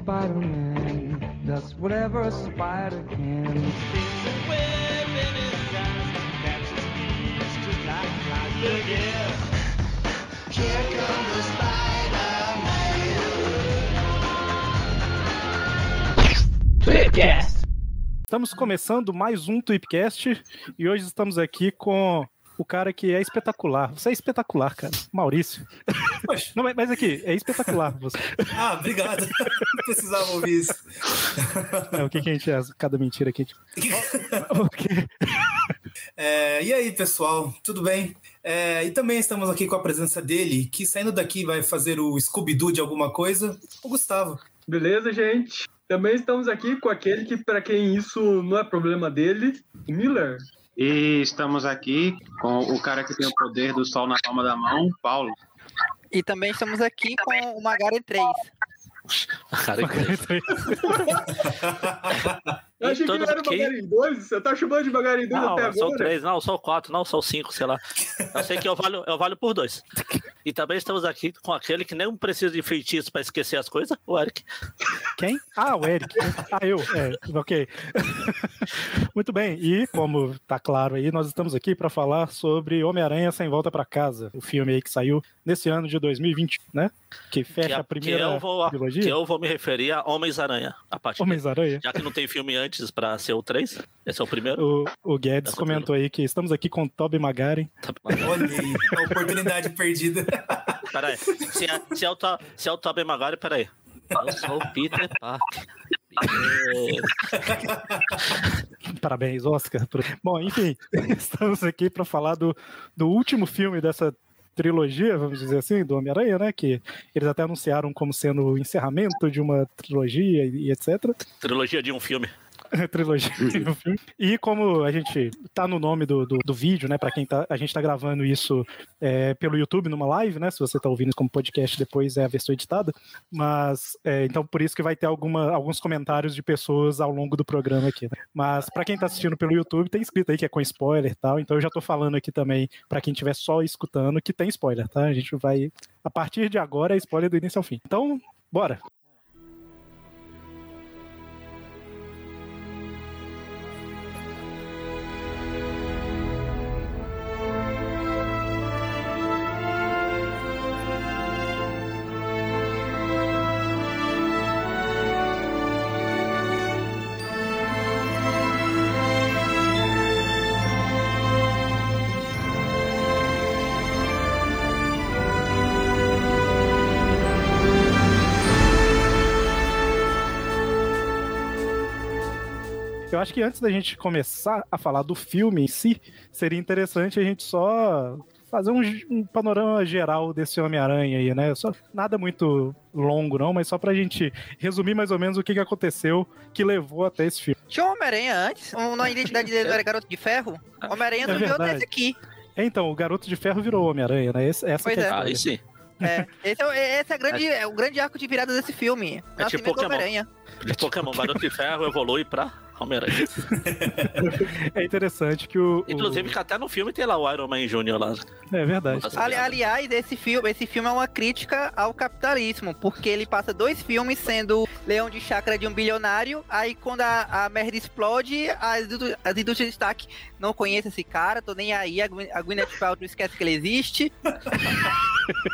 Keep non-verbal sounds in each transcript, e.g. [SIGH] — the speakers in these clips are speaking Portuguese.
Spider-Man does whatever a spider can. There's a web in his eyes that catches thieves just like flies. Look! Here comes the Spider-Man. Tweepcast. Estamos começando mais um Tweepcast e hoje estamos aqui com o cara que é espetacular. Você é espetacular, cara. Maurício. Poxa. Não, mas- aqui, é espetacular você. Ah, obrigado. [LAUGHS] Não precisava ouvir isso. É, o que, que a gente é? Cada mentira que a gente. [LAUGHS] É, e aí, pessoal, tudo bem? É, e também estamos aqui com a presença dele, que saindo daqui vai fazer o Scooby-Doo de alguma coisa, o Gustavo. Beleza, gente? Também estamos aqui com aquele que, para quem isso não é problema dele, o Miller. E estamos aqui com o cara que tem o poder do sol na palma da mão, Paulo. E também estamos aqui com o Magaren 3. Cara, Eu achei que ele era Magarin 2, você tá chamando de Magarin 2 Não, até são agora? três, não, são quatro, não, são cinco, sei lá. Eu sei que eu valho, eu valho por dois. E também estamos aqui com aquele que nem precisa de feitiço para esquecer as coisas, o Eric. Quem? Ah, o Eric. Ah, eu. É, ok. [LAUGHS] Muito bem. E, como tá claro aí, nós estamos aqui para falar sobre Homem-Aranha Sem Volta para Casa, o filme aí que saiu nesse ano de 2020, né? Que fecha Que, é- a primeira que eu vou, trilogia. que eu vou me referir a Homens-Aranha Homens-Aranha. Já que não tem filme antes para ser o 3, esse é o primeiro. O, o Guedes Essa comentou aí que estamos aqui com o Tobey Maguire. Tá- Olha aí, a oportunidade perdida. Peraí, se é, se é o, To- se é o Tobey Maguire, peraí. Eu sou o Peter Parker. [LAUGHS] Parabéns, Oscar. Bom, enfim, [LAUGHS] estamos aqui para falar do, do último filme dessa trilogia, vamos dizer assim, do Homem-Aranha, né? Que eles até anunciaram como sendo o encerramento de uma trilogia e, etc. Trilogia de um filme. [LAUGHS] trilogia do filme. E como a gente tá no nome do, do, do vídeo, né? Para quem tá. A gente tá gravando isso é, pelo YouTube numa live, né? Se você tá ouvindo como podcast, depois é a versão editada. Mas é, então por isso que vai ter alguma, alguns comentários de pessoas ao longo do programa aqui. Né? Mas para quem tá assistindo pelo YouTube, tem escrito aí que é com spoiler e tal. Então eu já tô falando aqui também para quem estiver só escutando que tem spoiler, tá? A gente vai. A partir de agora é spoiler do início ao fim. Então, bora! Eu acho que antes da gente começar a falar do filme em si, seria interessante a gente só fazer um, um panorama geral desse Homem-Aranha aí, né? Só, nada muito longo, não, mas só pra gente resumir mais ou menos o que, que aconteceu que levou até esse filme. Tinha um Homem-Aranha antes, um, na identidade dele era Garoto de Ferro. Homem-Aranha É não veio desse aqui. É, Então, o Garoto de Ferro virou Homem-Aranha, né? Esse, essa Pois que é a é. Ah, aí sim. É, esse é, o- esse é, a grande, é o grande arco de virada desse filme. É tipo Nascimento Pokémon. Homem-Aranha. De Pokémon, Garoto de Ferro evolui pra Homem-Aranha. [LAUGHS] É interessante que o. o- Inclusive que até no filme tem lá o Iron Man Jr. lá. É verdade. Ali- aliás, esse filme, esse filme é uma crítica ao capitalismo, porque ele passa dois filmes sendo leão de chácara de um bilionário, aí quando a, a merda explode, as, as indústrias de destaque não conhecem esse cara, tô nem aí, a, Gwyn- a Gwyneth Paltrow esquece que ele existe. [LAUGHS]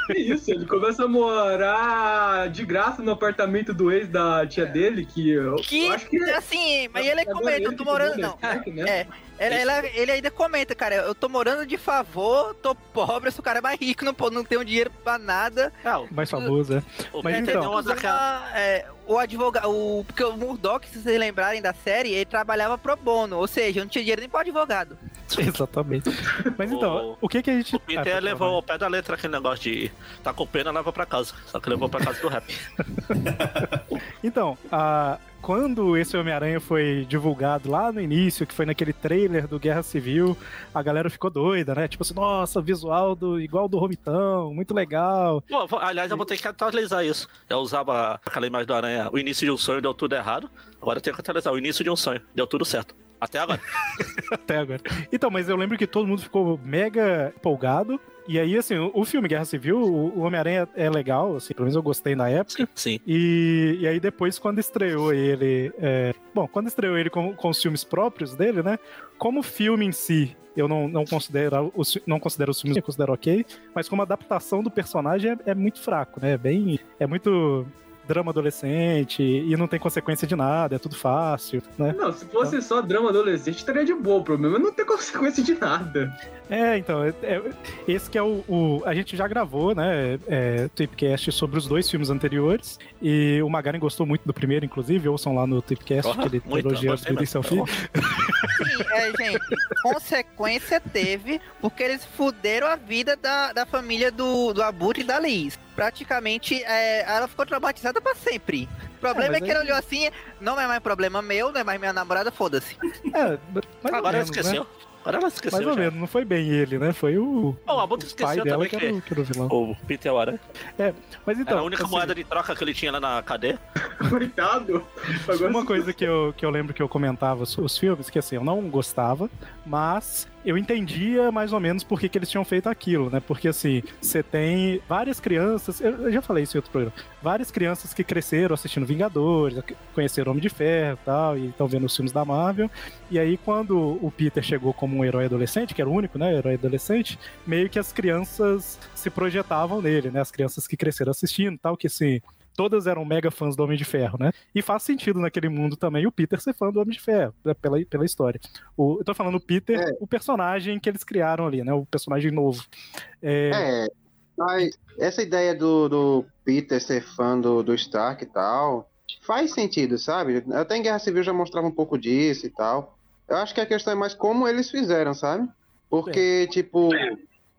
Que isso, ele começa a morar de graça no apartamento do ex da tia dele, que eu, Que, eu acho que assim, mas ele agora comenta, eu tô morando, o não. É, ele, ela- ele ainda comenta, cara, eu tô morando de favor, tô pobre, sou o cara mais rico, não, pô- não tenho dinheiro pra nada. Ah, o, Mais famoso, é. o Mas então- uma, é, o advogado, o, porque o Murdoch, se vocês lembrarem da série, ele trabalhava pro bono, ou seja, não tinha dinheiro nem pro advogado. [LAUGHS] Exatamente. Mas então, O- o que que a gente. O Peter Ah, levou ao pé da letra aquele negócio de tá com pena, leva pra casa. Só que levou pra casa do rap. [LAUGHS] Então, a- quando esse Homem-Aranha foi divulgado lá no início, que foi naquele trailer do Guerra Civil, a galera ficou doida, né? Tipo assim, nossa, visual do, igual do Romitão, muito legal. Pô, vou- aliás, eu vou ter que atualizar isso. Eu usava aquela imagem do Aranha, o início de um sonho deu tudo errado. Agora eu tenho que atualizar o início de um sonho, deu tudo certo. Até agora. [LAUGHS] Até agora. Então, mas eu lembro que todo mundo ficou mega empolgado. E aí, assim, o, filme Guerra Civil, o, Homem-Aranha é legal, assim, pelo menos eu gostei na época. Sim. E, e aí depois, quando estreou ele. é, bom, quando estreou ele com, com os filmes próprios dele, né? Como filme em si, eu não, não, considero, os, não considero os filmes, eu considero ok, mas como adaptação do personagem é, é muito fraco, né? É bem. É muito drama adolescente e não tem consequência de nada, é tudo fácil, né? Não, se fosse só drama adolescente, estaria de boa. O problema é não ter [LAUGHS] consequência de nada. É, então, é- é- esse que é o, o- A gente já gravou, né? É, Tripcast sobre os dois filmes anteriores. E o Magaren gostou muito do primeiro, inclusive. Ouçam lá no Tripcast, Porra, que ele muito, elogia do mesmo. Sim, é, gente, consequência teve porque eles fuderam a vida da, da família do, do Abutre e da Liz. Praticamente, é, ela ficou traumatizada pra sempre. O problema É, é, que ela aí- olhou assim, não é mais problema meu, não é mais minha namorada, foda-se. É, Agora ela menos, esqueceu. Né? Agora ela esqueceu. Mais ou já. menos, não foi bem ele, né? Foi o, Bom, a Buta esqueceu dela também que era, o- que era o vilão. o Peter Aranha Mas então. era a única assim, moeda de troca que ele tinha lá na cadeia. [LAUGHS] Coitado. Agora Uma coisa que eu, que eu lembro que eu comentava os, os filmes, que assim, eu não gostava, mas eu entendia mais ou menos por que, que eles tinham feito aquilo, né? Porque assim, você tem várias crianças, eu, eu já falei isso em outro programa, várias crianças que cresceram assistindo Vingadores, conheceram Homem de Ferro e tal, e estão vendo os filmes da Marvel. E aí, quando o Peter chegou como um herói adolescente, que era o único, né? Herói adolescente, meio que as crianças se projetavam nele, né? As crianças que cresceram assistindo e tal, que assim, todas eram mega fãs do Homem de Ferro, né? E faz sentido naquele mundo também o Peter ser fã do Homem de Ferro, né? pela, pela história. O, eu tô falando o Peter, É. o personagem que eles criaram ali, né? O personagem novo. É, É, mas essa ideia do, do Peter ser fã do, do Stark e tal, faz sentido, sabe? Até em Guerra Civil já mostrava um pouco disso e tal. Eu acho que a questão é mais como eles fizeram, sabe? Porque, tipo,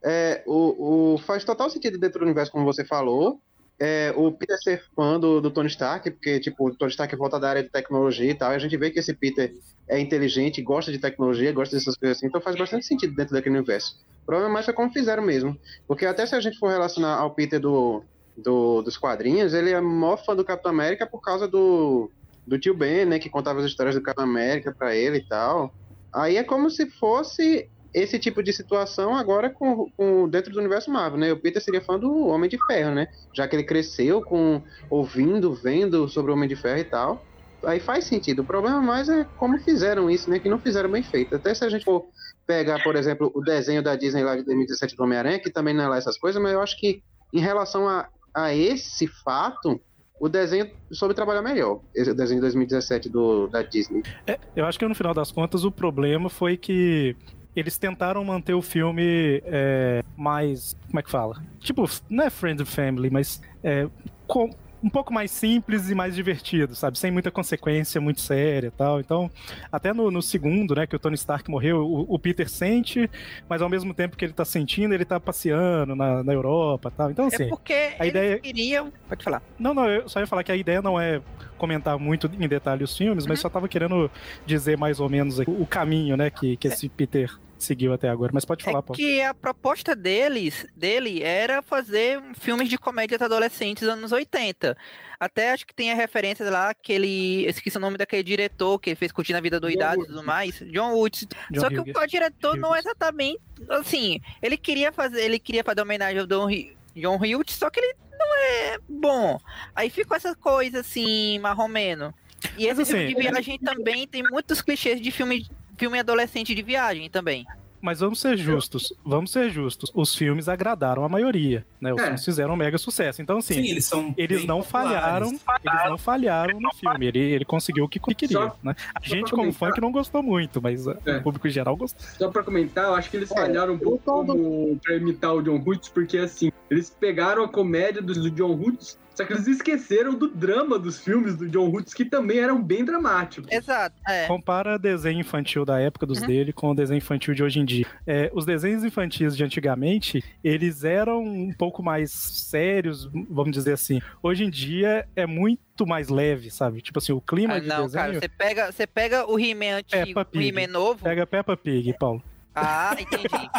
é, o, o, faz total sentido dentro do universo, como você falou. É, o Peter ser fã do, do Tony Stark, porque, tipo, o Tony Stark volta da área de tecnologia e tal, e a gente vê que esse Peter é inteligente, gosta de tecnologia, gosta dessas coisas assim, então faz bastante sentido dentro daquele universo. O problema mais é como fizeram mesmo. Porque até se a gente for relacionar ao Peter do, do- dos quadrinhos, ele é maior fã do Capitão América por causa do, do tio Ben, né? Que contava as histórias do Capitão América pra ele e tal. Aí é como se fosse esse tipo de situação agora com, com- dentro do universo Marvel, né? O Peter seria fã do Homem de Ferro, né? Já que ele cresceu com ouvindo, vendo sobre o Homem de Ferro e tal. Aí faz sentido. O problema mais é como fizeram isso, né? Que não fizeram bem feito. Até se a gente for pegar, por exemplo, o desenho da Disney lá de 2017 do Homem-Aranha, que também não é lá essas coisas, mas eu acho que em relação a, a esse fato, o desenho soube trabalhar melhor. Esse desenho de 2017 do, da Disney. É, eu acho que no final das contas o problema foi que eles tentaram manter o filme é, mais. Como é que fala? Tipo, não é Friend and Family, mas é, com- um pouco mais simples e mais divertido, sabe? Sem muita consequência muito séria e tal. Então, até no, no segundo, né, que o Tony Stark morreu, o, o Peter sente, mas ao mesmo tempo que ele tá sentindo, ele tá passeando na, na Europa e tal. Então, assim. é porque a eles ideia- queriam. Pode falar. Não, não, eu só ia falar que a ideia não é comentar muito em detalhe os filmes, mas só tava querendo dizer mais ou menos o caminho, né, que, que esse Peter seguiu até agora. Mas pode falar, É Paulo. que a proposta deles, dele era fazer filmes de comédias adolescentes dos anos 80. Até acho que tem a referência lá, aquele. eu Esqueci o nome daquele diretor que fez Curtindo a Vida Doidada e tudo mais. John Woods. John Só que Hughes. o diretor não é exatamente. Assim, ele queria fazer. Ele queria fazer homenagem ao John, Hu- John Hughes, só que ele não é bom. Aí ficou essa coisa assim, marromeno. E Mas, esse filme assim, de viagem também tem muitos clichês de filme, filme adolescente de viagem também. Mas vamos ser justos, vamos ser justos. Os filmes agradaram a maioria, né? Os É. filmes fizeram um mega sucesso. Então, assim, Sim, eles são. eles não populares. falharam, eles não falharam no filme. Ele, ele conseguiu o que queria, Só- né? A gente, como comentar- fã, que não gostou muito, mas uh, É. o público em geral gostou. Só pra comentar, eu acho que eles É, falharam um pouco como pra imitar o John Hughes, porque assim, eles pegaram a comédia do, do John Hughes, só que eles esqueceram do drama dos filmes do John Hughes, que também eram bem dramáticos. Exato, é. Compara desenho infantil da época dos Uhum. dele com o desenho infantil de hoje em dia. É, os desenhos infantis de antigamente, eles eram um pouco mais sérios, vamos dizer assim. Hoje em dia é muito mais leve, sabe? Tipo assim, o clima Ah, de não, desenho... cara, você pega, você pega o He-Man antigo, Peppa o. He-Man novo. Pega Peppa Pig, Paulo. Ah, entendi.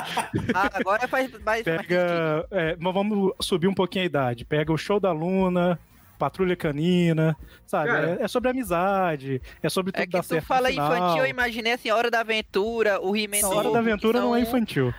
ah, agora faz mais. mais. Pega. é, mas vamos subir um pouquinho a idade. Pega o show da Luna, Patrulha Canina, sabe? É, é sobre amizade, é sobre tudo É que dar tu certo. fala infantil, eu imaginei assim, Hora da Aventura, o He-Man Hora da Aventura são- não é infantil.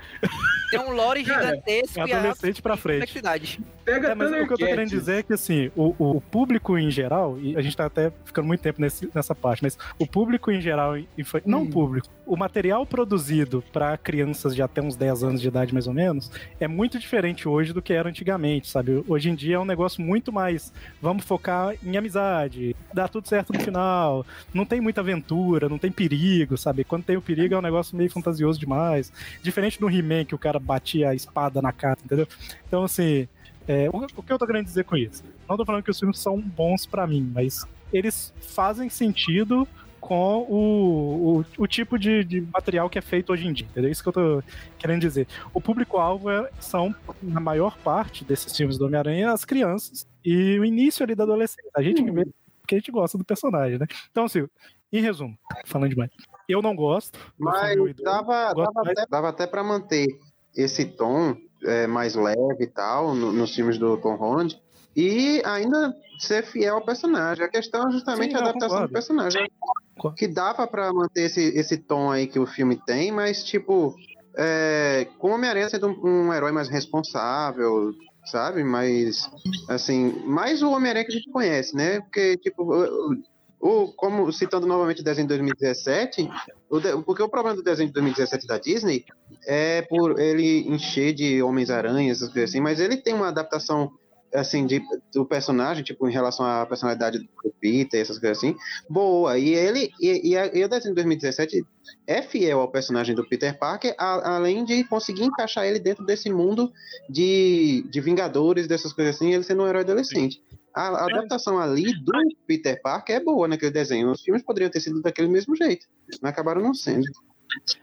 Tem um lore Cara, gigantesco é e a adolescente pra frente. complexidade. Pega É, mas o que eu tô querendo dizer é que, assim, o, o público em geral, e a gente tá até ficando muito tempo nesse- nessa parte, mas o público em geral, infa- não o público, o material produzido para crianças de até uns 10 anos de idade, mais ou menos, é muito diferente hoje do que era antigamente, sabe? Hoje em dia é um negócio muito mais, vamos focar em amizade, dá tudo certo no final, não tem muita aventura, não tem perigo, sabe? Quando tem o perigo é um negócio meio fantasioso demais. Diferente do He-Man, que o cara batia a espada na cara, entendeu? Então, assim, é, o, o que eu tô querendo dizer com isso? Não tô falando que os filmes são bons pra mim, mas eles fazem sentido com o, o, o tipo de, de material que é feito hoje em dia, entendeu? Isso que eu tô querendo dizer. O público-alvo é- são, na maior parte desses filmes do Homem-Aranha, as crianças e o início ali da adolescência. A gente que vê porque a gente gosta do personagem, né? Então, assim, em resumo, falando demais, eu não gosto. Mas dois. dava, Gosto dava, mais- até, dava até pra manter esse tom é, mais leve e tal no- nos filmes do Tom Holland e ainda ser fiel ao personagem. A questão é justamente Sim, a adaptação concordo. do personagem. Que dava pra manter esse, esse tom aí que o filme tem, mas tipo, é, com o Homem-Aranha sendo um, um herói mais responsável, sabe? Mas, assim, mais o Homem-Aranha que a gente conhece, né? Porque, tipo, o, o- como citando novamente o desenho de 2017, o de- porque o problema do desenho de 2017 da Disney é por ele encher de Homens-Aranhas, essas coisas assim, mas ele tem uma adaptação assim de, do personagem, tipo em relação à personalidade do Peter, essas coisas assim, boa. E ele e, e, a- e o desenho de 2017 é fiel ao personagem do Peter Parker, a- além de conseguir encaixar ele dentro desse mundo de, de Vingadores, dessas coisas assim, ele sendo um herói adolescente. A, a adaptação ali do Peter Parker é boa naquele desenho. Os filmes poderiam ter sido daquele mesmo jeito, mas acabaram não sendo.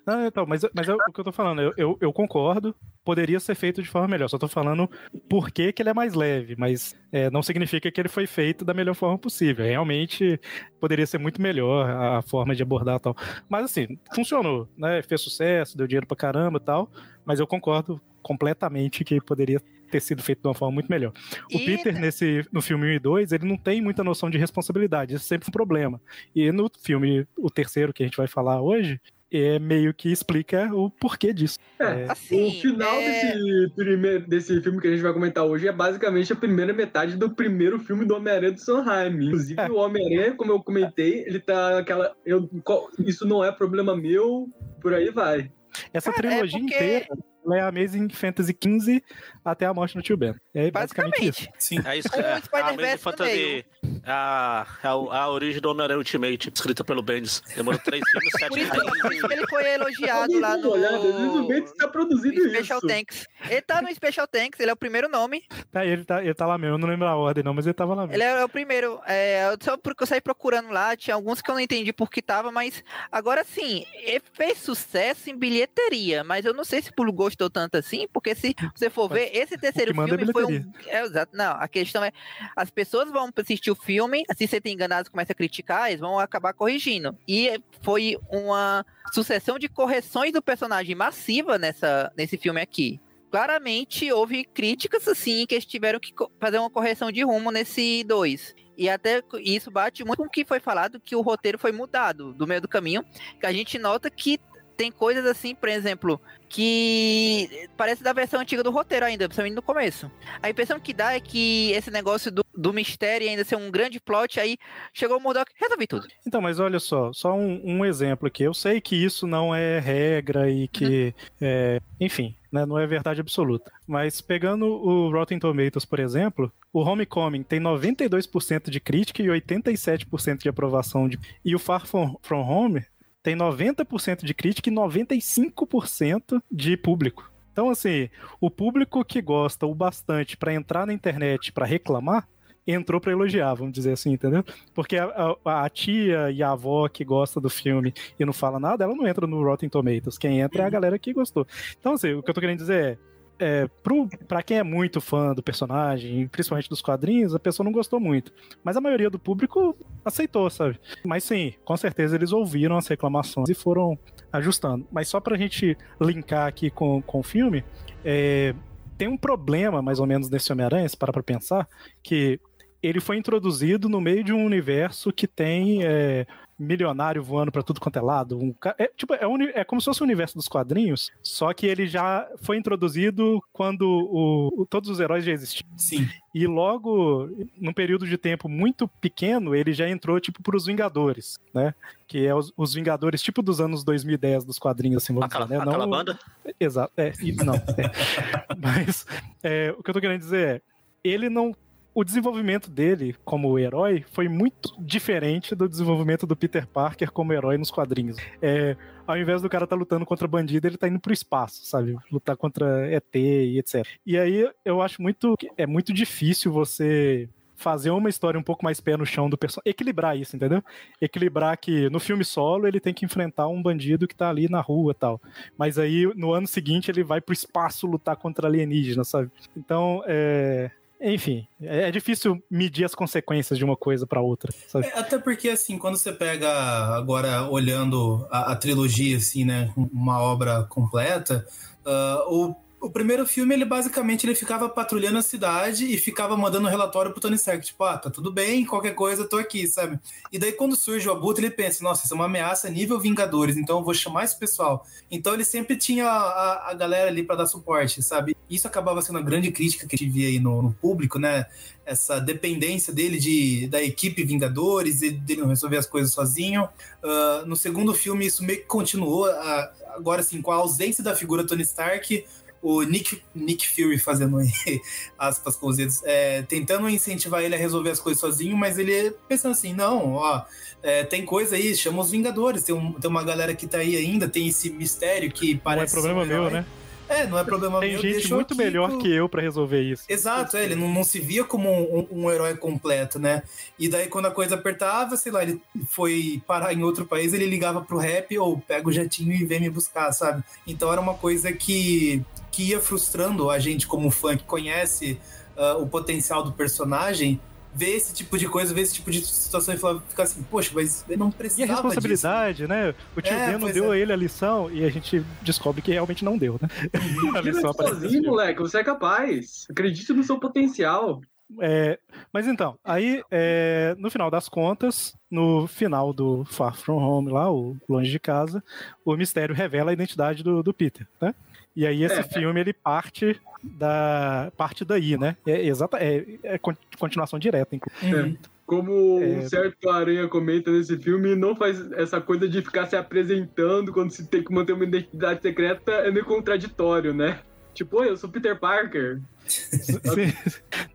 Não, então, mas, mas é o que eu tô falando. Eu, eu, eu concordo, poderia ser feito de forma melhor. Só tô falando por que, que ele é mais leve, mas é, não significa que ele foi feito da melhor forma possível. Realmente poderia ser muito melhor a forma de abordar tal. Mas assim, funcionou, né? Fez sucesso, deu dinheiro pra caramba e tal. Mas eu concordo completamente que poderia ter sido feito de uma forma muito melhor. O E- Peter, nesse, no filme 1 e 2, ele não tem muita noção de responsabilidade. Isso sempre foi um problema. E no filme, o terceiro que a gente vai falar hoje, é meio que explica o porquê disso. É, Assim, o final é- desse, primeiro, desse filme que a gente vai comentar hoje é basicamente a primeira metade do primeiro filme do Homem-Aranha do Sondheim. Inclusive, É. o Homem-Aranha, como eu comentei, ele tá naquela. Eu, qual- isso não é problema meu, por aí vai. Essa Cara, é trilogia porque- inteira ela é a Amazing Fantasy XV até a morte do tio Ben. É basicamente isso. Sim. É isso o é. A Amazing Fantasy. A, a, a origem do Homem-Aranha Ultimate, escrita pelo Bendis. Demorou três [LAUGHS] filmes, sete Por por meses. ele foi elogiado lá uma olhada, o no Bendis tá produzindo Special isso. Tanks. Ele tá no Special Tanks, ele é o primeiro nome. Tá, ele, tá, ele tá lá mesmo, eu não lembro a ordem não, mas ele tava lá mesmo. Ele é o primeiro. É, eu só porque eu saí procurando lá, tinha alguns que eu não entendi por que tava, mas agora sim, ele fez sucesso em bilheteria, mas eu não sei se o público gostou tanto assim, porque se [LAUGHS] você for ver, esse terceiro filme foi um. É, exato. Não, a questão é: as pessoas vão assistir o filme, se você tem enganado começa a criticar, eles vão acabar corrigindo. E foi uma sucessão de correções do personagem massiva nessa, nesse filme aqui. Claramente houve críticas assim que eles tiveram que fazer uma correção de rumo nesse 2. E até isso bate muito com o que foi falado que o roteiro foi mudado do meio do caminho. Que a gente nota que tem coisas assim, por exemplo, que parece da versão antiga do roteiro ainda, principalmente no começo. A impressão que dá é que esse negócio do, do mistério ainda ser um grande plot, aí chegou o Murdoch e resolvi tudo. Então, mas olha só, só um, um exemplo aqui. Eu sei que isso não é regra e que, é, enfim, né, não é verdade absoluta. Mas pegando o Rotten Tomatoes, por exemplo, o Homecoming tem 92% de crítica e 87% de aprovação. De... E o Far From, From Home tem 90% de crítica e 95% de público. Então, assim, o público que gosta o bastante pra entrar na internet pra reclamar, entrou pra elogiar, vamos dizer assim, entendeu? Porque a, a- a tia e a avó que gosta do filme e não fala nada, ela não entra no Rotten Tomatoes. Quem entra é a galera que gostou. Então, assim, o que eu tô querendo dizer é. É, pro, pra quem é muito fã do personagem, principalmente dos quadrinhos, a pessoa não gostou muito. Mas a maioria do público aceitou, sabe? Mas sim, com certeza eles ouviram as reclamações e foram ajustando. Mas só pra gente linkar aqui com, com o filme, é, tem um problema, mais ou menos, nesse Homem-Aranha, se parar pra pensar, que ele foi introduzido no meio de um universo que tem é, milionário voando pra tudo quanto é lado. Um, é, tipo, é, um é como se fosse o universo dos quadrinhos, só que ele já foi introduzido quando o- o- todos os heróis já existiam. Sim. E logo, num período de tempo muito pequeno, ele já entrou, tipo, pros Vingadores, né? Que é os, os Vingadores, tipo, dos anos 2010 dos quadrinhos, assim, vamos Aquela, dizer, né? aquela Não- banda? Exato, é, não. é. [LAUGHS] Mas é, o que eu tô querendo dizer é, ele não. O desenvolvimento dele como herói foi muito diferente do desenvolvimento do Peter Parker como herói nos quadrinhos. É, ao invés do cara estar lutando contra bandido, ele tá indo pro espaço, sabe? Lutar contra ET e etc. E aí eu acho muito. É muito difícil você fazer uma história um pouco mais pé no chão do personagem. Equilibrar isso, entendeu? Equilibrar que no filme solo ele tem que enfrentar um bandido que tá ali na rua tal. Mas aí no ano seguinte ele vai pro espaço lutar contra alienígenas, sabe? Então, é. Enfim, é é difícil medir as consequências de uma coisa pra outra, sabe? É, até porque, assim, quando você pega agora olhando a, a trilogia, assim, né, uma obra completa, ah, o, o primeiro filme, ele basicamente ele ficava patrulhando a cidade e ficava mandando um relatório pro Tony Stark, tipo, ah, tá tudo bem, qualquer coisa, tô aqui, sabe? E daí quando surge o Abutre, ele pensa, nossa, isso é uma ameaça nível Vingadores, então eu vou chamar esse pessoal. Então ele sempre tinha a, a galera ali pra dar suporte, sabe? Isso acabava sendo uma grande crítica que a gente via aí no, no público, né? Essa dependência dele de, da equipe Vingadores, dele não resolver as coisas sozinho. Ah, no segundo filme, isso meio que continuou. ah, agora, assim, com a ausência da figura Tony Stark, o Nick, Nick Fury fazendo [LAUGHS] aspas com os dedos, é, tentando incentivar ele a resolver as coisas sozinho, mas ele pensando assim, não, ó, é, tem coisa aí, chama os Vingadores, tem, um- tem uma galera que tá aí ainda, tem esse mistério que Não é parece problema um meu, né? É, não é problema Tem meu. gente deixa eu muito melhor que eu pra resolver isso. Exato, é, ele não, não se via como um, um herói completo, né? E daí, quando a coisa apertava, sei lá, ele foi parar em outro país, ele ligava pro rap ou pega o jetinho e vem me buscar, sabe? Então era uma coisa que, que ia frustrando a gente como fã que conhece ah, o potencial do personagem, ver esse tipo de coisa, ver esse tipo de situação e falar, ficar assim, poxa, mas ele não E precisava a responsabilidade, né? O tio É, Ben não deu é. a ele a lição e a gente descobre que realmente não deu, né? [LAUGHS] a Tira lição sozinho, moleque. Você é capaz. Acredite no seu potencial. É, mas então, aí, é, no final das contas, no final do Far From Home, lá, o Longe de Casa, o mistério revela a identidade do, do Peter, né? E aí esse É. filme, ele parte da parte daí, né? É, exata, é, é con- continuação direta, inclusive. Uhum. Como É. um certo aranha comenta nesse filme, não faz essa coisa de ficar se apresentando quando se tem que manter uma identidade secreta, é meio contraditório, né? Tipo, eu sou Peter Parker. [LAUGHS] Sim.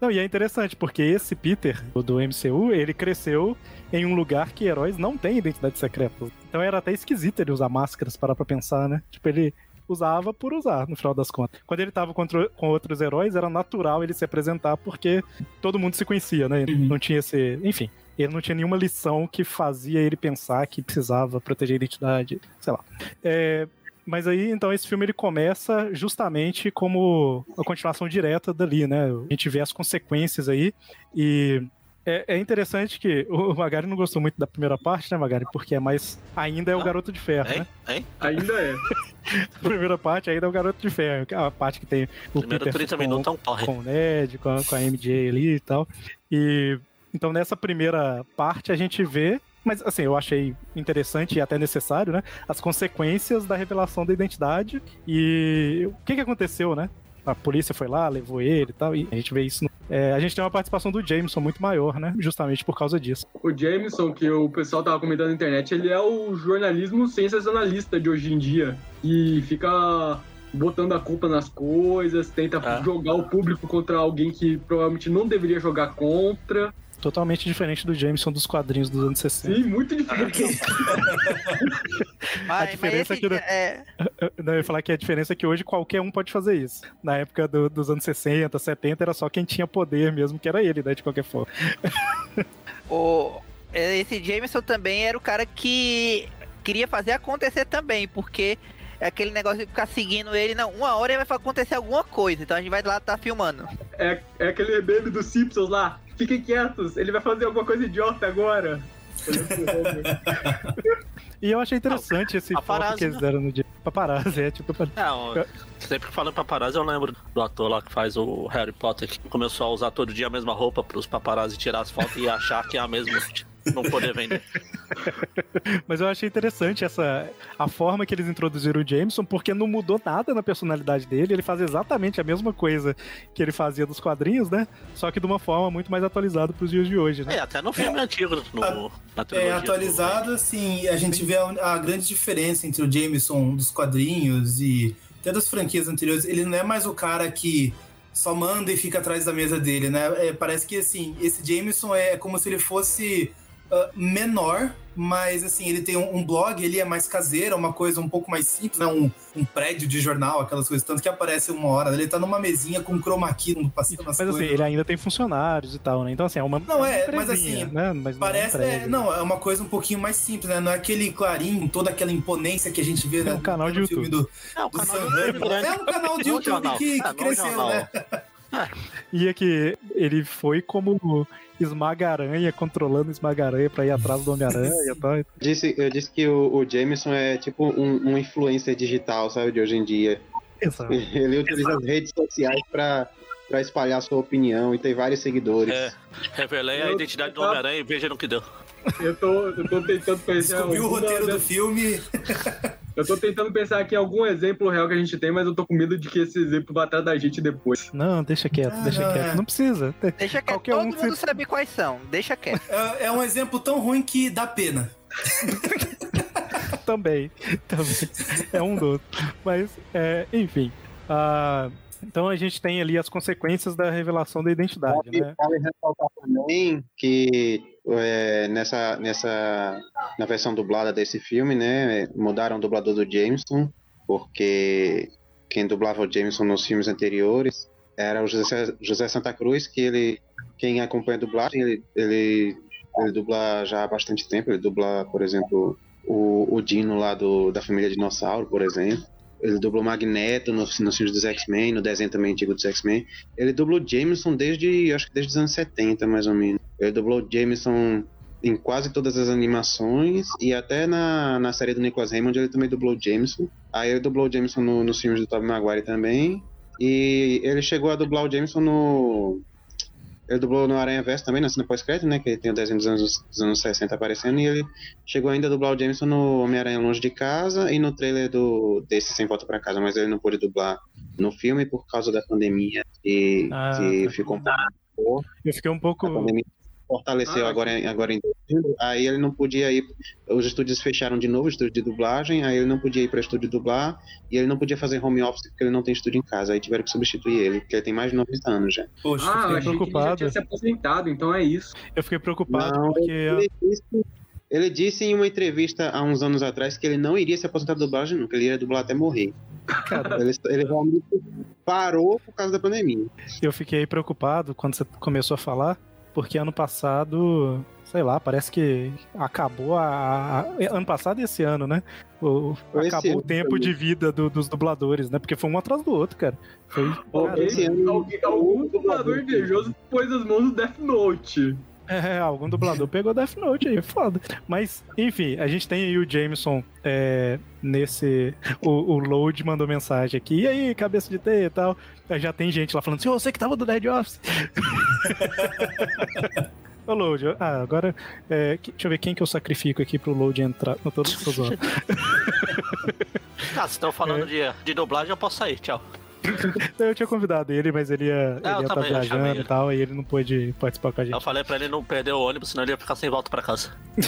Não, e é interessante, porque esse Peter, o do MCU, ele cresceu em um lugar que heróis não têm identidade secreta. Então era até esquisito ele usar máscaras, parar pra pensar, né? Tipo, ele usava por usar, no final das contas. Quando ele tava contra- com outros heróis, era natural ele se apresentar, porque todo mundo se conhecia, né? Uhum. Não tinha esse... Enfim, ele não tinha nenhuma lição que fazia ele pensar que precisava proteger a identidade, sei lá. É, mas aí, então, esse filme ele começa justamente como a continuação direta dali, né? A gente vê as consequências aí e é, é interessante que o Magari não gostou muito da primeira parte, né, Magari? Porque é mais. Ainda é o Garoto de Ferro, Hein? né? Hein? Ainda é. [LAUGHS] A primeira parte ainda é o Garoto de Ferro, que é a parte que tem o Primeiro Peter 30 com, minutos é um porre. com o Ned, com a, com a MJ ali e tal. E então nessa primeira parte a gente vê, mas assim, eu achei interessante e até necessário, né? As consequências da revelação da identidade e o que que aconteceu, né? A polícia foi lá, levou ele e tal, e a gente vê isso. no- é, a gente tem uma participação do Jameson muito maior, né? Justamente por causa disso. O Jameson, que o pessoal tava comentando na internet, ele é o jornalismo sensacionalista de hoje em dia. E fica botando a culpa nas coisas, tenta Ah. jogar o público contra alguém que provavelmente não deveria jogar contra. Totalmente diferente do Jameson dos quadrinhos dos anos 60. Sim, muito diferente. [LAUGHS] Mas, diferença mas é que esse, no- é, [LAUGHS] Não, eu ia falar que a diferença é que hoje qualquer um pode fazer isso. Na época do- dos anos 60, 70, era só quem tinha poder mesmo, que era ele, né? De qualquer forma. [LAUGHS] o, esse Jameson também era o cara que queria fazer acontecer também, porque é aquele negócio de ficar seguindo ele, não, uma hora vai acontecer alguma coisa, então a gente vai lá tá filmando. É, é aquele meme dos Simpsons lá. Fiquem quietos, ele vai fazer alguma coisa idiota agora. E eu achei interessante esse foco paparazzi, que eles deram no dia. Paparazzi, é tipo. Ó, sempre que falam paparazzi, eu lembro do ator lá que faz o Harry Potter, que começou a usar todo dia a mesma roupa pros paparazzi tirar as fotos e achar que é a mesma, não poder vender. [LAUGHS] Mas eu achei interessante essa a forma que eles introduziram o Jameson, porque não mudou nada na personalidade dele. Ele faz exatamente a mesma coisa que ele fazia dos quadrinhos, né? Só que de uma forma muito mais atualizada pros dias de hoje, né? É, até no filme antigo, no, na trilogia. É, atualizado, assim, a gente vê a, a grande diferença entre o Jameson dos quadrinhos e até das franquias anteriores. Ele não é mais o cara que só manda e fica atrás da mesa dele, né? É, parece que, assim, esse Jameson é como se ele fosse ah, menor, mas, assim, ele tem um, um blog, ele é mais caseiro, é uma coisa um pouco mais simples, né? Um, um prédio de jornal, aquelas coisas. Tanto que aparece uma hora, ele tá numa mesinha com chroma key passando as Mas coisas. assim, ele ainda tem funcionários e tal, né? Então, assim, é uma. Não, é, mas empresinha, assim, né? Mas não é um Parece, é, prédio. não, é uma coisa um pouquinho mais simples, né? Não é aquele clarim, toda aquela imponência que a gente vê né, um canal de no filme do, É, o do canal do. É um canal de Não YouTube que, que É, não cresceu, né? E é que ele foi como esmaga-aranha, controlando esmaga-aranha pra ir atrás do Homem-Aranha e tal. Disse, eu disse que o, o Jameson é tipo um, um influencer digital, sabe, de hoje em dia. Exato. Ele utiliza as redes sociais pra, pra espalhar sua opinião e tem vários seguidores. É, revelei a Eu- identidade do eu- Homem-Aranha e veja no que deu. Eu tô, eu tô tentando pensar. Descobriu o roteiro do filme. [LAUGHS] Eu tô tentando pensar aqui em algum exemplo real que a gente tem, mas eu tô com medo de que esse exemplo vá atrás da gente depois. Não, deixa quieto, Ah, deixa não, quieto. é. Não precisa. Deixa quieto, Qualquer todo um mundo se- sabe quais são. Deixa quieto. É, é um exemplo tão ruim que dá pena. [LAUGHS] também, também. É um dos. Mas, é, enfim. ah, então a gente tem ali as consequências da revelação da identidade, Vale, né? vale ressaltar também que é, nessa, nessa na versão dublada desse filme, né, mudaram o dublador do Jameson, porque quem dublava o Jameson nos filmes anteriores era o José, José Santa Cruz, que ele, quem acompanha a dublagem, ele, ele, ele dubla já há bastante tempo, ele dubla, por exemplo, o, o Dino lá do, da família Dinossauro, por exemplo. Ele dubla o Magneto nos, nos filmes dos X-Men, no desenho também antigo dos X-Men. Ele dublou Jameson desde, acho que desde os anos 70, mais ou menos. Ele dublou Jameson em quase todas as animações e até na, na série do Nicholas Raymond ele também dublou o Jameson. Aí ele dublou Jameson no- nos filmes do Tobey Maguire também. E ele chegou a dublar o Jameson no... Ele dublou no Aranha Verso também, na cena pós-crédito, né? Que tem o desenho dos anos, dos anos 60 aparecendo. E ele chegou ainda a dublar o Jameson no Homem-Aranha Longe de Casa e no trailer do desse Sem Volta pra Casa. Mas ele não pôde dublar no filme por causa da pandemia. E Ah, que tá. ficou um pouco Eu fiquei um pouco. a pandemia fortaleceu Ah, agora, em- agora em dezembro, aí ele não podia ir, os estúdios fecharam de novo, o estúdio de dublagem, aí ele não podia ir para estúdio dublar, e ele não podia fazer home office porque ele não tem estúdio em casa, aí tiveram que substituir ele, porque ele tem mais de 90 anos já. Poxa, Ah, eu fiquei- que ele já preocupado. tinha se aposentado, então é isso. Eu fiquei preocupado Não, porque. ele, disse, ele disse em uma entrevista há uns anos atrás que ele não iria se aposentar da dublagem nunca, ele ia dublar até morrer. Ele, ele realmente parou por causa da pandemia. Eu fiquei preocupado quando você começou a falar, porque ano passado, sei lá, parece que acabou a. a- ano passado e esse ano, né? O, acabou o tempo de vida do- dos dubladores, né? Porque foi um atrás do outro, cara. Foi. Alguém, esse ano- algum dublador invejoso pôs as mãos no Death Note. [LAUGHS] É, algum dublador pegou Death Note aí, foda. Mas, enfim, a gente tem aí o Jameson é, nesse. O, o Load mandou mensagem aqui. E aí, cabeça de T e tal. Já tem gente lá falando assim: você que tava do Dead Office. [LAUGHS] Ô, Load, ah, agora. é, que- deixa eu ver quem que eu sacrifico aqui pro Load entrar. Não tô, zoando. [LAUGHS] Ah, se estão falando de, de dublagem, eu posso sair, tchau. Eu tinha convidado ele, mas ele ia Ah, estar também, chamei viajando e tal, e ele não pôde participar com a gente. Eu falei pra ele não perder o ônibus, senão ele ia ficar sem volta pra casa. [LAUGHS]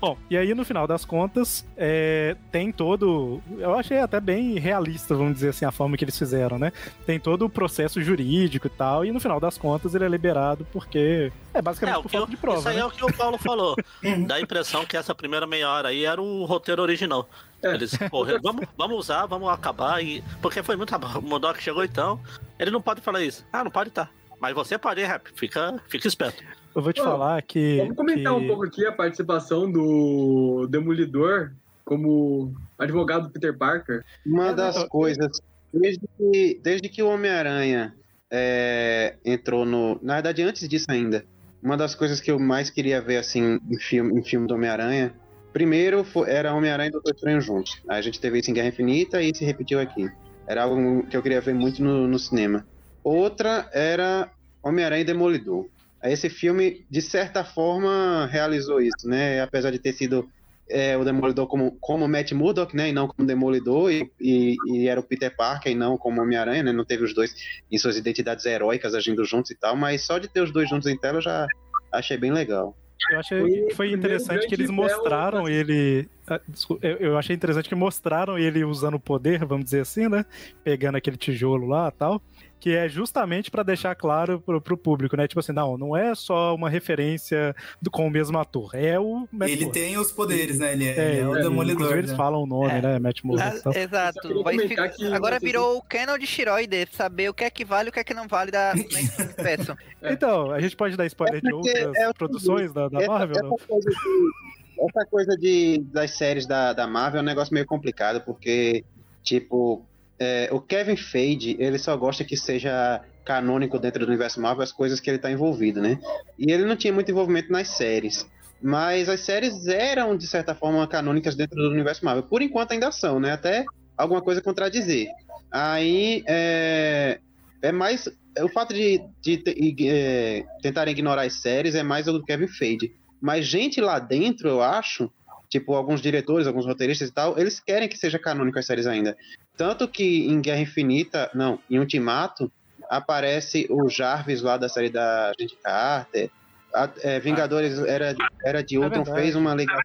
Bom, e aí no final das contas, é, tem todo. Eu achei até bem realista, vamos dizer assim, a forma que eles fizeram, né? Tem todo o processo jurídico e tal, e no final das contas ele é liberado porque. É basicamente É, o por que eu- falta de prova. isso aí né? é o que o Paulo falou. [LAUGHS] Dá a impressão que essa primeira meia hora aí era o roteiro original. É. Eles, porra, vamos, vamos usar, vamos acabar. E... Porque foi muito rápido. O Modok chegou então. Ele não pode falar isso. Ah, não pode tá. Mas você pode, rap. Fica, fica esperto. Eu vou te Ô, falar que. Vamos comentar que- um pouco aqui a participação do Demolidor como advogado do Peter Parker. Uma das coisas, desde que, desde que o Homem-Aranha é, entrou no. Na verdade, antes disso ainda, uma das coisas que eu mais queria ver assim em filme, em filme do Homem-Aranha primeiro era Homem-Aranha e Doutor Estranho juntos. A gente teve isso em Guerra Infinita e se repetiu aqui. Era algo que eu queria ver muito no, no cinema. Outra era Homem-Aranha e Demolidor. Esse filme, de certa forma, realizou isso, né? Apesar de ter sido é, o Demolidor como, como Matt Murdock, né? E não como Demolidor, e, e, e era o Peter Parker e não como Homem-Aranha, né? Não teve os dois em suas identidades heróicas agindo juntos e tal, mas só de ter os dois juntos em tela eu já achei bem legal. Eu achei que foi interessante que eles mostraram ele. ah, eu achei interessante que mostraram ele usando o poder, vamos dizer assim, né? Pegando aquele tijolo lá e tal. Que é justamente pra deixar claro pro, pro público, né? Tipo assim, não, não é só uma referência do- com o mesmo ator. É o Matt Ele Murdock. tem os poderes, né? Ele é, É, ele é o ele- Demolidor. inclusive eles né? falam o nome, É. né? Matt Murdock e Ah, só exato. ficar- Agora virou o canon de Shiroide, saber o que é que vale e o que é que não vale da [LAUGHS] do universo. Então, a gente pode dar spoiler É de outras é o produções da, da essa, Marvel? essa não? coisa, de, essa coisa de, das séries da, da Marvel é um negócio meio complicado, porque, tipo, é, o Kevin Feige, ele só gosta que seja canônico dentro do universo Marvel as coisas que ele tá envolvido, né? E ele não tinha muito envolvimento nas séries. Mas as séries eram, de certa forma, canônicas dentro do universo Marvel. Por enquanto ainda são, né? Até alguma coisa contradizer. Aí, é, é mais... O fato de, de, te- é, tentarem ignorar as séries é mais o do Kevin Feige. Mas gente lá dentro, eu acho, tipo, alguns diretores, alguns roteiristas e tal, eles querem que seja canônico as séries ainda. Tanto que em Guerra Infinita, não, em Ultimato, aparece o Jarvis lá da série da Agente Carter. A- é, Vingadores era, era de Ultron verdade. fez uma ligação.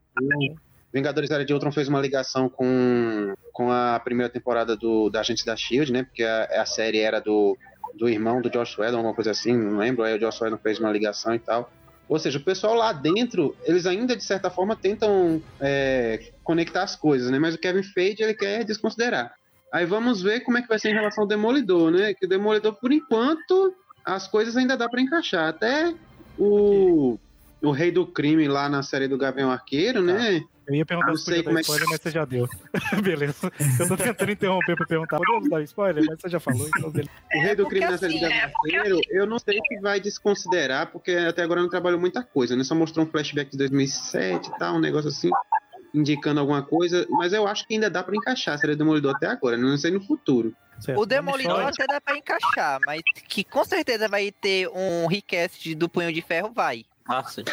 Vingadores Era de Ultron fez uma ligação com, com a primeira temporada do, da Agente da Shield, né? Porque a, a série era do, do irmão do Josh Whedon, alguma coisa assim, não lembro. Aí o Josh Whedon fez uma ligação e tal. Ou seja, o pessoal lá dentro, eles ainda de certa forma tentam é, conectar as coisas, né? Mas o Kevin Feige ele quer desconsiderar. Aí vamos ver como é que vai ser em relação ao Demolidor, né? Que o Demolidor, por enquanto, as coisas ainda dá pra encaixar. Até o, o Rei do Crime lá na série do Gavião Arqueiro, né? Eu ia perguntar Não se podia como dar é que- spoiler, mas você já deu. [LAUGHS] beleza. Eu tô tentando interromper pra perguntar. Podemos dar spoiler? Mas você já falou, então beleza. O Rei do porque Crime na série do assim, eu não sei se vai desconsiderar, porque até agora não trabalhou muita coisa, né? Só mostrou um flashback de 2007 e tal, um negócio assim, indicando alguma coisa, mas eu acho que ainda dá pra encaixar a série do Demolidor até agora, né? não sei no futuro. Certo. O Demolidor até dá pra encaixar, mas que com certeza vai ter um recast do Punho de Ferro, vai. Ah, sim.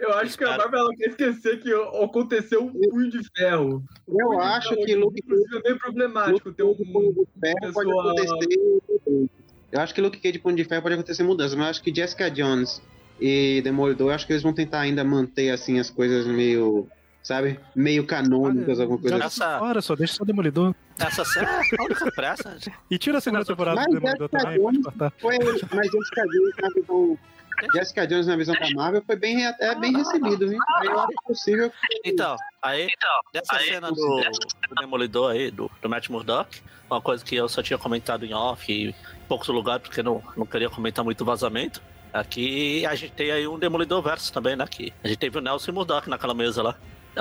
Eu acho que a Marvel ela quer esquecer que aconteceu um punho de ferro. Eu punho acho ferro, que Luke inclusive, é meio problemático ter um. Luke Cage de Ferro pode acontecer. Eu acho que Luke Cage de Punho de Ferro pode acontecer mudanças, mas eu acho que Jessica Jones e Demolidor, eu acho que eles vão tentar ainda manter assim as coisas meio, sabe, meio canônicas, alguma coisa assim. Essa- fora, só deixa só o Demolidor. Essa série é a única pressa. E tira a segunda temporada Mas do Demolidor Jessica também, pode cortar. Foi, mas Jessica Jones na visão Jessica Jones na visão da Marvel foi bem, é bem recebido, viu? Acho possível Então, aí, dessa cena do, do Demolidor aí, do, do Matt Murdock, uma coisa que eu só tinha comentado em off e em poucos lugares, porque não, não queria comentar muito vazamento. Aqui a gente tem aí um Demolidor verso também, né? Que a gente teve o Nelson Murdock naquela mesa lá.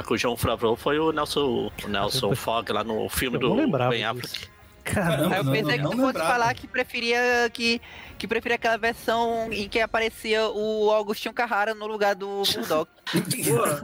Que o João Favreau foi o Nelson, o Nelson Fogg lá no filme do Ben disso. Affleck. Caramba, eu não- pensei não que tu fosse falar que preferia que, que preferia aquela versão em que aparecia o Augustinho Carrara no lugar do Bulldog. [LAUGHS]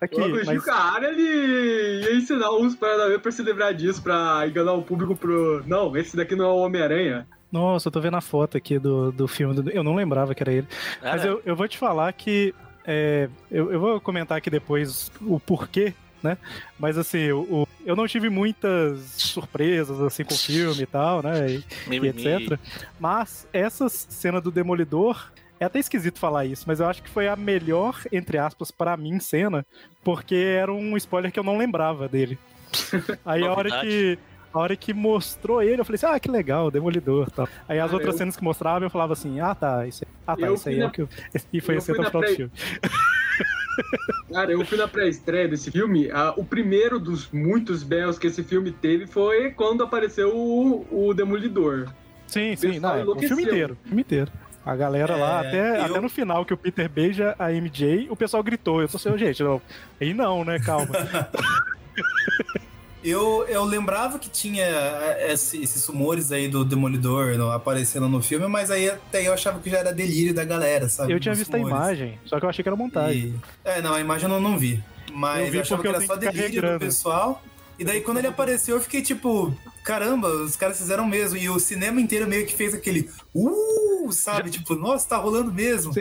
Aqui, o Agostinho mas Carrara, ele ia ensinar uns para pra se lembrar disso, pra enganar o público pro. Não, esse daqui não é o Homem-Aranha. Nossa, eu tô vendo a foto aqui do, do filme. do- Eu não lembrava que era ele. É, Mas né? eu, eu vou te falar que. é, eu, eu vou comentar aqui depois o porquê, né? Mas assim, o, o- eu não tive muitas surpresas assim com o filme e tal, né? E, e etc. Mas essa cena do Demolidor. É até esquisito falar isso, mas eu acho que foi a melhor, entre aspas, pra mim, cena, porque era um spoiler que eu não lembrava dele. [LAUGHS] Aí a hora que. A hora que mostrou ele, eu falei assim, ah, que legal, Demolidor tal. Aí as Cara, outras eu- cenas que mostravam, eu falava assim, ah tá, isso aí, ah, tá, Eu isso aí é na- o que eu... [LAUGHS] E foi eu assim fui até o na final do pré- filme. [LAUGHS] Cara, eu fui na pré-estreia desse filme. ah, o primeiro dos muitos belos que esse filme teve foi quando apareceu o, o Demolidor. Sim, sim, não, é, o filme inteiro, o filme inteiro. A galera lá, É, até, eu- até no final que o Peter beija a MJ, o pessoal gritou. Eu tô assim, gente, não. Aí não, né? Calma. [LAUGHS] Eu, eu lembrava que tinha é, esse- esses rumores aí do Demolidor no- aparecendo no filme, mas aí até eu achava que já era delírio da galera, sabe? Eu tinha dos visto a imagem, só que eu achei que era montagem. E- É, não, a imagem eu não, vi. Mas Eu eu, vi achava porque que eu era só delírio do pessoal. E daí quando ele apareceu, eu fiquei tipo, caramba, os caras fizeram mesmo. E o cinema inteiro meio que fez aquele uh, sabe? Tipo, nossa, tá rolando mesmo.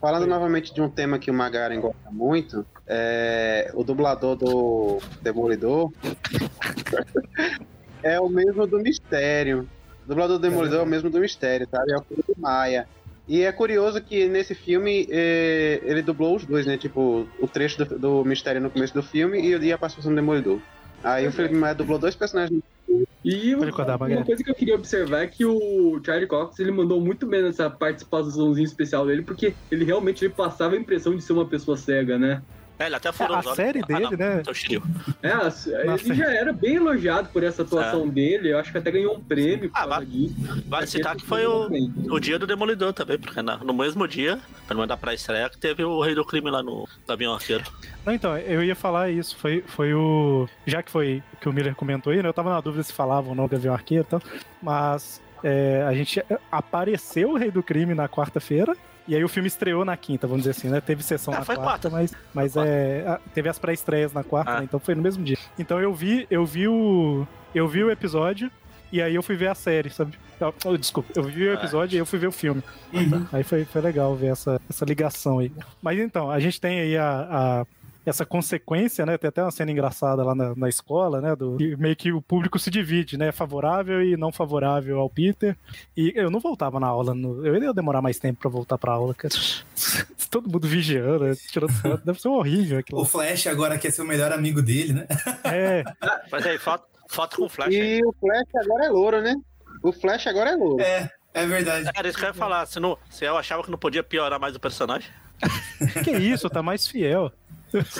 Falando novamente de um tema que o Magaren gosta muito, é, o dublador do Demolidor [LAUGHS] é o mesmo do Mistério. O dublador do Demolidor é o mesmo do Mistério, sabe? É o Felipe Maia. E é curioso que nesse filme eh, ele dublou os dois, né? Tipo, o trecho do, do Mistério no começo do filme e, e a participação do Demolidor. Aí o Felipe Maia dublou dois personagens. E uma Magali. coisa que eu queria observar é que o Charlie Cox ele mandou muito bem nessa participaçãozinha especial dele, porque ele realmente ele passava a impressão de ser uma pessoa cega, né? É, ele até furou A os olhos. série Ah, dele, não, né? então. É, ele já era bem elogiado por essa atuação dele, eu acho que até ganhou um prêmio Ah, disso. Vale citar que foi o, o dia do Demolidor também, porque na- no mesmo dia, pelo menos da pré-estreia, que teve o Rei do Crime lá no Gavião Arqueiro. Não, então, eu ia falar isso. Foi, foi o. Já que foi que o Miller comentou aí, né? Eu tava na dúvida se falava ou não Gavião Arqueiro e tal. Mas é, a gente apareceu o Rei do Crime na quarta-feira. E aí o filme estreou na quinta, vamos dizer assim, né? Teve sessão Ah, na foi quarta, quarta. mas, mas Foi é, a- teve as pré-estreias na quarta, Ah. né? Então foi no mesmo dia. Então eu vi, eu vi o. Eu vi o episódio e aí eu fui ver a série, sabe? Oh, oh, desculpa, eu vi o Ah. episódio e eu fui ver o filme. Uhum. Aí foi, foi legal ver essa, essa ligação aí. Mas então, a gente tem aí a, a- essa consequência, né? Tem até uma cena engraçada lá na, na escola, né? Do, que meio que o público se divide, né? Favorável e não favorável ao Peter. E eu não voltava na aula, no- eu ia demorar mais tempo pra voltar pra aula, cara. [LAUGHS] Todo mundo vigiando, né, tirando foto. Deve ser horrível aquilo. O Flash agora quer ser o melhor amigo dele, né? É, [LAUGHS] Mas aí, foto, foto com flash aí. E o Flash agora é louro, né? O Flash agora é louro. É, é verdade. Era isso que eu ia falar. Se, não, se eu achava que não podia piorar mais o personagem. que isso, tá mais fiel.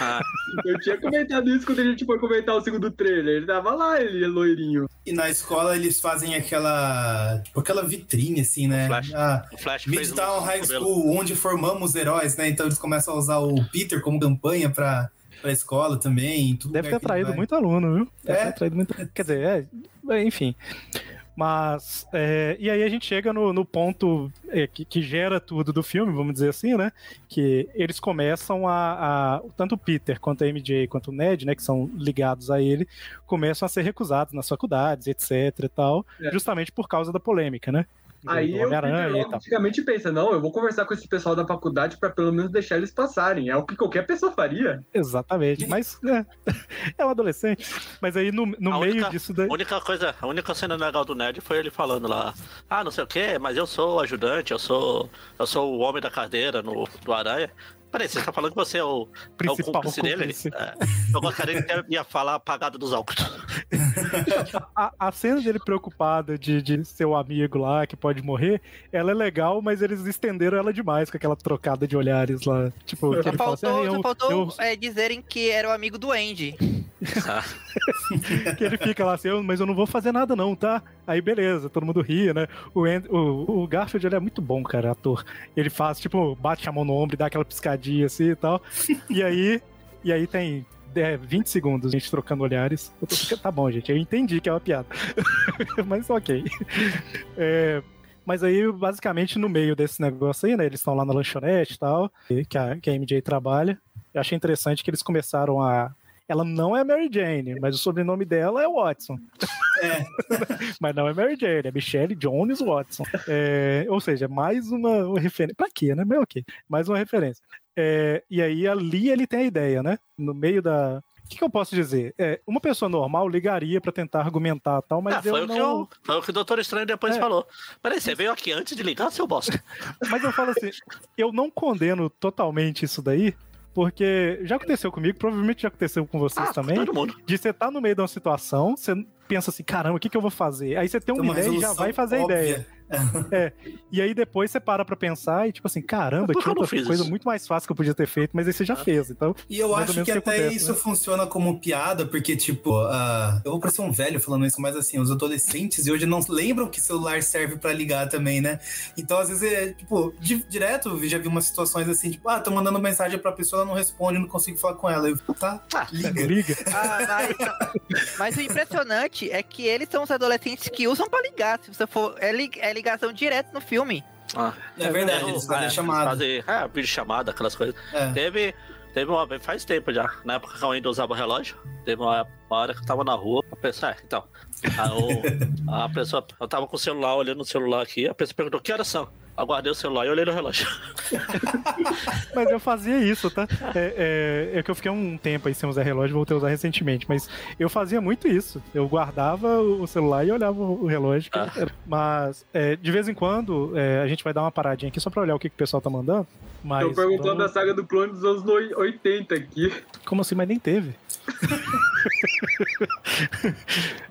Ah, [LAUGHS] Eu tinha comentado isso quando a gente foi comentar o segundo trailer. Ele tava lá, ele é loirinho. E na escola eles fazem aquela. Tipo, aquela vitrine, assim, né? Flash. Ah, o Flash fez um Midtown High cabelo. School, onde formamos heróis, né? Então eles começam a usar o Peter como campanha pra, pra escola também. Deve lugar ter atraído muito aluno, viu? Deve É. ter atraído muito. Quer dizer, é, enfim. Mas, é, e aí a gente chega no, no ponto é, que, que gera tudo do filme, vamos dizer assim, né? Que eles começam a, a- Tanto o Peter quanto a MJ quanto o Ned, né? Que são ligados a ele, começam a ser recusados nas faculdades, etc e tal, É. justamente por causa da polêmica, né? Aí e tal. praticamente pensa, não, eu vou conversar com esse pessoal da faculdade pra pelo menos deixar eles passarem. É o que qualquer pessoa faria. Exatamente, mas é, [LAUGHS] é um adolescente. Mas aí no, no A meio única- disso daí. A única coisa, a única cena legal do Ned foi ele falando lá, ah, não sei o que, mas eu sou o ajudante, eu sou, eu sou o homem da cadeira no, do Aranha. Peraí, você tá falando que você é o, é o Principal cúmplice dele? cúmplice. É, eu gostaria que ele ia falar apagado dos álcool. [LAUGHS] a, a cena dele preocupado de, de ser o amigo lá que pode morrer, ela é legal, mas eles estenderam ela demais com aquela trocada de olhares lá. Tipo, que Só ele fala assim, faltou, "Ah, eu- só faltou eu- é, dizerem que era o amigo do Andy. [LAUGHS] que ele fica lá assim, "Eu- mas eu não vou fazer nada não, tá? Aí beleza, todo mundo ri, né? O, Andy- o, o Garfield ele é muito bom, cara, ator. Ele faz, tipo, bate a mão no ombro e dá aquela piscadinha assim e tal. E aí, e aí tem é, 20 segundos a gente trocando olhares. Eu tô- tá bom, gente, eu entendi que é uma piada. [LAUGHS] mas ok. É, mas aí, basicamente, no meio desse negócio aí, né? Eles estão lá na lanchonete e tal, que a, que a MJ trabalha. Eu achei interessante que eles começaram a. Ela não é Mary Jane, mas o sobrenome dela é Watson. É. [LAUGHS] mas não é Mary Jane, é Michelle Jones Watson. É, ou seja, mais uma, uma referência. Pra quê, né? Mas ok. Mais uma referência. É, e aí ali ele tem a ideia, né? No meio da. O que, que eu posso dizer? É, uma pessoa normal ligaria pra tentar argumentar e tal, mas Ah, foi, eu o que não. eu, foi o que o Doutor Estranho depois É. falou. Peraí, você veio aqui antes de ligar, seu bosta? [LAUGHS] Mas eu falo assim, eu não condeno totalmente isso daí, porque já aconteceu comigo, provavelmente já aconteceu com vocês Ah, também, todo mundo. de você estar no meio de uma situação, você pensa assim, caramba, o que, que eu vou fazer? Aí você tem uma, Tem uma ideia e já vai fazer a óbvia. ideia. É, e aí depois você para pra pensar e tipo assim, caramba, que tinha eu não outra fiz coisa isso? muito mais fácil que eu podia ter feito, mas aí você já fez, então... E eu acho que até acontece, isso né? funciona como piada, porque, tipo, ah, eu vou parecer um velho falando isso, mas assim, os adolescentes de hoje não lembram que celular serve pra ligar também, né? Então, às vezes, é, tipo, di- direto, eu já vi umas situações assim, tipo, ah, tô mandando mensagem pra pessoa, ela não responde, não consigo falar com ela. Eu, tá, Ah, liga. Liga. [LAUGHS] Ah, mas, mas o impressionante é que eles são os adolescentes que usam pra ligar. Se você for. É, li- é ligação direto no filme. ah, É verdade, eles fazem é, chamada. Fazer, é, vídeo chamada, aquelas coisas. É. Teve. Teve uma vez, faz tempo já, na época que eu ainda usava relógio, teve uma, uma hora que eu tava na rua, a pessoa, é, então, a, o- [LAUGHS] a pessoa, eu tava com o celular, olhando o celular aqui, a pessoa perguntou, que horas são? Eu guardei o celular e olhei no relógio. [LAUGHS] Mas eu fazia isso, tá? É, é, é que eu fiquei um tempo aí sem usar relógio, voltei a usar recentemente. Mas eu fazia muito isso. Eu guardava o celular e olhava o relógio. Ah. Mas é, de vez em quando é, a gente vai dar uma paradinha aqui só pra olhar o que, que o pessoal tá mandando. Mas Estão perguntando da vamos- saga do clone dos anos noi- 80 aqui. Como assim? Mas nem teve.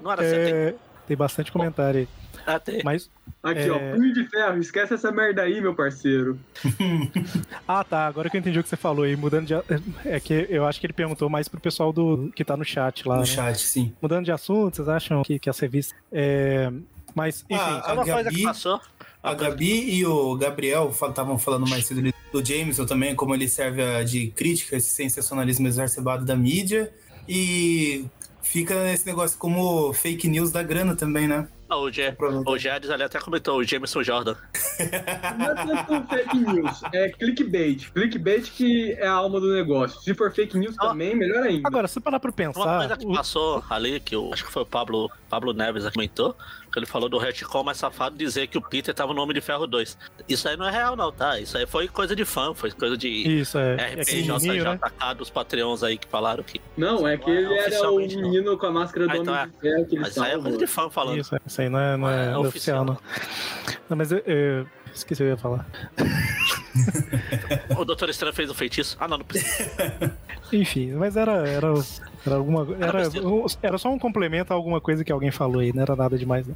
Não era 70. É, tem bastante comentário aí. [LAUGHS] Ah, tem. Mas. Aqui, ó, É. punho de ferro. Esquece essa merda aí, meu parceiro. [LAUGHS] Ah, tá. Agora que eu entendi o que você falou aí, mudando de. É que eu acho que ele perguntou mais pro pessoal do que tá no chat lá. No né? chat, sim. Mudando de assunto, vocês acham que, que as revistas. É... Mas, enfim. Ah, Só uma a coisa que Gabi- passou. A Gabi e o Gabriel estavam falando mais cedo ali do Jameson também, como ele serve a- de crítica, esse sensacionalismo exacerbado da mídia. E fica esse negócio como fake news da grana também, né? Ah, o, Ge o ali até comentou, o Jameson Jordan. Não é tanto fake news, é clickbait. Clickbait que é a alma do negócio. Se for fake news também, melhor ainda. Agora, se parar pra Uma pensar. coisa que passou ali, que eu acho que foi o Pablo, Pablo Neves que comentou, que ele falou do retcon mais safado dizer que o Peter tava no Homem de Ferro 2. Isso aí não é real, não, tá? Isso aí foi coisa de fã, foi coisa de Isso, é. é RPG, né? JJK dos Patreons aí que falaram que. Não, é que Não é ele era o oficialmente, não. menino com a máscara do Ah, então Homem é. de Ferro que ele Mas isso aí é coisa de fã falando. Isso, é, isso aí não é, não é, É oficial, oficial. não. Não, mas eu, eu esqueci o que eu ia falar. [LAUGHS] O Doutor Estranho fez um feitiço. Ah, não, não precisa. [LAUGHS] Enfim, mas era, era, era alguma. Era, besteira. era só um complemento a alguma coisa que alguém falou aí, não era nada demais, não.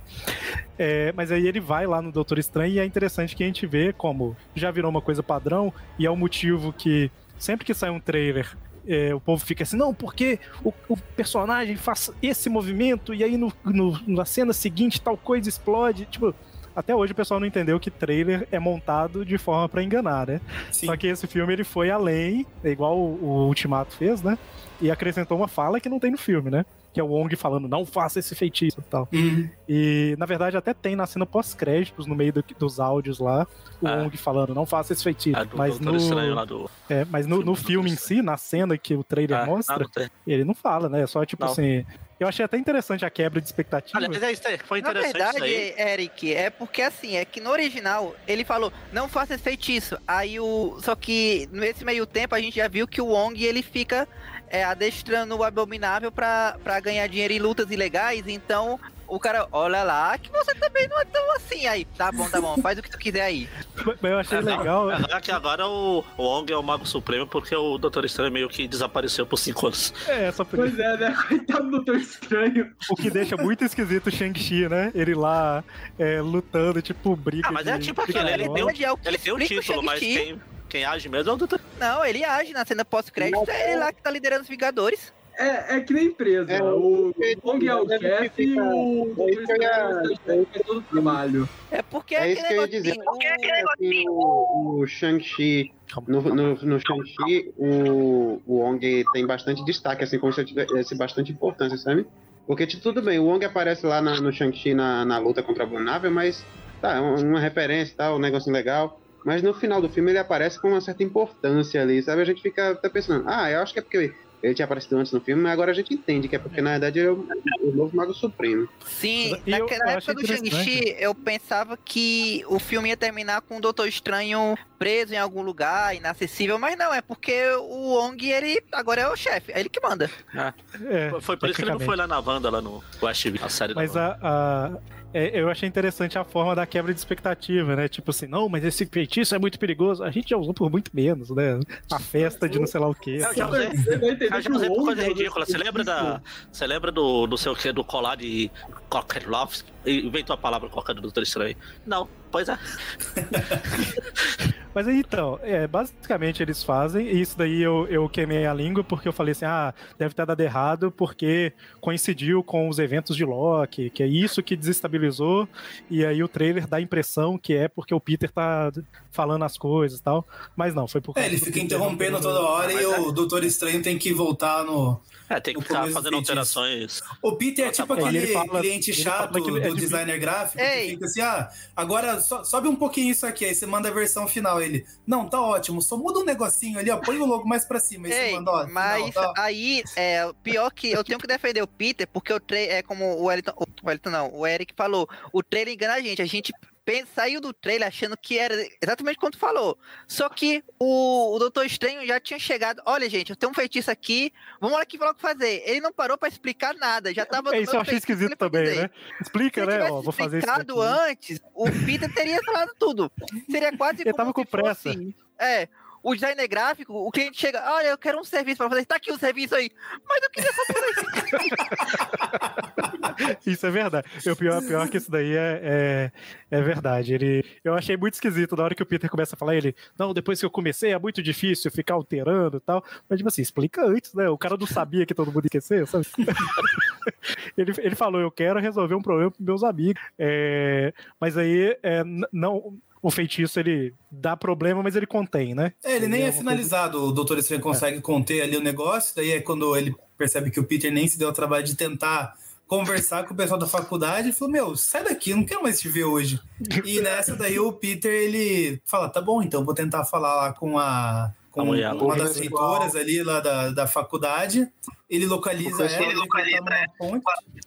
É, mas aí ele vai lá no Doutor Estranho e é interessante que a gente vê como já virou uma coisa padrão e é o motivo que sempre que sai um trailer. É, o povo fica assim, não, porque o, o personagem faz esse movimento e aí no, no- na cena seguinte tal coisa explode. Tipo, até hoje o pessoal não entendeu que trailer é montado de forma pra enganar, né? Sim. Só que esse filme ele foi além, é igual o, o Ultimato fez, né? E acrescentou uma fala que não tem no filme, né? Que é o Wong falando, não faça esse feitiço e tal. Uhum. E, na verdade, até tem na cena pós-créditos, no meio do- dos áudios lá, o Ah. Wong falando, não faça esse feitiço. Do mas no, do. é, mas no, no do filme em si, na cena que o trailer Ah, mostra, não ele não fala, né? É só tipo Não. assim. Eu achei até interessante a quebra de expectativa. É isso aí, foi Na interessante verdade, isso aí. Eric, é porque assim, é que no original ele falou, não faça esse feitiço. Aí o. Só que nesse meio tempo a gente já viu que o Wong ele fica é, adestrando o abominável pra, pra ganhar dinheiro em lutas ilegais. Então o cara, olha lá, que você também não é tão assim. Aí, tá bom, tá bom, faz o que tu quiser aí. Mas eu achei É, legal. É que agora o, o Wong é o Mago Supremo porque o Doutor Estranho meio que desapareceu por cinco anos. É, só por Pois é, né? Coitado do Doutor Estranho. O que deixa muito esquisito o Shang-Chi, né? Ele lá é, lutando, tipo, briga. Ah, mas é tipo aquele, ele tem é ele tem um explica o título, mas Shang-Chi. Quem, age mesmo é o Doutor Não, ele age na cena pós-crédito, é ele lá que tá liderando os Vingadores. É, é que nem empresa. É, o é, Wong é o deve chefe e o é Doutor isso que eu ia- Estranho é o estagiário que faz todo o trabalho. É porque É isso que eu ia dizer. negocinho, O, o Shang-Chi, no, no, no Shang-Chi, o, o Wong tem bastante destaque, assim, como se tivesse bastante importância, sabe? Porque tipo, tudo bem, o Wong aparece lá na- no Shang-Chi na, na luta contra a Abominável, mas tá, é uma, uma referência e tal, um negocinho legal. Mas no final do filme ele aparece com uma certa importância ali, sabe? A gente fica até pensando, ah, eu acho que é porque ele tinha aparecido antes no filme, mas agora a gente entende que é porque na verdade ele é o, o novo Mago Supremo. Sim, E naquela eu época do. Shang-Chi, eu pensava que o filme ia terminar com o Doutor Estranho preso em algum lugar, inacessível, mas não, é porque o Wong, ele agora é o chefe, é ele que manda. É, Foi- por isso que ele não foi lá na Wanda, lá no Westview, a série Mas a, a- é, eu achei interessante a forma da quebra de expectativa, né? Tipo assim, não, mas esse feitiço é muito perigoso. A gente já usou por muito menos, né? A festa de não sei lá o quê. Eu já usei, eu já que usei por coisa é ridícula. Você lembra da. Você lembra do, do seu quê? Do colar de Kokelovski? Inventou a palavra qualquer do Doutor Estranho. Não, pois é. [LAUGHS] Mas aí então, é, basicamente eles fazem, e isso daí eu, eu queimei a língua porque eu falei assim: ah, deve ter dado errado porque coincidiu com os eventos de Loki, que é isso que desestabilizou, e aí o trailer dá a impressão que é porque o Peter tá falando as coisas e tal. Mas não, foi por É, ele fica Peter interrompendo rompendo- toda hora e Mas é- o Doutor Estranho tem que voltar no, É, tem que começo do fazendo alterações. O Peter é tipo Ele aquele fala- cliente chato é do de- designer gráfico Ei. que fica assim, ah, agora so- sobe um pouquinho isso aqui, aí você manda a versão final. Ele, não, tá ótimo, só muda um negocinho ali, ó, põe o logo mais pra cima. Aí você Ei, manda, ó, mas final, tá. aí, é, pior que eu tenho que defender o Peter, porque o trailer, é como o Wellington, o Wellington não, o Eric falou, o trailer engana a gente, a gente saiu do trailer achando que era exatamente como tu falou, só que o, o Doutor Estranho já tinha chegado, olha gente, eu tenho um feitiço aqui, vamos lá aqui logo fazer, ele não parou pra explicar nada, já tava... É, isso eu achei esquisito também, dizer. né? Explica, Se né? Ó, vou fazer isso. daqui. antes, o Peter teria falado tudo. Seria quase [LAUGHS] Ele como tava com fosse- pressa. É, o designer gráfico, o cliente chega, olha, eu quero um serviço pra fazer, tá aqui o serviço aí. Mas eu queria só [LAUGHS] Isso é verdade. O pior, pior que isso daí é, é, é verdade. Ele, eu achei muito esquisito na hora que o Peter começa a falar, ele, não, depois que eu comecei é muito difícil ficar alterando e tal. Mas, tipo assim, explica antes, né? O cara não sabia que todo mundo ia sabe? [LAUGHS] ele, ele falou, eu quero resolver um problema pros meus amigos. É, mas aí, é, não. O feitiço ele dá problema, mas ele contém, né? É, ele nem é coisa- finalizado, o Doutor Estranho consegue conter ali o negócio, daí é quando ele percebe que o Peter nem se deu ao trabalho de tentar conversar com o pessoal da faculdade e falou, meu, sai daqui, não quero mais te ver hoje. E nessa daí o Peter, ele fala, tá bom, então vou tentar falar lá com a... Com A mulher, uma das reitoras ali lá da, da faculdade, ele localiza ela, ele tá numa ponte,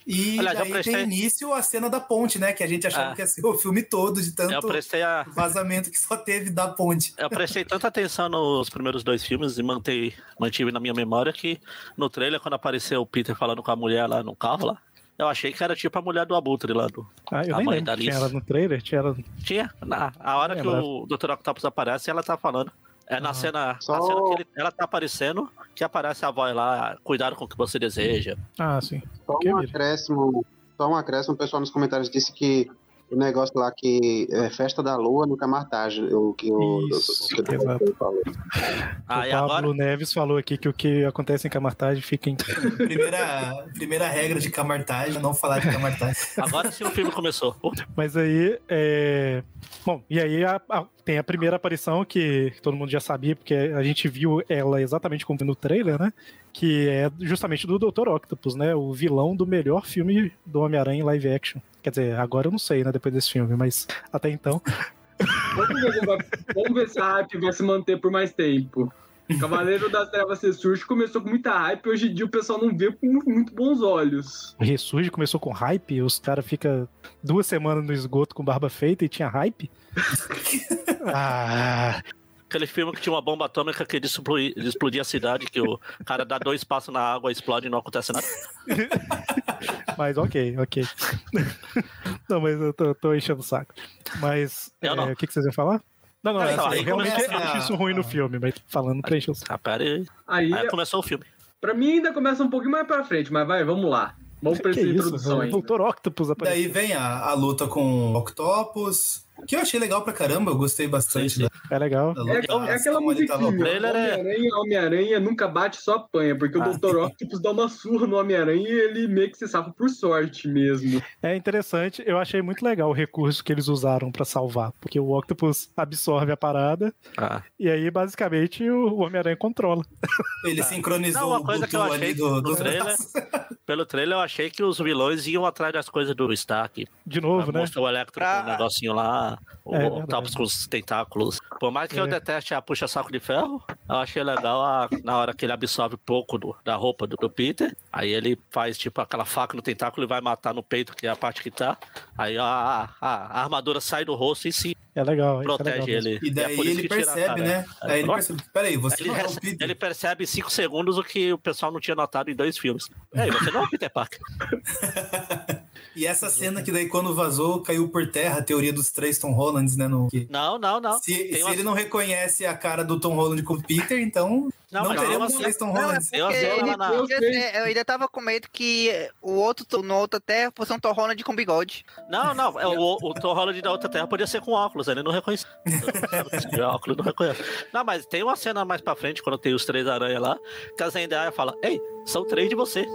e eu daí prestei- tem início a cena da ponte, né? Que a gente achava Ah. que ia ser o filme todo, de tanto prestei, a, vazamento que só teve da ponte. eu prestei tanta atenção nos primeiros dois filmes e mantei, mantive na minha memória que no trailer, quando apareceu o Peter falando com a mulher lá no carro lá, eu achei que era tipo a mulher do Abutre lá do. Ah, eu A nem mãe da que tinha Alice. ela no trailer, tinha ela. Tinha. Na, a hora que o Dr. Octopus aparece, ela tá falando. É na Ah. cena, Só- na cena que ele- ela tá aparecendo, que aparece a voz lá, cuidado com o que você deseja. Ah, sim. Só um acréscimo, só um acréscimo, o pessoal nos comentários disse que o negócio lá que é festa da lua nunca é martagem, o que o, Isso, o que o exato. doutor falou. Ah, o Pablo agora? Neves falou aqui que o que acontece em Camartage fica em. Primeira, primeira regra de camartagem, não falar de camartagem. [LAUGHS] Agora sim o filme começou. Mas aí, é... Bom, e aí a- a- tem a primeira aparição que todo mundo já sabia, porque a gente viu ela exatamente como no trailer, né? Que é justamente do Dr. Octopus, né? O vilão do melhor filme do Homem-Aranha em live action. Quer dizer, agora eu não sei, né? Depois desse filme, mas até então. Vamos ver, vamos ver se a hype vai se manter por mais tempo. Cavaleiro das Trevas Ressurge começou com muita hype, hoje em dia o pessoal não vê com muito bons olhos. Ressurge começou com hype, os caras ficam duas semanas no esgoto com barba feita e tinha hype. [LAUGHS] ah, Aquele filme que tinha uma bomba atômica que explodia, explodia a cidade, que o cara dá dois passos na água, explode e não acontece nada. [LAUGHS] mas ok, ok. não, mas eu tô, tô enchendo o saco. Mas é, o que, que vocês iam falar? Não, não, Não, é, então, eu realmente começa acho a- isso ruim no filme, mas falando pra encher o saco. Ah, pera aí. Aí, Aí começou o filme. pra mim ainda começa um pouquinho mais pra frente, mas vai, vamos lá. Vamos pra essa introdução O aí. Doutor Octopus apareceu. Daí vem a, a luta com o Octopus, que eu achei legal pra caramba, eu gostei bastante Sim, sim. da, É legal. da É, é aquela musiquinha. Homem-Aranha, Homem-Aranha nunca bate, só apanha, porque Ah. o Dr. Octopus dá uma surra no Homem-Aranha e ele meio que se safa por sorte mesmo. É interessante, eu achei muito legal o recurso que eles usaram pra salvar, porque o Octopus absorve a parada Ah. e aí basicamente o Homem-Aranha controla. Ele sincronizou Não, uma o coisa que eu achei ali do, do trailer- [LAUGHS] Pelo trailer, eu achei que os vilões iam atrás das coisas do Stark. De novo, né? Mostrou o Electro com o negocinho lá, o É com os tentáculos. Por mais que eu É. deteste a puxa-saco de ferro, eu achei legal a- na hora que ele absorve pouco do- da roupa do, do Peter. Aí ele faz tipo aquela faca no tentáculo e vai matar no peito, que é a parte que tá. Aí a, a- a armadura sai do rosto e se É legal. é legal protege mesmo. ele. E daí é por isso ele percebe, né? É, Aí ele percebe, peraí, você ele, não é o Peter. ele percebe em 5 segundos o que o pessoal não tinha notado em dois filmes. Ei, você não é o Peter Parker. [LAUGHS] E essa cena que daí quando vazou, caiu por terra a teoria dos três Tom Hollands, né? No, Não, não, não. se se uma- ele não reconhece a cara do Tom Holland com o Peter, então Não, não, mas teremos é Hollands. Eu eu, eu ainda tava com medo que o outro, no outra terra fosse um Thor Holland com bigode. Não, não. é O, o Tom Holland da outra terra podia ser com óculos, ele não reconhece. Se [LAUGHS] tiver óculos, não reconhece. Não, mas tem uma cena mais pra frente, quando tem os três aranhas lá, que a Zendaya fala: Ei, são três de você.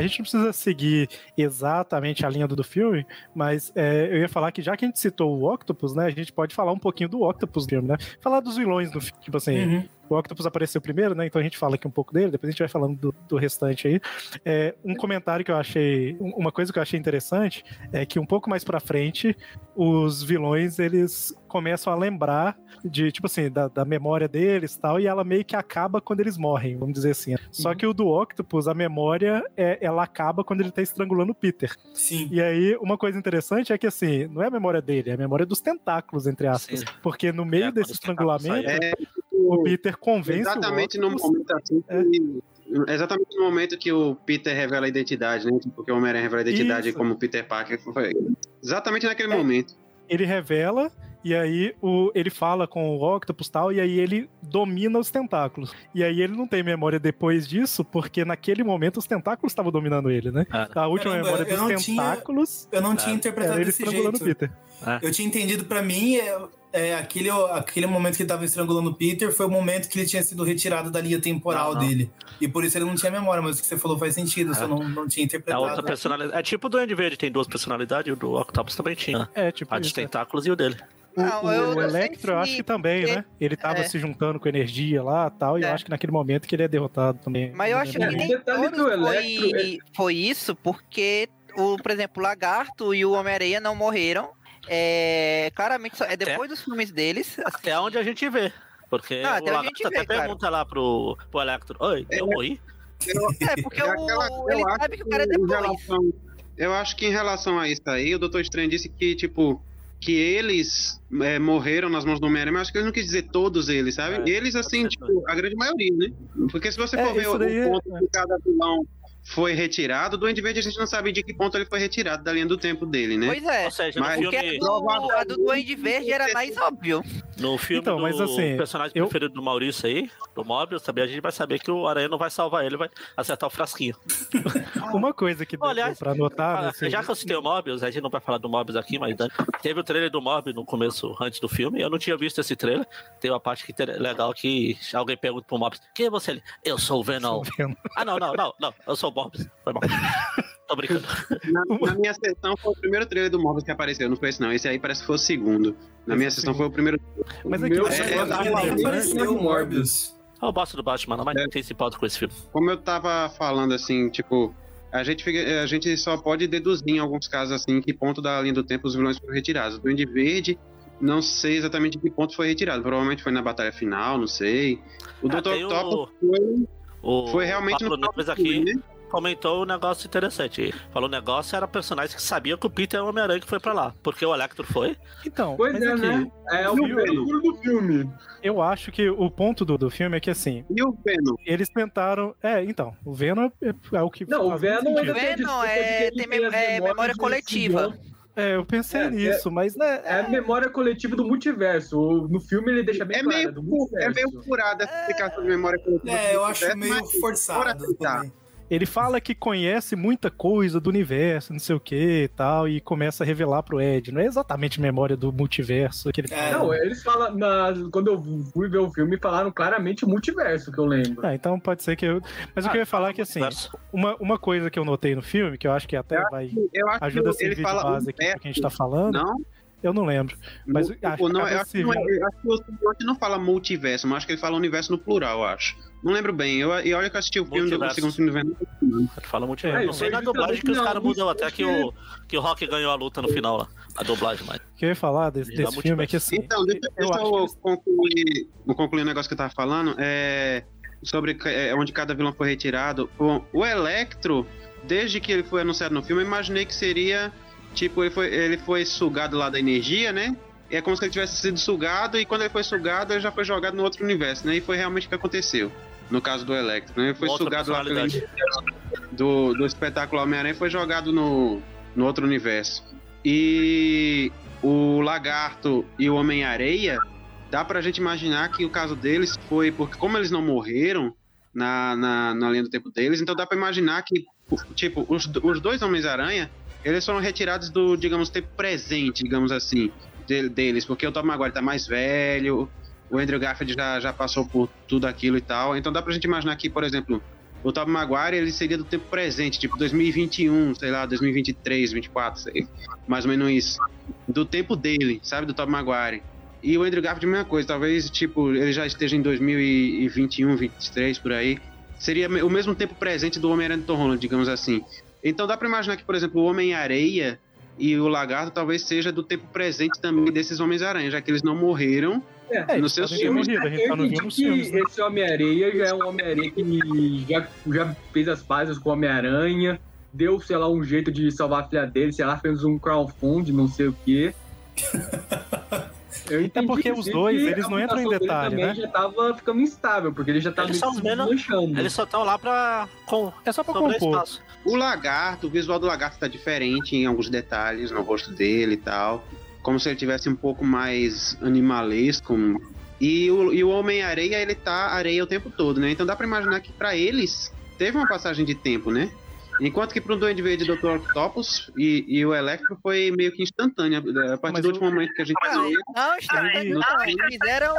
A gente não precisa seguir exatamente a linha do, do filme, mas é, eu ia falar que já que a gente citou o Octopus, né? A gente pode falar um pouquinho do Octopus do filme, né? Falar dos vilões do filme, tipo assim. Uhum. O Octopus apareceu primeiro, né? Então a gente fala aqui um pouco dele, depois a gente vai falando do, do restante aí. É, um comentário que eu achei, um- uma coisa que eu achei interessante é que um pouco mais pra frente, os vilões eles começam a lembrar de, tipo assim, da, da memória deles e tal, e ela meio que acaba quando eles morrem, vamos dizer assim. Só que o do Octopus, a memória, é, ela acaba quando ele tá estrangulando o Peter. Sim. E aí, uma coisa interessante é que, assim, não é a memória dele, é a memória dos tentáculos, entre aspas. Sim. Porque no meio É, desse estrangulamento. É, o Peter convence exatamente o no Octopus momento assim É. que, Exatamente no momento que o Peter revela a identidade, né? Porque o Homem-Aranha revela a identidade Isso. como Peter Parker. Foi exatamente naquele É. momento. ele revela e aí o, ele fala com o Octopus e tal, e aí ele domina os tentáculos. E aí ele não tem memória depois disso, porque naquele momento os tentáculos estavam dominando ele, né? É. A última Caramba, memória dos não tinha- tentáculos Eu não tinha É. interpretado era ele desse estrangulando o jeito. Peter. Eu tinha entendido pra mim, é, é, aquele, aquele momento que ele tava estrangulando o Peter foi o momento que ele tinha sido retirado da linha temporal Não, não. dele. E por isso ele não tinha memória, mas o que você falou faz sentido, eu só É. não, não tinha É interpretado. outra personalidade. É tipo o Duende Verde, tem duas personalidades, e o do Octopus também tinha. É, tipo A dos isso. é. tentáculos e o dele. O, Não, o- eu o Electro, eu acho que também, né? Ele tava É. se juntando com energia lá e tal, e eu É. acho que naquele momento que ele é derrotado também. Mas eu acho que É, nem o detalhe todos do Electro foi, foi isso, porque, o, por exemplo, o Lagarto e o Homem-Aranha não morreram. É, claramente, só- é depois dos filmes deles. assim, Até onde a gente vê. Porque Não, o até a Lagarto gente até vê, cara. pergunta lá pro, pro Electro: Oi, eu morri? É, porque É o, aquela- ele sabe que o cara é depois. relação- eu acho que em relação a isso aí, o Doutor Estranho disse que, tipo, que eles é, morreram nas mãos do Homem-Aranha, mas acho que ele não quis dizer todos eles, sabe? É, eles, assim, tipo, a grande maioria, né? Porque se você É, for ver o, o é- ponto que cada vilão foi retirado, do Duende Verde a gente não sabe de que ponto ele foi retirado da linha do tempo dele, né? Pois é. Ou seja, Mas- no filme, do, a do Duende Verde era mais óbvio. no filme Então, do mas assim, personagem eu- preferido do Maurício aí, do Mobius, também a gente vai saber que o Aranha não vai salvar ele, vai acertar o frasquinho. [LAUGHS] Uma coisa que deu Aliás, pra notar. Ah, nesse- já que eu citei o Mobius, a gente não vai falar do Mobius aqui, mas Dan- teve o trailer do Mobius no começo, antes do filme. Eu não tinha visto esse trailer. Tem uma parte que é legal que alguém pergunta pro Mobius: Quem é você? Ele, eu sou o Venom. Venom. Ah, não, não, não, não. Eu sou o Mobius. Foi mal. [LAUGHS] Tô brincando. Na, na minha sessão foi o primeiro trailer do Morbius que apareceu, não foi esse não. Esse aí parece que foi o segundo. Na minha sessão foi o primeiro. Mas O aqui você é- é, é- nem é- apareceu o Morbius. Eu gosto do Batman, não, mas ninguém se importa com esse filme. Como eu tava falando, assim, tipo, a gente, fica- a gente só pode deduzir em alguns casos, assim, que ponto da linha do tempo os vilões foram retirados. O Duende Verde, não sei exatamente de que ponto foi retirado. Provavelmente foi na batalha final, não sei. O Ah, Dr. tem o- Octopus foi, O foi realmente no aqui filme, né? Comentou um negócio interessante. Falou um negócio, era personagem que sabia que o Peter é o Homem-Aranha que foi pra lá. Porque o Electro foi. Então, Pois mas é, aqui, né? É o furo do filme. eu acho que o ponto do, do filme é que assim, E o Venom? eles tentaram. É, então, o Venom é, é o que. Não, o Venom ainda O a Venom é, tem mem- é memória coletiva. É, eu pensei É, nisso, mas né. É a memória coletiva do multiverso. No filme ele deixa bem É claro, meio, é é meio furada essa explicação de memória coletiva. É, eu acho meio forçado. Ele fala que conhece muita coisa do universo, não sei o que e tal, e começa a revelar pro Ed. Não é exatamente memória do multiverso que ele É. fala. Não, eles falam. Na, quando eu fui ver o filme, falaram claramente multiverso, que eu lembro. Ah, então pode ser que eu. Mas o que eu ia falar é que assim, uma, uma coisa que eu notei no filme, que eu acho que até vai. Eu acho Ajuda a que ele servir de base aqui pra quem a gente tá falando. Não, Eu não lembro. Mas acho que não, eu acho que não, é- eu acho que o não fala multiverso, mas acho que ele fala universo no plural, eu acho. Não lembro bem. Eu, e olha que eu assisti o filme do o Multiverso. segundo filme do Venom. Fala muito. É, não sei na dublagem que os caras mudam até que o, que o Rock ganhou a luta no final lá. A dublagem, mas. O que eu ia falar desse, desse filme é que assim. Então, deixa, eu eu, eles- concluir, vou concluir o negócio que eu tava falando. É, sobre é, onde cada vilão foi retirado. Bom, o Electro, desde que ele foi anunciado no filme, eu imaginei que seria. Tipo, ele foi, ele foi sugado lá da energia, né? É como se ele tivesse sido sugado, e quando ele foi sugado, ele já foi jogado no outro universo, né? E foi realmente o que aconteceu. No caso do Electro, né? Ele foi Outra sugado lá pela [LAUGHS] do, do espetáculo Homem-Aranha e foi jogado no, no outro universo. E o Lagarto e o Homem-Areia, dá pra gente imaginar que o caso deles foi porque, como eles não morreram na, na, na linha do tempo deles, então dá pra imaginar que, tipo, os, os dois Homens-Aranha, eles foram retirados do, digamos, tempo presente, digamos assim, de- deles, porque o Tom Maguire tá mais velho, o Andrew Garfield já, já passou por tudo aquilo e tal, então dá pra gente imaginar que, por exemplo, o Tobey Maguire ele seria do tempo presente, tipo 2021, sei lá, 2023, 24, sei, mais ou menos isso. Do tempo dele, sabe, do Tobey Maguire. E o Andrew Garfield, mesma coisa, talvez, tipo, ele já esteja em 2021, 23, por aí. Seria o mesmo tempo presente do Homem-Aranha do Tom Holland, digamos assim. Então dá pra imaginar que, por exemplo, o Homem-Areia e o Lagarto talvez seja do tempo presente também desses Homens-Aranha, já que eles não morreram É, nos seus ter filmes. morrido, a gente Eu nos filmes. que né? esse Homem-Areia já é um Homem-Aranha que já, já fez as pazes com o Homem-Aranha, deu, sei lá, um jeito de salvar a filha dele, sei lá, fez um crowdfunding, não sei o quê. [LAUGHS] Eu entendi, É porque os dois, eles não entram em detalhe, né? já tava ficando instável, porque ele já tava Eles meio. Eles só estão lá pra. Com, É só pra compor. espaço. O lagarto, o visual do lagarto tá diferente em alguns detalhes no rosto dele e tal. Como se ele tivesse um pouco mais animalesco. E o, e o Homem-Areia, ele tá areia o tempo todo, né? Então dá pra imaginar que pra eles teve uma passagem de tempo, né? Enquanto que pro Duende Verde Dr. Octopus e, e o Electro foi meio que instantânea. A partir Mas do último momento que a gente Ah, viu. não, Ele- não, eles fizeram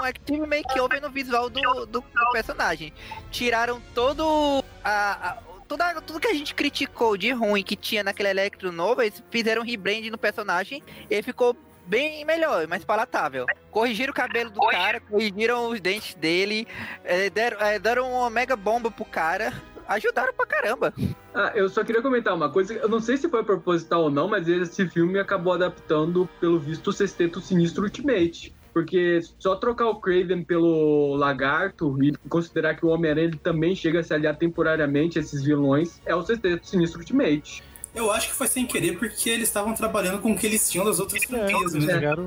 um active makeover no visual do, do, do personagem. Tiraram todo a, a- toda, tudo que a gente criticou de ruim que tinha naquele Electro novo, eles fizeram um rebrand no personagem e ele ficou bem melhor, mais palatável. Corrigiram o cabelo do cara, corrigiram os dentes dele, eh, deram, eh, deram uma mega bomba pro cara. Ajudaram pra caramba. Ah, eu só queria comentar uma coisa, eu não sei se foi proposital ou não, mas esse filme acabou adaptando, pelo visto, o Sexteto Sinistro Ultimate. Porque só trocar o Craven pelo Lagarto e considerar que o Homem-Aranha também chega a se aliar temporariamente a esses vilões é o Sexteto Sinistro Ultimate. Eu acho que foi sem querer porque eles estavam trabalhando com o que eles tinham das outras É, franquias, eles né? pegaram-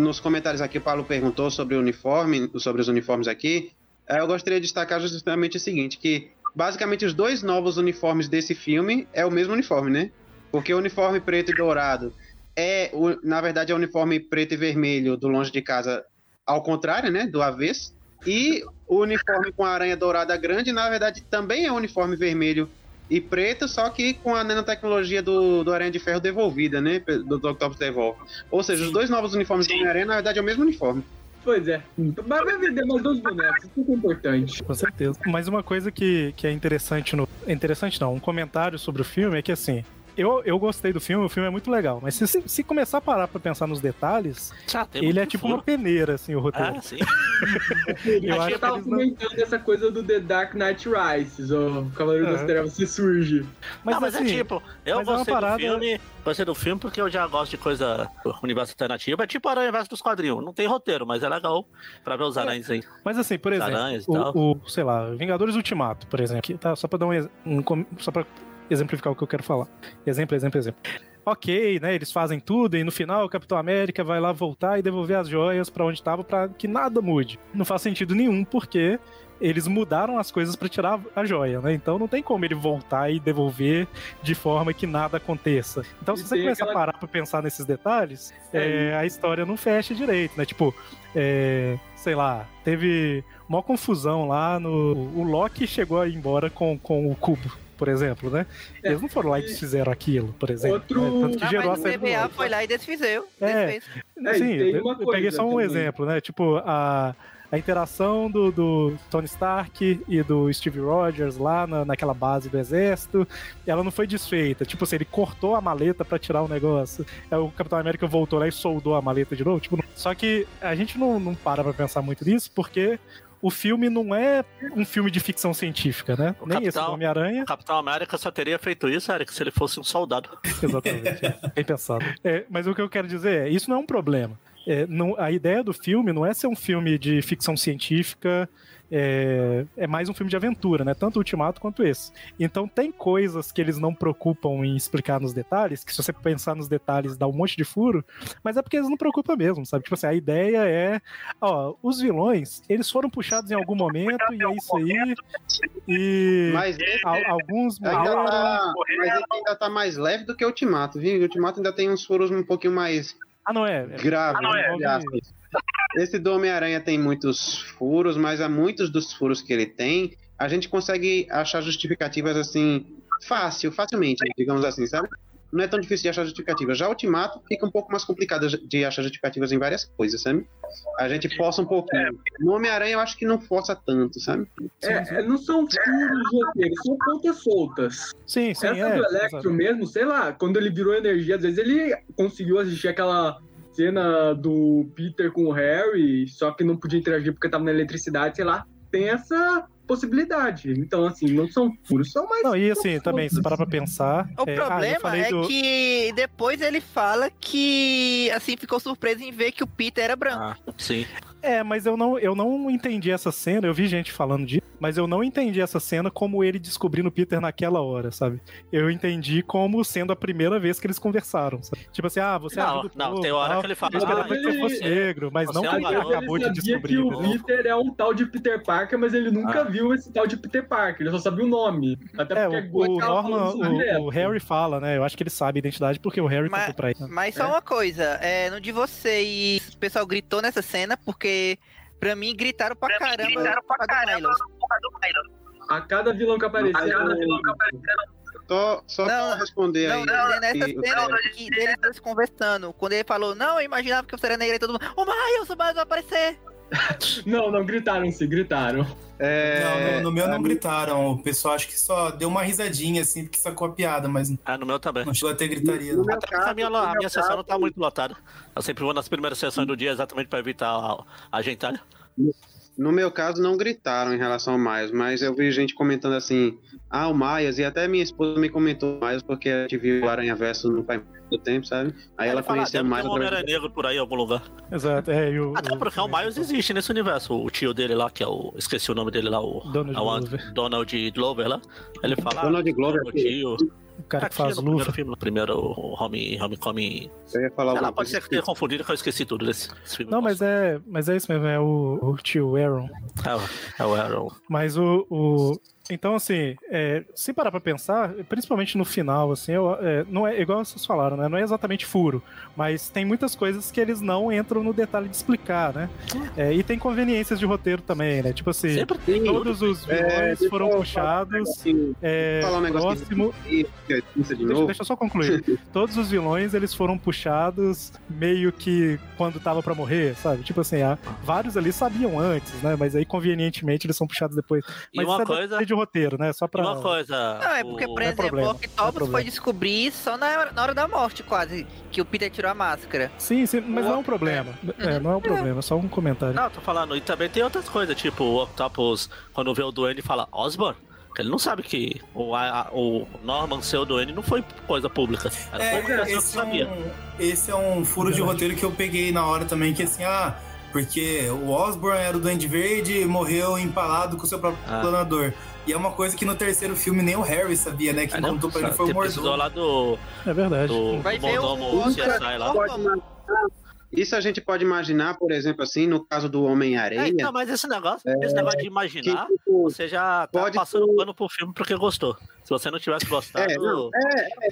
Nos comentários aqui, o Paulo perguntou sobre o uniforme, sobre os uniformes aqui. Eh, Eu gostaria de destacar justamente o seguinte, que basicamente os dois novos uniformes desse filme é o mesmo uniforme, né? Porque o uniforme preto e dourado é, o- na verdade, é o uniforme preto e vermelho do Longe de Casa ao contrário, né? Do avesso. E o uniforme com a aranha dourada grande, na verdade, também é um uniforme vermelho e preto, só que com a nanotecnologia do, do Aranha de Ferro devolvida, né? Do Dr. Octopus devolve. Ou seja, os dois novos uniformes do Homem-Aranha, na verdade, é o mesmo uniforme. Pois é. Mas vai vender mais dois bonecos, isso que é importante. Com certeza. Mas uma coisa que, que é interessante no. é Interessante não, um comentário sobre o filme é que assim. Eu, eu gostei do filme, o filme é muito legal, mas se, se começar a parar pra pensar nos detalhes, Ah, ele é tipo furo. uma peneira, assim, o roteiro. Ah, sim. eu acho que tava eles não... comentando essa coisa do The Dark Knight Rises, o Cavaleiro das Aham. Trevas se surge. Mas, não, mas assim, é tipo, eu é gostei parada- do filme, gostei do filme porque eu já gosto de coisa do universo alternativo. É tipo Aranha Verso dos quadrinhos. Não tem roteiro, mas é legal pra ver os aranhas aí. Mas assim, por exemplo, o, o, sei lá, Vingadores Ultimato, por exemplo, tá? Só pra dar um, um só para exemplificar o que eu quero falar. Exemplo, exemplo, exemplo. Ok, né? Eles fazem tudo e no final o Capitão América vai lá voltar e devolver as joias pra onde tava pra que nada mude. Não faz sentido nenhum porque eles mudaram as coisas pra tirar a joia, né? Então não tem como ele voltar e devolver de forma que nada aconteça. Então E se você começar aquela- a parar pra pensar nesses detalhes, É, é, a história não fecha direito, né? Tipo, é, sei lá, teve uma confusão lá no. O Loki chegou a ir embora com, com o cubo, por exemplo, né? É, Eles não foram lá e desfizeram aquilo, por exemplo. Outro- né? Tanto que Ah, gerou a mas o do CBA Loki. foi lá e desfizeu. É. É, Sim, eu, peguei só um também. exemplo, né? Tipo, a, a interação do, do Tony Stark e do Steve Rogers lá na, naquela base do exército, ela não foi desfeita. Tipo assim, ele cortou a maleta pra tirar o negócio. Aí o Capitão América voltou lá e soldou a maleta de novo. Tipo, só que a gente não, não para pra pensar muito nisso, porque o filme não é um filme de ficção científica, né? O Nem esse Capitão- do Homem-Aranha. Capitão América só teria feito isso, Eric, se ele fosse um soldado. [LAUGHS] Exatamente. é. Bem pensado. [LAUGHS] É, mas o que eu quero dizer é, isso não é um problema. É, não- a ideia do filme não é ser um filme de ficção científica, é, é mais um filme de aventura, né? Tanto o Ultimato quanto esse. Então tem coisas que eles não preocupam em explicar nos detalhes, que se você pensar nos detalhes dá um monte de furo, mas é porque eles não preocupam mesmo, sabe? Tipo assim, a ideia é, ó, os vilões, eles foram puxados em algum momento e é isso aí. E Mas al- alguns morreram. tá, mas esse ainda tá mais leve do que o Ultimato, viu? O Ultimato ainda tem uns furos um pouquinho mais Ah, não é? é graves, é. entre aspas. Esse do Homem-Aranha tem muitos furos, mas há muitos dos furos que ele tem, a gente consegue achar justificativas assim, fácil, facilmente, digamos assim, sabe? não é tão difícil de achar justificativa. Já Ultimato fica um pouco mais complicado de achar justificativas em várias coisas, sabe? A gente força um pouquinho. No Homem-Aranha eu acho que não força tanto, sabe? É, não são furos de roteiro, são pontas soltas. Sim, sim, Essa é. do Electro exato. mesmo, sei lá, quando ele virou energia, às vezes ele conseguiu assistir aquela cena do Peter com o Harry, só que não podia interagir porque tava na eletricidade, sei lá. Tem essa possibilidade. Então, assim, não são furos, são mais. Não, e assim, também, se parar pra pensar. O é, ah, problema falei é do- que depois ele fala que, assim, ficou surpreso em ver que o Peter era branco. Ah, sim. É, mas eu não, eu não entendi essa cena, eu vi gente falando disso, mas eu não entendi essa cena como ele descobrindo o Peter naquela hora, sabe? Eu entendi como sendo a primeira vez que eles conversaram, sabe? Tipo assim, ah, você Não, ajuda o não, povo, tem hora tal, que ele fala, eu ah, que ele- fosse negro, mas você não é como ele acabou de descobrir. que o né? Peter é um tal de Peter Parker, mas ele nunca Ah. viu esse tal de Peter Parker. Ele só sabia o nome. Até É, porque o, o Norman, o, o Harry fala, né? Eu acho que ele sabe a identidade porque o Harry Mas- contou pra ele. Mas só uma coisa, é, no de vocês, o pessoal gritou nessa cena porque, pra mim, gritaram pra caramba. por causa do Milo. A cada vilão que aparecia. Só, só Não, pra responder Não, aí. não, é nessa que o cena cara- que deles dois conversando. Quando ele falou, não, eu imaginava que você era negra e todo mundo. Ô, Miles, o Miles vai aparecer. Não, não, gritaram sim, gritaram. É, Não, no, no meu não a- gritaram. O pessoal acho que só deu uma risadinha, assim, porque sacou a piada, mas Ah, no meu também. não chegou a ter gritaria. No Até caso, porque a minha, a minha sessão caso- não tá muito lotada. Eu sempre vou nas primeiras sessões do dia exatamente pra evitar a, a gentalha. No meu caso, não gritaram em relação ao Miles, mas eu vi gente comentando assim, ah, o Miles, e até minha esposa me comentou Miles porque a gente viu o Aranha Verso no faz muito tempo, sabe? Aí ela fala, conheceu deve mais um Homem-Aranha negro por aí em algum lugar. Exato, é, e o, Até o- porque o Miles existe nesse universo. O tio dele lá, que é o. Esqueci o nome dele lá, o. Donald é o Glover. Donald Glover lá. Ele fala. Donald Glover, o tio. o cara Ah, que tinha faz no primeiro luva. filme, no primeiro o Home, Homecoming. Eu ia falar alguma pode ser que tenha confundido que eu esqueci tudo desse, desse filme. Não, mas é, mas é isso mesmo, é o, o tio Aaron. É, o- é o Aaron. Mas o. o- então, assim, é, se parar pra pensar, principalmente no final, assim, eu- é, não é igual vocês falaram, né? Não é exatamente furo, mas tem muitas coisas que eles não entram no detalhe de explicar, né? É, e tem conveniências de roteiro também, né? Tipo assim, Sempre tem. todos os vilões É, deixa foram puxados. Assim, É, falar um negócio próximo, e que é isso de Deixa, eu só concluir. [LAUGHS] Todos os vilões, eles foram puxados meio que quando tava pra morrer, sabe? Tipo assim, ah, vários ali sabiam antes, né? Mas aí, convenientemente, eles são puxados depois. E Mas uma isso é coisa. de roteiro, né? Só pra... uma coisa. Não, é porque, o- por é exemplo, problema, o é foi descobrir só na hora, na hora da morte, quase. Que o Peter tirou a máscara. Sim, sim, mas não é um problema. É, não é um problema, é só um comentário. Não, tô falando. E também tem outras coisas, tipo, o Octopus, quando vê o Duende, fala Osborn. que Ele não sabe que o, a- o Norman ser o Duende não foi coisa pública. Era É, que esse, é sabia. um, esse é um furo de roteiro que eu peguei na hora também, que assim, ah, porque o Osborn era o Duende Verde e morreu empalado com o seu próprio Ah. planador. E é uma coisa que no terceiro filme nem o Harry sabia, né? Quem Ah, não, contou pra ele foi o mordomo. lá do, É verdade. do, Vai do mordomo o- CSI lá. Isso a gente pode imaginar, por exemplo, assim, no caso do Homem-Areia. É, não, mas esse negócio, esse negócio de que, imaginar, tipo, você já tá pode passando pano pro filme porque gostou. Se você não tivesse gostado, É, não, é, é.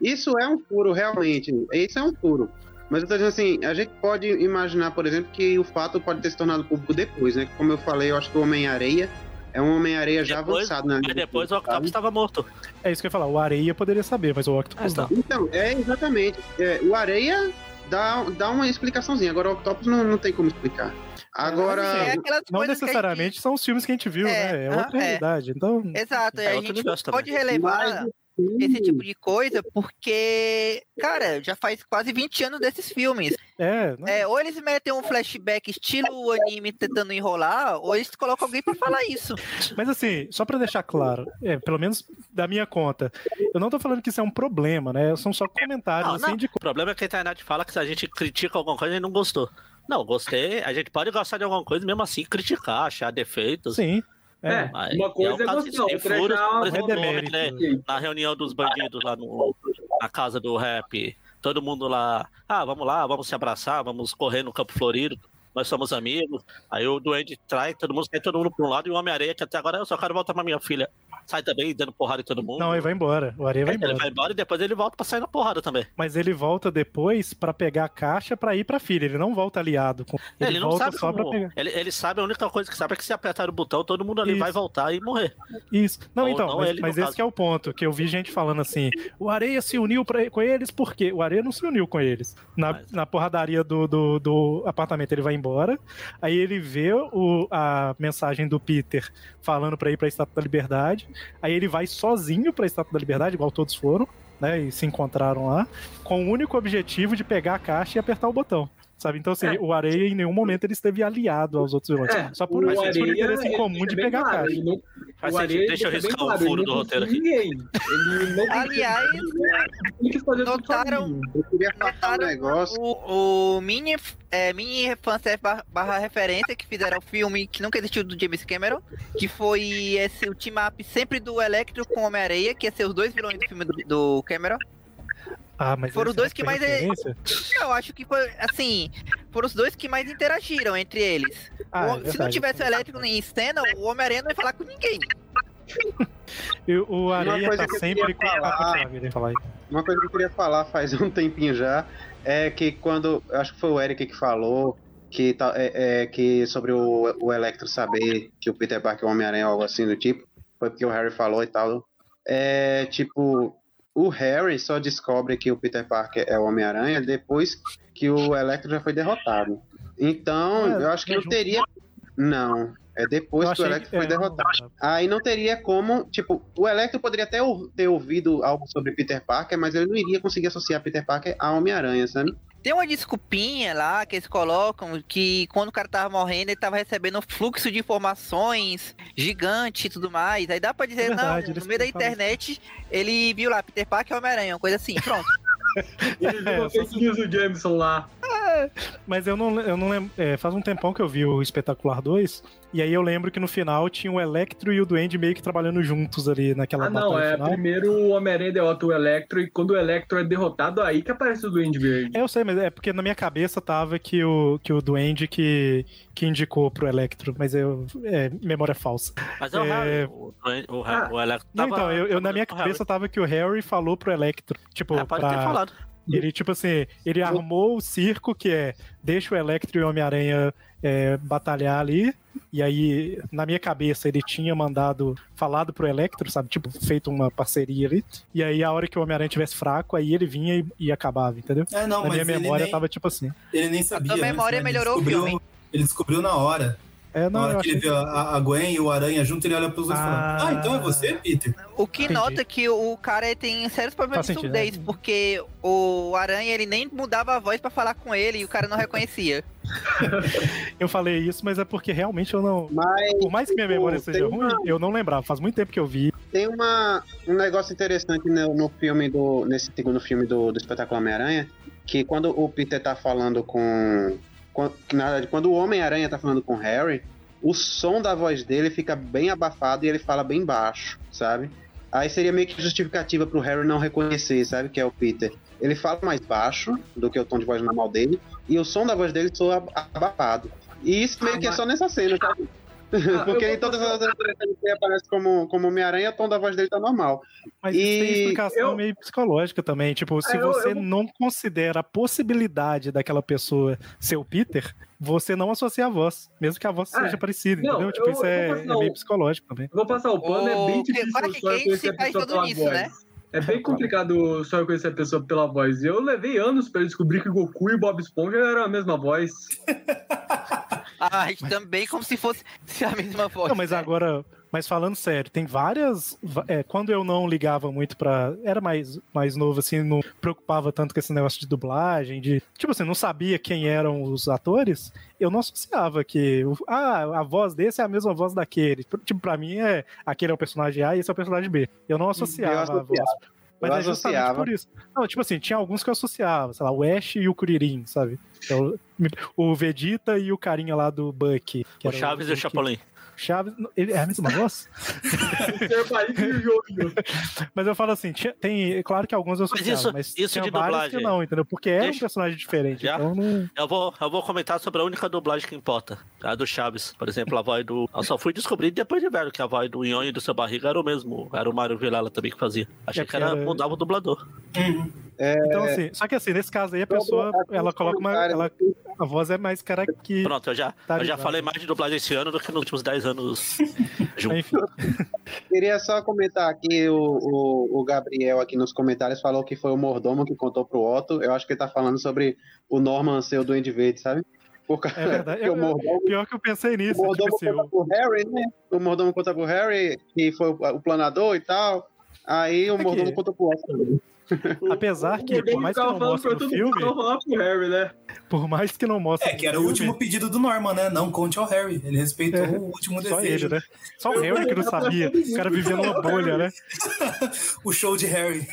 Isso é um furo, realmente. Isso é um furo. Mas eu tô dizendo assim, a gente pode imaginar, por exemplo, que o fato pode ter se tornado público depois, né? Como eu falei, eu acho que o Homem-Areia é um Homem-Areia já avançado, né? mas depois o Octopus estava morto. É isso que eu ia falar. O Areia poderia saber, mas o Octopus Ah, não. Então, é exatamente. É, o Areia dá, dá uma explicaçãozinha, agora o Octopus não, não tem como explicar. Agora, É Não necessariamente são os filmes que a gente viu, É, né? É ah, outra é. realidade. Então, gente- Exato, É a gente pode relevar Mas, esse tipo de coisa porque, cara, já faz quase 20 anos desses filmes. é. não- É, ou eles metem um flashback estilo anime tentando enrolar, ou eles colocam alguém pra falar isso. Mas assim, só pra deixar claro, é, pelo menos da minha conta, eu não tô falando que isso é um problema, né? São só comentários Não, assim não. de O problema é que a internet fala que se a gente critica alguma coisa, a gente não gostou. Não, gostei. A gente pode gostar de alguma coisa mesmo assim criticar, achar defeitos. Sim. É. É, uma coisa é é um caso gostar, outra é furos, por exemplo, homem, né, na reunião dos bandidos lá no, na casa do rap, todo mundo lá, ah, vamos lá, vamos se abraçar, vamos correr no Campo Florido, nós somos amigos. Aí o Duende trai, todo mundo sai todo mundo pra um lado e o Homem-Areia, que até agora eu só quero voltar pra minha filha. sai também dando porrada em todo mundo. Não, ele vai embora. O Areia vai Ele embora. vai embora e depois ele volta pra sair na porrada também. Mas ele volta depois pra pegar a caixa pra ir pra filha. Ele não volta aliado. Com... Ele, Ele, não sabe só como... pra pegar. Ele, ele sabe, a única coisa que sabe é que se apertar o botão, todo mundo ali Isso. vai voltar e morrer. Isso. Não, Ou então, não mas, ele, mas esse caso. que é o ponto, que eu vi gente falando assim, o Areia se uniu pra, com eles por quê? O Areia não se uniu com eles. Na, Mas- na porradaria do, do, do apartamento ele vai embora, aí ele vê o, a mensagem do Peter falando pra ir pra Estátua da Liberdade, aí ele vai sozinho pra Estátua da Liberdade, igual todos foram, né, e se encontraram lá, com o único objetivo de pegar a caixa e apertar o botão. Sabe? Então, assim, É. o Areia em nenhum momento ele esteve aliado aos outros vilões. É, Só por, o por Areia, interesse ele comum de bem pegar a claro, caixa. ele não- Faz o sentido. Areia Deixa eu bem riscar o claro, furo ele do roteiro em ninguém. Ele não confia Aliás, tudo notaram- um Notaram negócio. o, o mini, é, mini fanservice barra, barra referência que fizeram o filme que nunca existiu do James Cameron, que foi esse o team up sempre do Electro com Homem-Areia, que ia ser os dois vilões do filme do, do Cameron. Ah, mas Foram esse dois que mais é-? [LAUGHS] Eu acho que foi, assim, foram os dois que mais interagiram entre eles. Ah, O- é se não verdade. tivesse o Elétrico em cena, o Homem-Aranha não ia falar com ninguém. [LAUGHS] E o Areia coisa tá sempre. queria falar- pode falar. Uma coisa que eu queria falar faz um tempinho já é que quando. Acho que foi o Eric que falou que, tá- é, é, que sobre o, o Electro saber que o Peter Parker é o Homem-Aranha ou algo assim do tipo. Foi porque o Harry falou e tal. É tipo. O Harry só descobre que o Peter Parker é o Homem-Aranha depois que o Electro já foi derrotado. Então, É, eu acho que não teria. Não. É depois que o Electro que- foi é, derrotado. Aí não teria como, tipo, o Electro poderia até ter ouvido algo sobre Peter Parker, mas ele não iria conseguir associar Peter Parker a Homem-Aranha, sabe? Tem uma desculpinha lá que eles colocam que quando o cara tava morrendo, ele tava recebendo um fluxo de informações gigante e tudo mais. Aí dá pra dizer, É verdade, não, no meio da internet, ele viu lá Peter Parker e Homem-Aranha, uma coisa assim, pronto. [LAUGHS] Ele viu É, uma só fake news do Jameson lá. Mas eu não, eu não lembro. é, faz um tempão que eu vi o Espetacular 2. E aí eu lembro que no final tinha o Electro e o Duende meio que trabalhando juntos ali naquela Ah, não, é final. primeiro o Homem-Aranha derrota o Electro e quando o Electro é derrotado, aí que aparece o Duende Verde. É, eu sei, mas é porque na minha cabeça tava que o, que o Duende que, que indicou pro Electro, mas eu. É, memória falsa. Mas é o É. Harry. O, o, Ah. o Electro Não, tava- então, eu, eu- na minha o Harry. cabeça tava que o Harry falou pro Electro. Tipo, É, pode ter pra, falado. Ele, tipo assim, ele armou o circo que é deixa o Electro e o Homem-Aranha é, batalhar ali. E aí, na minha cabeça, ele tinha mandado, falado pro Electro, sabe? Tipo, feito uma parceria ali. E aí, a hora que o Homem-Aranha tivesse fraco, aí ele vinha e, e acabava, entendeu? É, não, na mas minha memória nem, tava tipo assim. ele nem sabia. tua antes, memória né? Ele melhorou o filme. Ele descobriu na hora. É, Na não, hora eu que ele viu a, a Gwen e o Aranha junto, ele olha pros dois e fala: Ah. Ah, então é você, Peter? O que Entendi. nota que o cara tem sérios problemas Faz de surdez, porque o Aranha ele nem mudava a voz pra falar com ele e o cara não reconhecia. [LAUGHS] Eu falei isso, mas é porque realmente eu não. Mas Por mais que minha memória Tipo, seja ruim, eu não lembrava. Faz muito tempo que eu vi. tem uma, um negócio interessante no, no filme do. nesse segundo filme do, do espetáculo Homem-Aranha, que quando o Peter tá falando com. Que, na verdade, quando o Homem-Aranha tá falando com o Harry, o som da voz dele fica bem abafado e ele fala bem baixo, sabe? Aí seria meio que justificativa pro Harry não reconhecer, sabe? Que é o Peter. Ele fala mais baixo do que o tom de voz normal dele, e o som da voz dele soa ab- abafado. E isso meio que é só nessa cena, sabe? Porque eu em todas as outras que ele aparece como, como Homem-Aranha, o tom da voz dele tá normal. Mas E isso tem explicação eu- meio psicológica também. Tipo, se É, eu- você eu- não considera a possibilidade daquela pessoa ser o Peter, você não associa a voz, mesmo que a voz É. seja parecida, Não, entendeu? Tipo, eu- isso eu é, é meio psicológico também. Vou passar o pano, é bem difícil que quem se faz tudo voz. né? É bem [LAUGHS] complicado só reconhecer a pessoa pela voz. Eu levei anos pra descobrir que o Goku e o Bob Esponja eram a mesma voz. [LAUGHS] Ah, também como se fosse se a mesma voz. Não, mas agora, mas falando sério, tem várias. é, quando eu não ligava muito pra. Era mais, mais novo, assim, não preocupava tanto com esse negócio de dublagem, de. Tipo assim, não sabia quem eram os atores, eu não associava que. Ah, a voz desse é a mesma voz daquele. Tipo, pra mim é. Aquele é o personagem A e esse é o personagem B. Eu não associava, associava. a voz. Mas Eu é justamente associava. por isso. Não, tipo assim, tinha alguns que eu associava, sei lá, o Ash e o Kuririn, sabe? Então, o Vegeta e o carinha lá do Buck. que O Chaves e o que- Chapolin. Chaves. Ele é a mesma voz? Mas eu falo assim, tinha- tem. é Claro que alguns eu Mas associava, isso- mas isso tinha de dublagem. que não, entendeu? Porque era um personagem diferente. Já? Então não. Eu vou, eu vou comentar sobre a única dublagem que importa. A do Chaves, por exemplo, a voz do. Eu só fui descobrir depois de velho que a voz do Nhonho e do seu barriga era o mesmo. Era o Mário Vilela também que fazia. Achei É que era porque era- mudava o dublador. Então, assim, só que assim, nesse caso aí, a pessoa, ela coloca uma. Ela, a voz é mais cara que. Pronto, eu já, Tá eu já falei mais de dublagem esse ano do que nos últimos 10 anos [LAUGHS] juntos. Enfim, Queria só comentar aqui, o, o, o Gabriel aqui nos comentários falou que foi o mordomo que contou pro Otto. Eu acho que ele tá falando sobre o Norman ser o Duende Verde, sabe? Por causa é verdade. [LAUGHS] que Eu- o mordomo, pior que eu pensei o nisso. Tipo mordomo assim, conta pro Harry, né? O mordomo conta pro Harry, que foi o, o planador e tal. Aí o Aqui. mordomo conta pro Otto. [LAUGHS] apesar que, por mais que não mostre no filme, Harry, né? por mais que não mostre É, que era o último pedido do Norman, né? Não conte ao Harry. Ele respeitou É, o último Só desejo. ele, né? Só o Harry que não sabia. O cara vivia numa bolha, né? [LAUGHS] O show de Harry.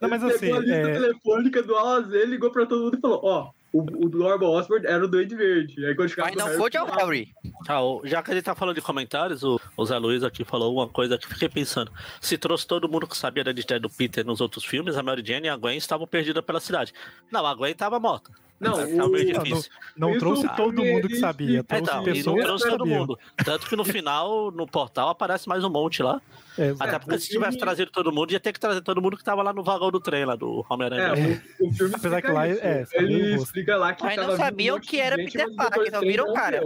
Não, mas Ele assim, pegou a lista é, telefônica do A a Z, ligou pra todo mundo e falou, ó, o, o Norman Osborn era o Duende Verde. Aí quando Mas não Harry, foi ao falava, Harry. Ah, o- já que a gente tá falando de comentários, o, o Zé Luiz aqui falou uma coisa que fiquei pensando. Se trouxe todo mundo que sabia da identidade do Peter nos outros filmes, a Mary Jane e a Gwen estavam perdidas pela cidade. Não, a Gwen tava morta. Não, Tá o- meio não, não trouxe pra todo mundo que sabia. Trouxe Então, pessoas não que trouxe todo sabiam. mundo. Tanto que no final, no portal, aparece mais um monte lá. É, exato. Até porque se tivesse trazido todo mundo, ia ter que trazer todo mundo que tava lá no vagão do trem, lá do Homem-Aranha. É, o, o filme Apesar que lá é- isso. é, sabia ele explica lá que Mas não sabiam um que era gente, Peter Parker, só trem viram o cara.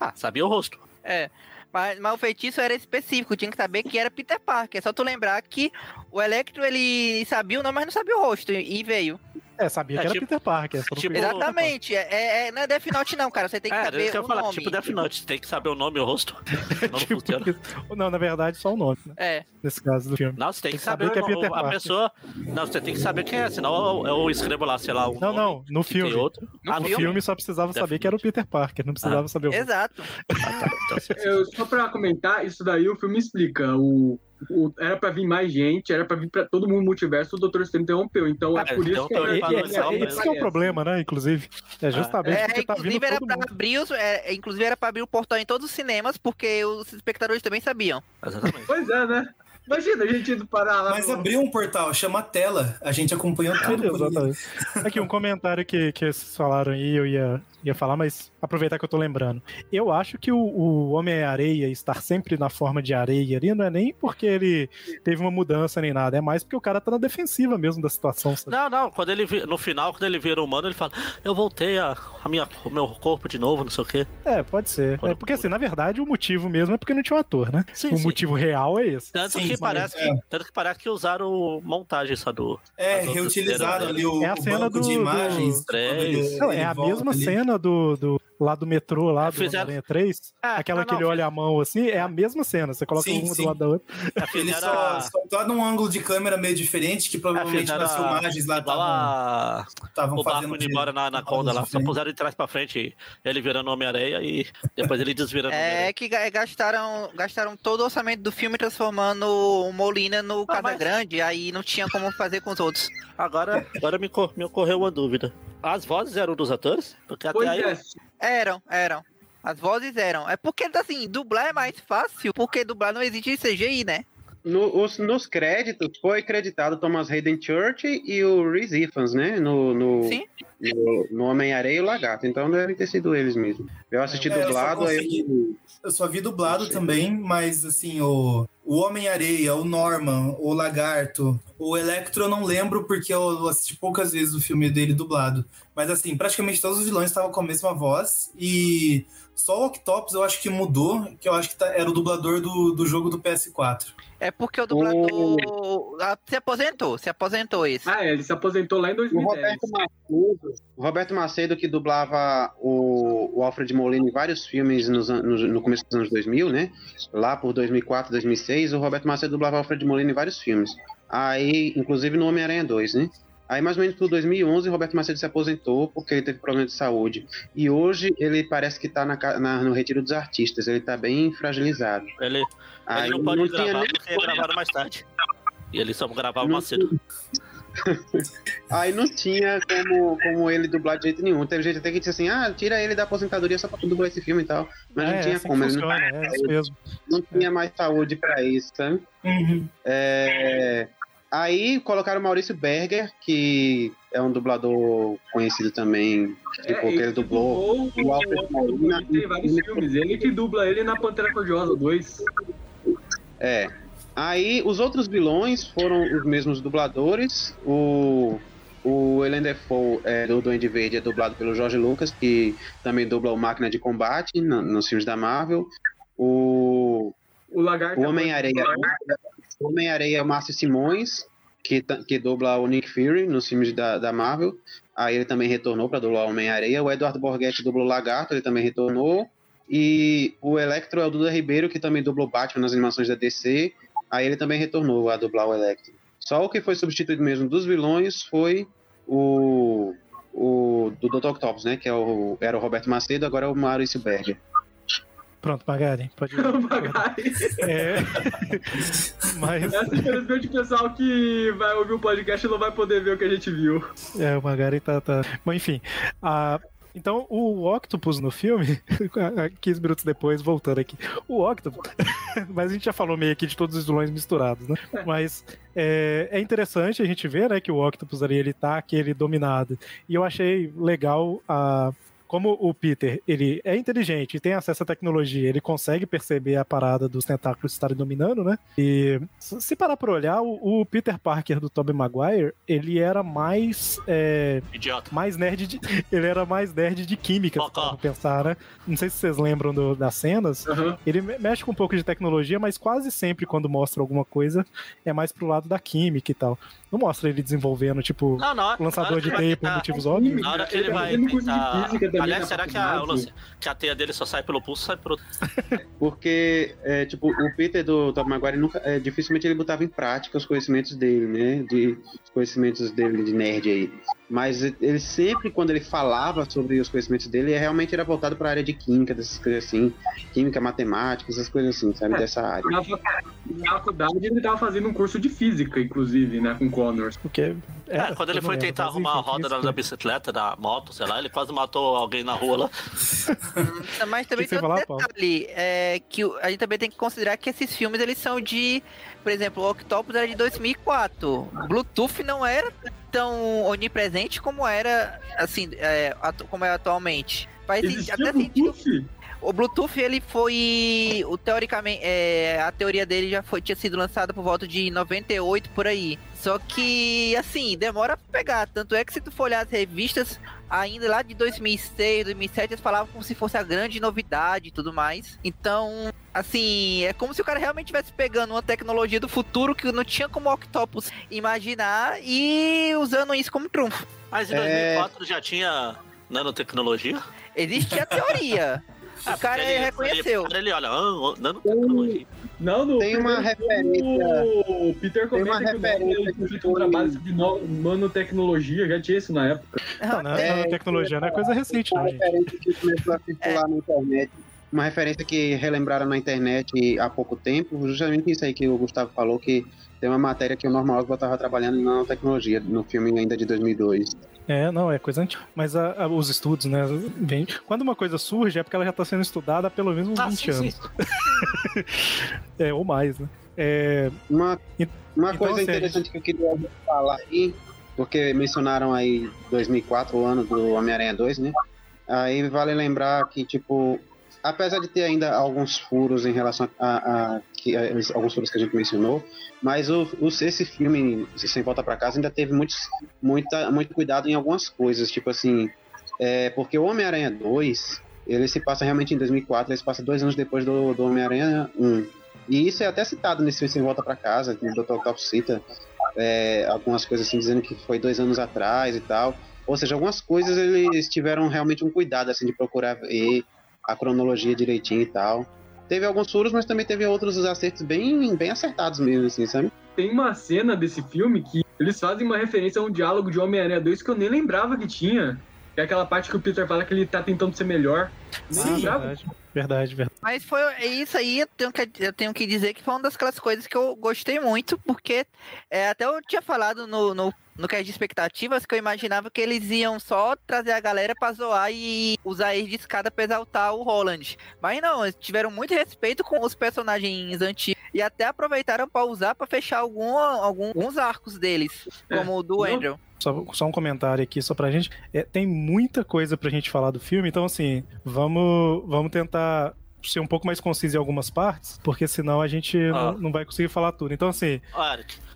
Ah, sabia o rosto. É. Mas, mas o feitiço era específico, tinha que saber que era Peter Parker. É só tu lembrar que o Electro ele sabia o nome, mas não sabia o rosto. E veio. É, sabia É, que era tipo- Peter Parker. tipo- Exatamente. É, é- é- não é Death Note, não, cara. Você tem que É, era saber isso que eu ia o falar. nome. Tipo Death Note, você tem que saber o nome e o rosto. [LAUGHS] Não Tipo. Não, na verdade, só o nome, né? É. Nesse caso do filme. Não, você tem que, Tem que saber, saber que é o- Peter a Parker. pessoa. Não, você tem que saber quem é, senão eu, eu escrevo lá, sei lá, um Não, não, no que filme. outro. No ah, no filme. filme só precisava saber que era o Peter Parker, não precisava saber o rosto. Exato. Ah, tá. Então, Eu, só pra comentar, isso daí o filme explica. O, o- era pra vir mais gente, era pra vir pra todo mundo multiverso, o Doutor Estranho interrompeu. Então é Ah, por isso então que a esse, algo, esse que é o problema, né? Inclusive. É justamente É, porque tá vindo inclusive era todo pra mundo. abrir os. é, inclusive era pra abrir o portão em todos os cinemas, porque os espectadores também sabiam. Exatamente. Pois é, né? Imagina a gente indo parar lá. Mas no- abriu um portal, chama tela. A gente acompanhou tudo. Aqui um comentário que, que vocês falaram aí, eu ia, ia falar, mas aproveitar que eu tô lembrando. Eu acho que o, o Homem-Areia estar sempre na forma de areia ali não é nem porque ele teve uma mudança nem nada, é mais porque o cara tá na defensiva mesmo da situação. sabe? Não, não, quando ele no final, quando ele vira humano, ele fala, eu voltei a, a minha, o meu corpo de novo, não sei o quê. É, pode ser. É porque assim, na verdade, o motivo mesmo é porque não tinha um ator, né? Sim, o sim. motivo real é esse. Tanto Sim, que parece é. que, tanto que parece que usaram montagem só do. É, reutilizaram ali o, É a o cena banco do- de do- imagens. Quando ele- Não, é a mesma ali. cena do, do lá do metrô, lá do Fizeram- Homem-Aranha 3. Ah, aquela não, que ele olha a mão assim, é a mesma cena. Você coloca Sim, uma sim. do lado da outra. Ele Fizeram só, a- só tá num ângulo de câmera meio diferente, que provavelmente fizeram nas filmagens lá estavam a, o barco embora na, na conda lá. Só puseram de trás pra frente ele virando Homem-Areia e depois ele desvirando. É que ga- gastaram, gastaram todo o orçamento do filme transformando o Molina no Ah, Casa mas- Grande, aí não tinha como fazer com os outros. Agora, agora me, me ocorreu uma dúvida. As vozes eram dos atores? Porque até Pois aí. Eram, eram. As vozes eram. É porque, assim, dublar é mais fácil, porque dublar não existe CGI, né? No- os- nos créditos foi creditado Thomas Hayden Church e o Rhys Ifans, né? No, no, Sim. no, no Homem-Areia e o Lagarto. Então devem ter sido eles mesmo. Eu assisti É, eu só dublado, aí consegui- Eu só vi dublado também, mas assim, o, o Homem-Areia, o Norman, o Lagarto, o Electro eu não lembro porque eu assisti poucas vezes o filme dele dublado. Mas assim, praticamente todos os vilões estavam com a mesma voz e só o Octopus eu acho que mudou, que eu acho que tá- era o dublador do, do jogo do PS4. É porque o dublador ah, se aposentou, se aposentou esse. Ah, é, ele se aposentou lá em O 2010. Roberto Macedo, o Roberto Macedo que dublava o, o Alfred Molina em vários filmes nos no, no começo dos anos 2000, né? Lá por 2004, 2006, o Roberto Macedo dublava o Alfred Molina em vários filmes. Aí, inclusive no Homem-Aranha 2, né? Aí, mais ou menos por 2011, o Roberto Macedo se aposentou porque ele teve problema de saúde. E hoje ele parece que tá na- no retiro dos artistas, ele tá bem fragilizado. Ele, ele Aí não pode tinha gravar nem porque gravaram mais tarde. E eles só gravavam mais cedo. [LAUGHS] Aí não tinha como, como ele dublar de jeito nenhum. Teve gente até que disse assim: ah, tira ele da aposentadoria só pra dublar esse filme e tal. Mas não É, tinha assim como, ele não, é mesmo. não tinha mais saúde pra isso, sabe? Uhum. É, Aí colocaram o Maurício Berger, que é um dublador conhecido também, tipo, que ele dublou. dublou o Alfred Molina. o- Tem vários filmes. Ele que dubla ele na Pantera Cor-de-Rosa 2. É. Aí os outros vilões foram os mesmos dubladores. O, o Ellen Defoe é, do Duende Verde é dublado pelo Jorge Lucas, que também dubla o Máquina de Combate no- nos filmes da Marvel. O, O Lagarto. o Homem-Areia o Homem-Areia é o Márcio Simões, que, que dubla o Nick Fury nos filmes da, da Marvel. Aí ele também retornou para dublar Homem-Areia. O Eduardo Borghetti dubla o Lagarto, ele também retornou. E o Electro é o Duda Ribeiro, que também dublou Batman nas animações da DC. Aí ele também retornou a dublar o Electro. Só o que foi substituído mesmo dos vilões foi o, o do Dr. Octopus, né? Que é o, era o Roberto Macedo, agora é o Maurício Berger. Pronto, Magari, pode ir. [LAUGHS] É, [LAUGHS] mas Essa, infelizmente, o pessoal que vai ouvir o podcast não vai poder ver o que a gente viu. é, o Magari tá. tá... Mas enfim. a- Então, o Octopus no filme, [LAUGHS] 15 minutos depois, voltando aqui. O Octopus. Mas a gente já falou meio aqui de todos os vilões misturados, né? Mas é, é interessante a gente ver, né, que o Octopus ali, ele tá aquele dominado. E eu achei legal a. Como o Peter, ele é inteligente e tem acesso à tecnologia, ele consegue perceber a parada dos tentáculos estarem dominando, né? E se parar pra olhar, o, o Peter Parker do Tobey Maguire, ele era mais é, Idiota. mais nerd de, [LAUGHS] ele era mais nerd de química, se pensar, né? Não sei se vocês lembram do- das cenas. Aham. Ele me- mexe com um pouco de tecnologia, mas quase sempre quando mostra alguma coisa é mais pro lado da química e tal. Não mostra ele desenvolvendo, tipo, Não, não. lançador de teia ele por vai motivos óbvios. Na hora que Ele ele tá vai tentar. Aliás, será que a, que a teia dele só sai pelo pulso, sai pelo. [LAUGHS] Porque, é, tipo, o Peter do Tom Maguire nunca, é, dificilmente ele botava em prática os conhecimentos dele, né? De, os conhecimentos dele de nerd aí. Mas ele sempre, quando ele falava sobre os conhecimentos dele, realmente era voltado para a área de química, dessas coisas assim. Química, matemática, essas coisas assim, sabe? É. Dessa área. Na fac- na faculdade ele tava fazendo um curso de física, inclusive, né, com Connors. Porque, É, quando ele eu não foi lembro, tentar arrumar a roda da, da bicicleta, da moto, sei lá, ele quase matou alguém na rua lá. Mas [LAUGHS] também Que tem ia falar, detalhe, é, que a gente também tem que considerar que esses filmes eles são de, por exemplo, o Octopus era de 2004. Bluetooth não era tão onipresente como era, assim, é, como é atualmente. Faz Existia até sentido. O Bluetooth ele foi, o teoricamente, é, a teoria dele já foi tinha sido lançada por volta de 98 por aí. Só que assim, demora pra pegar, tanto é que se tu for olhar as revistas ainda lá de 2006, 2007, eles falavam como se fosse a grande novidade e tudo mais. Então, assim, é como se o cara realmente estivesse pegando uma tecnologia do futuro que não tinha como o Octopus imaginar e usando isso como trunfo. Mas em É. 2004 já tinha nanotecnologia? Existia a teoria. [LAUGHS] Ah, O cara porque ele- reconheceu. Ele, ele olha, ah, nanotecnologia. Não, no Tem uma referência- O Peter tem uma comenta que o referência Nolan que feito um foi- trabalho sobre no- nanotecnologia, já tinha isso na época. Não, né? É, tecnologia não é coisa recente, Uma não, gente. referência que começou a circular na internet. Uma referência que relembraram na internet há pouco tempo, justamente isso aí que o Gustavo falou, que tem uma matéria que o Normal Osborn estava trabalhando em nanotecnologia, no filme ainda de 2002. É, não, é coisa antiga. Mas a- a- os estudos, né? Vem... Quando uma coisa surge é porque ela já tá sendo estudada há pelo menos uns Ah, 20 sim, anos. sim. [LAUGHS] É, ou mais, né? É, Uma, uma então, coisa assim, interessante que eu queria falar aí, porque mencionaram aí 2004, o ano do Homem-Aranha 2, né? Aí vale lembrar que, tipo, apesar de ter ainda alguns furos em relação a, a, que, a alguns furos que a gente mencionou, mas o, o- esse filme, Sem Volta para Casa, ainda teve muitos, muita, muito cuidado em algumas coisas, tipo assim, é, porque o Homem-Aranha 2, ele se passa realmente em 2004, ele se passa dois anos depois do, do Homem-Aranha 1. E isso é até citado nesse Sem Volta para Casa, que o Dr. Octopus cita é, algumas coisas assim, dizendo que foi dois anos atrás e tal. Ou seja, algumas coisas eles tiveram realmente um cuidado assim de procurar ver a cronologia direitinho e tal. Teve alguns furos, mas também teve outros acertos bem, bem acertados mesmo, assim, sabe? Tem uma cena desse filme que eles fazem uma referência a um diálogo de Homem-Aranha 2 que eu nem lembrava que tinha. Que é aquela parte que o Peter fala que ele tá tentando ser melhor. Nem ah, lembrava. verdade, verdade, verdade. Mas foi é isso aí, eu tenho, que, eu tenho que dizer que foi uma das coisas que eu gostei muito, porque é, até eu tinha falado no, no no é de expectativas, que eu imaginava que eles iam só trazer a galera pra zoar e usar eles de escada pra exaltar o Holland. Mas não, eles tiveram muito respeito com os personagens antigos e até aproveitaram pra usar pra fechar algum, alguns arcos deles, É, como o do não- Andrew. Só, só um comentário aqui, só pra gente. É, tem muita coisa pra gente falar do filme, então assim, vamos, vamos tentar ser um pouco mais conciso em algumas partes, porque senão a gente Ah. não, não vai conseguir falar tudo. Então, assim,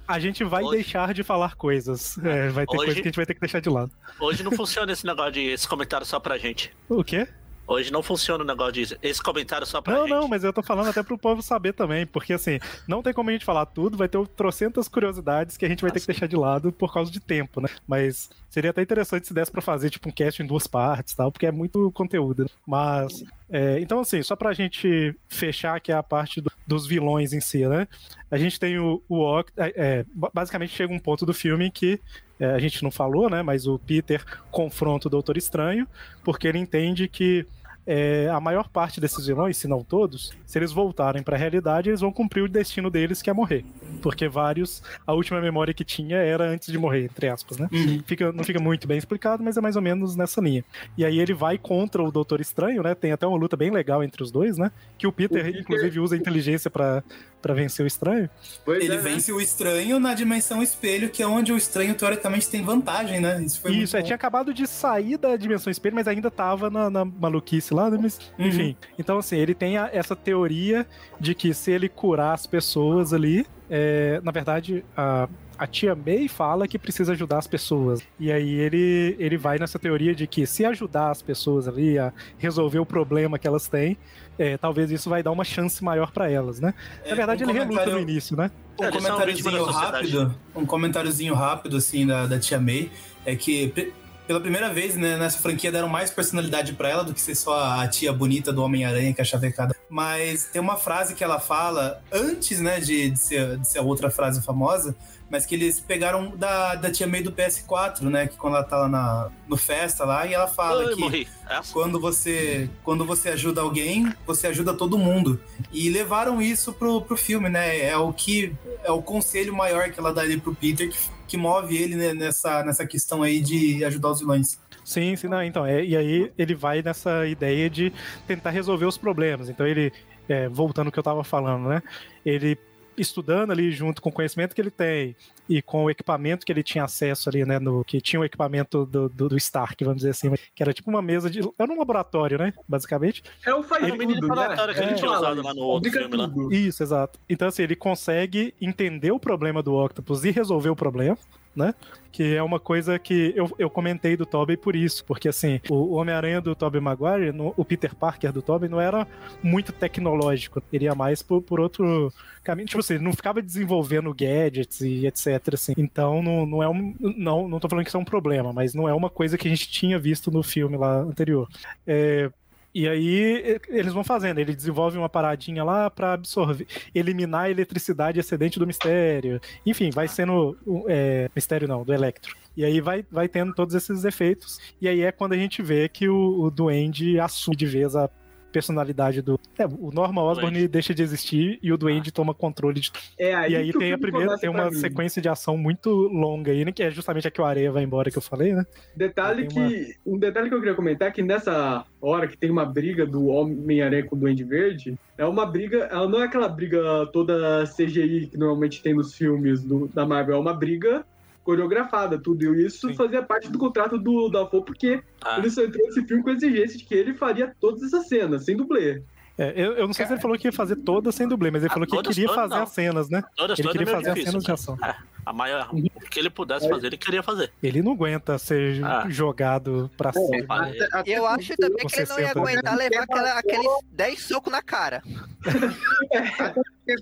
a gente vai Hoje- deixar de falar coisas. É, vai ter Hoje- coisa que a gente vai ter que deixar de lado. hoje não funciona esse negócio de esse comentário só pra gente. O quê? Hoje não funciona o negócio de esse comentário só pra Não, gente. não, mas eu tô falando até pro povo saber também, porque assim, não tem como a gente falar tudo, vai ter trocentas curiosidades que a gente vai ter que Assim. deixar de lado por causa de tempo, né? Mas seria até interessante se desse pra fazer, tipo, um cast em duas partes e tal, porque é muito conteúdo. né? Mas, é, então assim, só pra gente fechar aqui a parte do- dos vilões em si, né? A gente tem o, o Oct- é, é, ba- basicamente chega um ponto do filme em que é, a gente não falou, né? Mas o Peter confronta o Doutor Estranho, porque ele entende que é, a maior parte desses vilões, se não todos, se eles voltarem pra realidade, eles vão cumprir o destino deles, que é morrer. Porque vários, a última memória que tinha era antes de morrer, entre aspas, né? Fica, não fica muito bem explicado, mas é mais ou menos nessa linha. E aí ele vai contra o Doutor Estranho, né? Tem até uma luta bem legal entre os dois, né? Que o Peter, O Peter- inclusive, usa a inteligência pra pra vencer o Estranho. Pois Ele é, né? vence o estranho na dimensão espelho, que é onde o estranho teoricamente tem vantagem, né? Isso foi Isso, é, tinha acabado de sair da dimensão espelho, mas ainda tava na, na maluquice lá, né? Mas, Uhum. enfim. Então, assim, ele tem a- essa teoria de que se ele curar as pessoas ali, é, na verdade, a, a tia May fala que precisa ajudar as pessoas. E aí ele, ele vai nessa teoria de que se ajudar as pessoas ali a resolver o problema que elas têm, é, talvez isso vai dar uma chance maior pra elas, né? É, Na verdade, um ele reluta comentário- no início, né? Um são comentáriozinho rápido, um comentáriozinho rápido assim da, da tia May é que pe- pela primeira vez né, nessa franquia deram mais personalidade pra ela do que ser só a tia bonita do Homem-Aranha que é chavecada. Mas tem uma frase que ela fala antes, né, de, de, ser, de ser a outra frase famosa, mas que eles pegaram da, da tia May do PS4, né, que quando ela tá lá na, no festa lá e ela fala Ai, que. Essa? quando você quando você ajuda alguém, você ajuda todo mundo. E levaram isso pro, pro filme, né? É o que é o conselho maior que ela dá ali pro Peter que, que move ele né, nessa, nessa questão aí de ajudar os vilões. Sim, sim, não, então, é, e aí ele vai nessa ideia de tentar resolver os problemas. Então ele, é, voltando ao que eu tava falando, né? Ele estudando ali junto com o conhecimento que ele tem e com o equipamento que ele tinha acesso ali, né? No, que tinha o equipamento do, do, do Stark, vamos dizer assim, que era tipo uma mesa de. Era um laboratório, né? Basicamente. É o faz menino tudo, né? que ele É, tinha usado isso. lá no outro filme, tudo. Isso, exato. Então, assim, ele consegue entender o problema do Octopus e resolver o problema, né? Que é uma coisa que eu, eu comentei do Tobey por isso, porque assim, o Homem-Aranha do Tobey Maguire, no- o Peter Parker do Tobey não era muito tecnológico, ele ia mais por, por outro caminho, tipo assim, não ficava desenvolvendo gadgets e etc, assim. Então, não, não é um, não, não tô falando que isso é um problema, mas não é uma coisa que a gente tinha visto no filme lá anterior. É, e aí eles vão fazendo, ele desenvolve uma paradinha lá pra absorver, eliminar a eletricidade excedente do mistério. Enfim, vai sendo. É, mistério não, do Electro. E aí vai, vai tendo todos esses efeitos. E aí é quando a gente vê que o, o Duende assume de vez a personalidade do. É, o Norman Osborn Duende. deixa de existir e o Duende toma controle de É aí, e aí que tem a primeira, tem uma mim. sequência de ação muito longa aí, né? Que é justamente a que o Areia vai embora que eu falei, né? Detalhe Tem uma- que. Um detalhe que eu queria comentar é que nessa hora que tem uma briga do Homem-Aranha com o Duende Verde, é uma briga. Ela não é aquela briga toda CGI que normalmente tem nos filmes do- da Marvel, é uma briga coreografada, tudo. E isso Sim. fazia parte do contrato do Dafoe, porque Ah, ele só entrou nesse filme com a exigência de que ele faria todas essas cenas, sem dublê. É, eu, eu não sei se ele falou que ia fazer todas sem dublê, mas ele Ah, falou que todas, queria todas fazer não. as cenas, né? todas, Ele todas queria é fazer as difícil, cenas de ação. É, a maior, o que ele pudesse fazer, ele queria fazer. Ele não aguenta ser Ah. jogado pra cima. Até- até Eu acho também com que ele não ia 60 aguentar levar aquela- aqueles 10 socos na cara.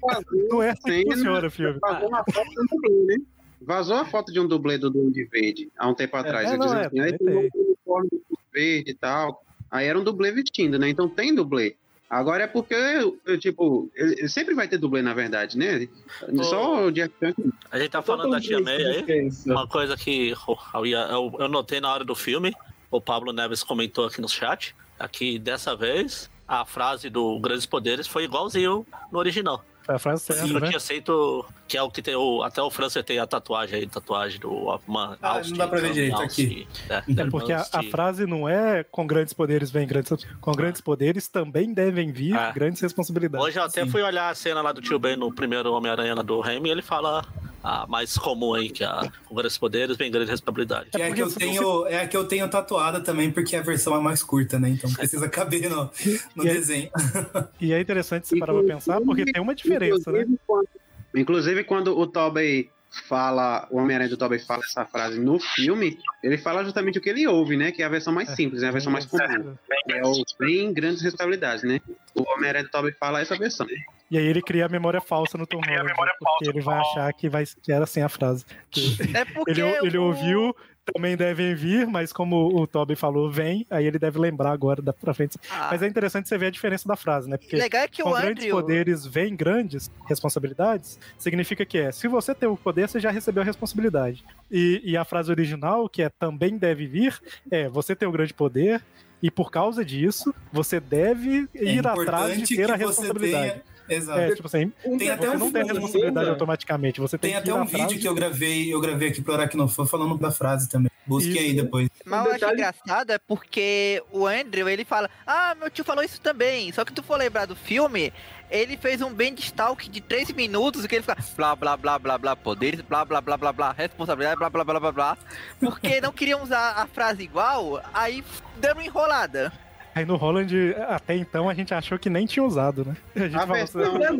vazou, [LAUGHS] Não é assim que funciona filme. vazou uma foto dublê, né? Vazou a foto de um dublê do Duende Verde há um tempo atrás. é, Eu não, disse é, assim, aí tem. um uniforme verde e tal. Aí era um dublê vestindo, né? Então tem dublê. Agora é porque, eu, tipo, ele- sempre vai ter dublê, na verdade, né? Só o Chan A gente tá falando da Tia May aí. Uma coisa que eu, eu- eu notei na hora do filme, o Pablo Neves comentou aqui no chat, é que dessa vez a frase do Grandes Poderes foi igualzinho no original. Foi a frase certa, Eu né? tinha aceito que é o que tem o. Até o França tem a tatuagem aí, tatuagem do Hoffman. Ah, não dá pra ver direito aqui. É porque a, a frase não é com grandes poderes vem grandes. Com grandes poderes também devem vir Ah. grandes responsabilidades. Hoje eu até fui olhar a cena lá do tio Ben no primeiro Homem-Aranha do Remy e ele fala a mais comum aí, que a, com grandes poderes vem grande responsabilidade. É, a que eu tenho, é a que eu tenho tatuada também, porque a versão é mais curta, né? Então precisa caber no, no E aí- desenho. E é interessante se parar pra pensar, porque tem uma diferença, né? Inclusive, quando- Inclusive, quando o Tobey fala, o Homem-Aranha do Tobey fala essa frase no filme, ele fala justamente o que ele ouve, né? Que é a versão mais simples, é a versão mais comum. É o bem grandes responsabilidades, né? O Homem-Aranha do Tobey fala essa versão. E aí ele cria a memória falsa no Tom Holland, porque ele vai achar que, vai, que era assim a frase. Que É porque ele, ele ouviu, também devem vir, mas como o Toby falou, vem, aí ele deve lembrar agora da pra frente. Ah. Mas é interessante você ver a diferença da frase, né? Porque Legal é que com o grandes Andrew- poderes vêm grandes responsabilidades, significa que é, se você tem o poder, você já recebeu a responsabilidade. E, e a frase original, que é também deve vir, é você tem o grande poder, e por causa disso, você deve É ir atrás de ter a responsabilidade. Exato. É, tipo assim, Tem até você um não tem responsabilidade ainda. automaticamente, você tem, Tem até um atrás vídeo de- que eu gravei, eu gravei aqui pro Aracnofã falando da frase também. Busque aí depois. Mas eu acho engraçado é porque o Andrew, ele fala, ah, meu tio falou isso também. Só que tu for lembrar do filme, ele fez um Stalk de 3 minutos que ele fica blá blá blá blá blá, poderes, blá blá blá blá blá, responsabilidade, blá blá blá blá blá. Porque não queriam usar a frase igual, aí dando enrolada. Aí no Holland, até então, a gente achou que nem tinha usado, né? A gente A falou assim,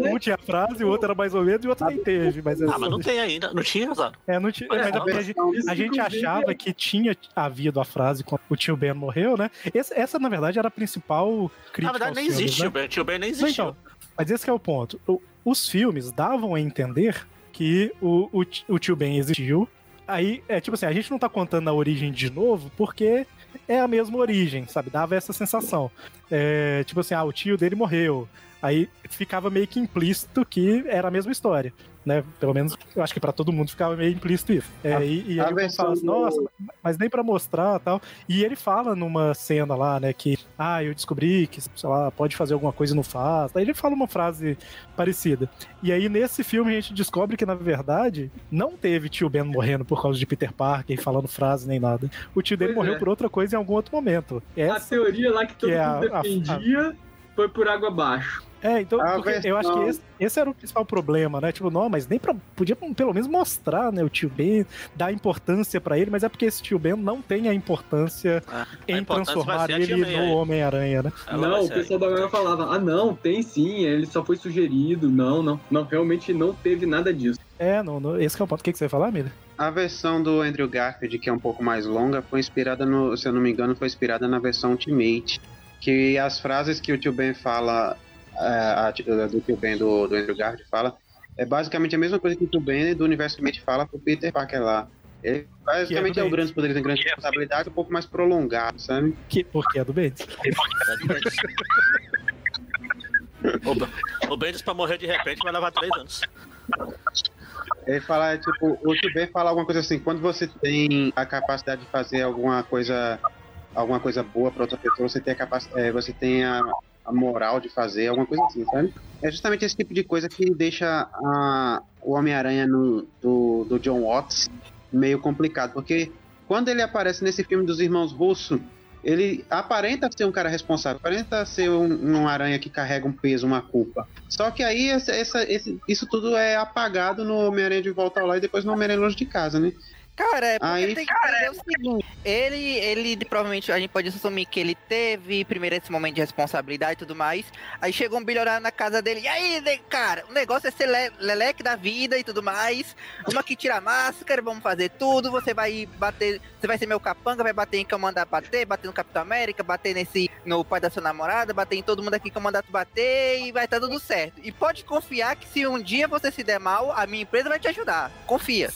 um tinha frase, o outro era mais ou menos, e o outro nem teve. Mas Ah, mas não tem ainda, não tinha usado. É, não tinha, mas é a gente, a gente achava que tinha havido a frase quando o tio Ben morreu, né? Esse- essa, na verdade, era a principal crítica Na verdade, nem filmes, existe né? o Ben. Tio Ben nem existiu. então, mas esse que é o ponto. O- os filmes davam a entender que o, o, o tio Ben existiu. Aí, é tipo assim, a gente não tá contando a origem de novo porque é a mesma origem, sabe? Dava essa sensação. É, tipo assim, ah, o tio dele morreu. Aí ficava meio que implícito que era a mesma história, né? Pelo menos eu acho que pra todo mundo ficava meio implícito isso. É, A- e, e a aí o povo fala assim, nossa, mas nem pra mostrar tal. E ele fala numa cena lá, né, que, ah, eu descobri que, sei lá, pode fazer alguma coisa e não faz. Aí ele fala uma frase parecida. E aí nesse filme a gente descobre que, na verdade, não teve tio Ben morrendo por causa de Peter Parker e falando frase nem nada. O tio dele Pois morreu é. por outra coisa em algum outro momento. A Essa teoria lá que todo que é a- mundo a- defendia foi por água abaixo. É, então, A porque eu acho que esse, esse era o principal problema, né? Tipo, não, mas nem pra. Podia pelo menos mostrar, né? O tio Ben, dar importância pra ele, mas é porque esse tio Ben não tem a importância em importância vai transformar a ele aí. no Homem-Aranha, né? não, o pessoal da galera falava, ah não, tem sim, ele só foi sugerido. Não, não, não, realmente não teve nada disso. É, não, não- esse que é o ponto. O que, que você ia falar, Mira? A versão do Andrew Garfield, que é um pouco mais longa, foi inspirada no, se eu não me engano, foi inspirada na versão Ultimate. Que as frases que o tio Ben fala, é, a, a- do tio Ben do, do Andrew Garfield fala, é basicamente a mesma coisa que o tio Ben do Universo Ultimate fala pro Peter Parker lá. Ele basicamente é é, o Grandes Poderes e Grandes Responsabilidades, um pouco mais prolongado, sabe? Que, porque é do Bendis. O, o Bendis, pra morrer de repente, vai levar três anos. Ele fala, tipo, o tio Ben fala alguma coisa assim, quando você tem a capacidade de fazer alguma coisa alguma coisa boa pra outra pessoa, você tem a capacidade, você tem a, a moral de fazer, alguma coisa assim, sabe? É justamente esse tipo de coisa que deixa a, o Homem-Aranha do, do John Watts meio complicado, porque quando ele aparece nesse filme dos irmãos Russo, ele aparenta ser um cara responsável, aparenta ser um, um aranha que carrega um peso, uma culpa. Só que aí essa, essa- esse- isso tudo é apagado no Homem-Aranha de volta ao e depois no Homem-Aranha longe de casa, né? Cara, é porque Aí- tem que entender o seguinte. Ele, ele provavelmente a gente pode assumir que ele teve primeiro esse momento de responsabilidade e tudo mais. Aí chegou um bilionário na casa dele. E aí, cara, o negócio é ser le- leleque da vida e tudo mais. Vamos aqui tirar a máscara, vamos fazer tudo. Você vai bater. Você vai ser meu capanga, vai bater em quem eu mandar bater, bater no Capitão América, bater nesse. no pai da sua namorada, bater em todo mundo aqui que eu mandar tu bater e vai estar tudo certo. E pode confiar que se um dia você se der mal, a minha empresa vai te ajudar. Confia.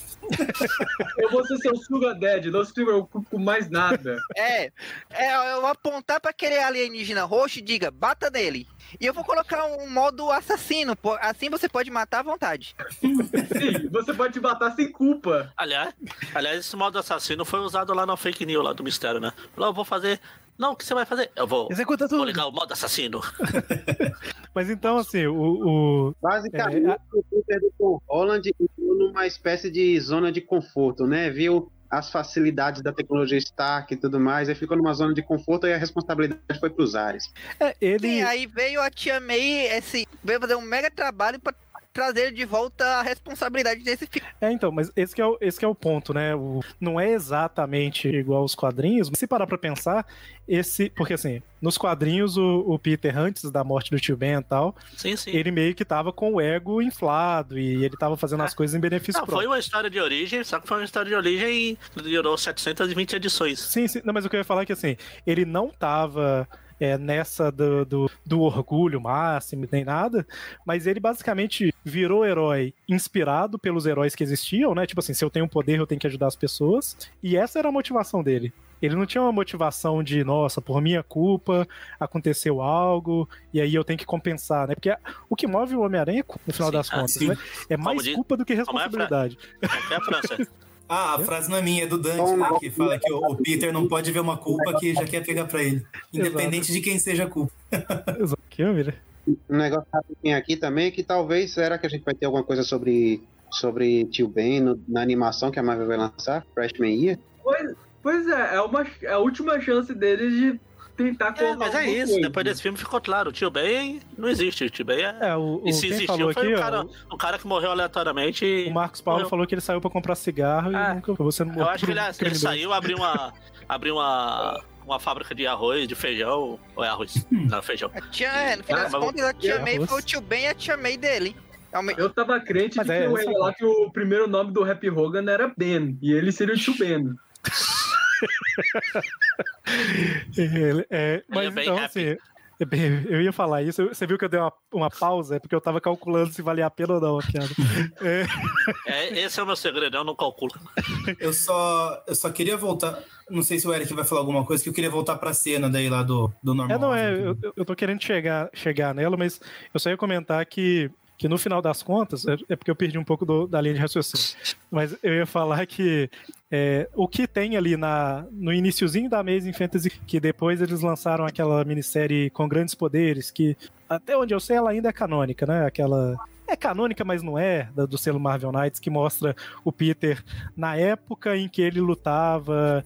Eu vou ser seu sugar daddy, não se preocupe com mais nada. É, é eu apontar pra aquele alienígena roxo e diga, bata nele. E eu vou colocar um modo assassino, assim você pode matar à vontade. Sim, você pode te matar sem culpa. Aliás, aliás, esse modo assassino foi usado lá na fake news lá do mistério, né? Falou, eu vou fazer Não, o que você vai fazer? Eu vou, Executa vou tudo. ligar o modo assassino. [LAUGHS] Mas então, assim, o. o- Basicamente, É, a- o Peter do Tom Holland entrou numa espécie de zona de conforto, né? Viu as facilidades da tecnologia Stark e tudo mais, aí ficou numa zona de conforto e a responsabilidade foi para os ares. é, ele. Sim, aí veio a Tia May, esse, veio fazer um mega trabalho pra trazer de volta a responsabilidade desse filme. É, então, mas esse que é o, esse que é o ponto, né? O- não é exatamente igual aos quadrinhos, mas se parar pra pensar, esse. Porque assim, nos quadrinhos, o, o Peter, antes da morte do tio Ben e tal, Sim, sim. ele meio que tava com o ego inflado e ele tava fazendo É. as coisas em benefício Não, foi próprio. uma história de origem, só que foi uma história de origem e durou 720 edições. Sim, sim. Não, mas o que eu ia falar é que assim, ele não tava. É, nessa do, do, do orgulho máximo, nem nada, mas ele basicamente virou herói inspirado pelos heróis que existiam, né? Tipo assim, se eu tenho poder, eu tenho que ajudar as pessoas. E essa era a motivação dele. Ele não tinha uma motivação de, nossa, por minha culpa aconteceu algo e aí eu tenho que compensar, né? Porque o que move o Homem-Aranha, no final Sim, das ah, contas, sim. né? É mais culpa do que como é a fra- responsabilidade. É a França. [LAUGHS] Ah, a frase não é minha, é do Dante, né, que fala que o, o Peter não pode ver uma culpa que já quer pegar pra ele. Independente de quem seja a culpa. [LAUGHS] Exato. Que? Um negócio rapidinho aqui também é que talvez, será que a gente vai ter alguma coisa sobre, sobre Tio Ben no- na animação que a Marvel vai lançar? Freshman Year? Pois, pois é, é, uma, é a última chance deles de tentar É, mas é isso. coisa. Depois desse filme ficou claro. O tio Ben não existe. O tio Ben é. É, o, o e se quem existiu falou foi aqui, o, ó, cara, o cara que morreu aleatoriamente. e- O Marcos Paulo Morreu. falou que ele saiu pra comprar cigarro Ah. e nunca você não Eu acho que ele, ele saiu, abriu uma. abriu uma. Uma fábrica de arroz, de feijão. Ou é arroz? Não, feijão. A tia, é, no final das contas, a Tia É, May arroz. foi o Tio Ben e a Tia May dele. É Eu tava crente Mas de é, que eu lá que o primeiro nome do Happy Hogan era Ben, e ele seria o tio Ben. [LAUGHS] [LAUGHS] Ele- é, mas é então, happy. assim, é eu ia falar isso. Você viu que eu dei uma, uma pausa? É porque eu tava calculando se valia a pena ou não a piada. É, É, esse é o meu segredo, eu não calculo. Eu só, eu só queria voltar. Não sei se o Eric vai falar alguma coisa, que eu queria voltar pra cena daí lá do, do normal. é, não, é, eu, eu tô querendo chegar, chegar nela, mas eu só ia comentar que, que no final das contas, é, é porque eu perdi um pouco do- da linha de raciocínio, mas eu ia falar que é, o que tem ali na, no iniciozinho da Amazing Fantasy, que depois eles lançaram aquela minissérie com grandes poderes, que até onde eu sei ela ainda é canônica, né? Aquela. É canônica, mas não é, do selo Marvel Knights, que mostra o Peter na época em que ele lutava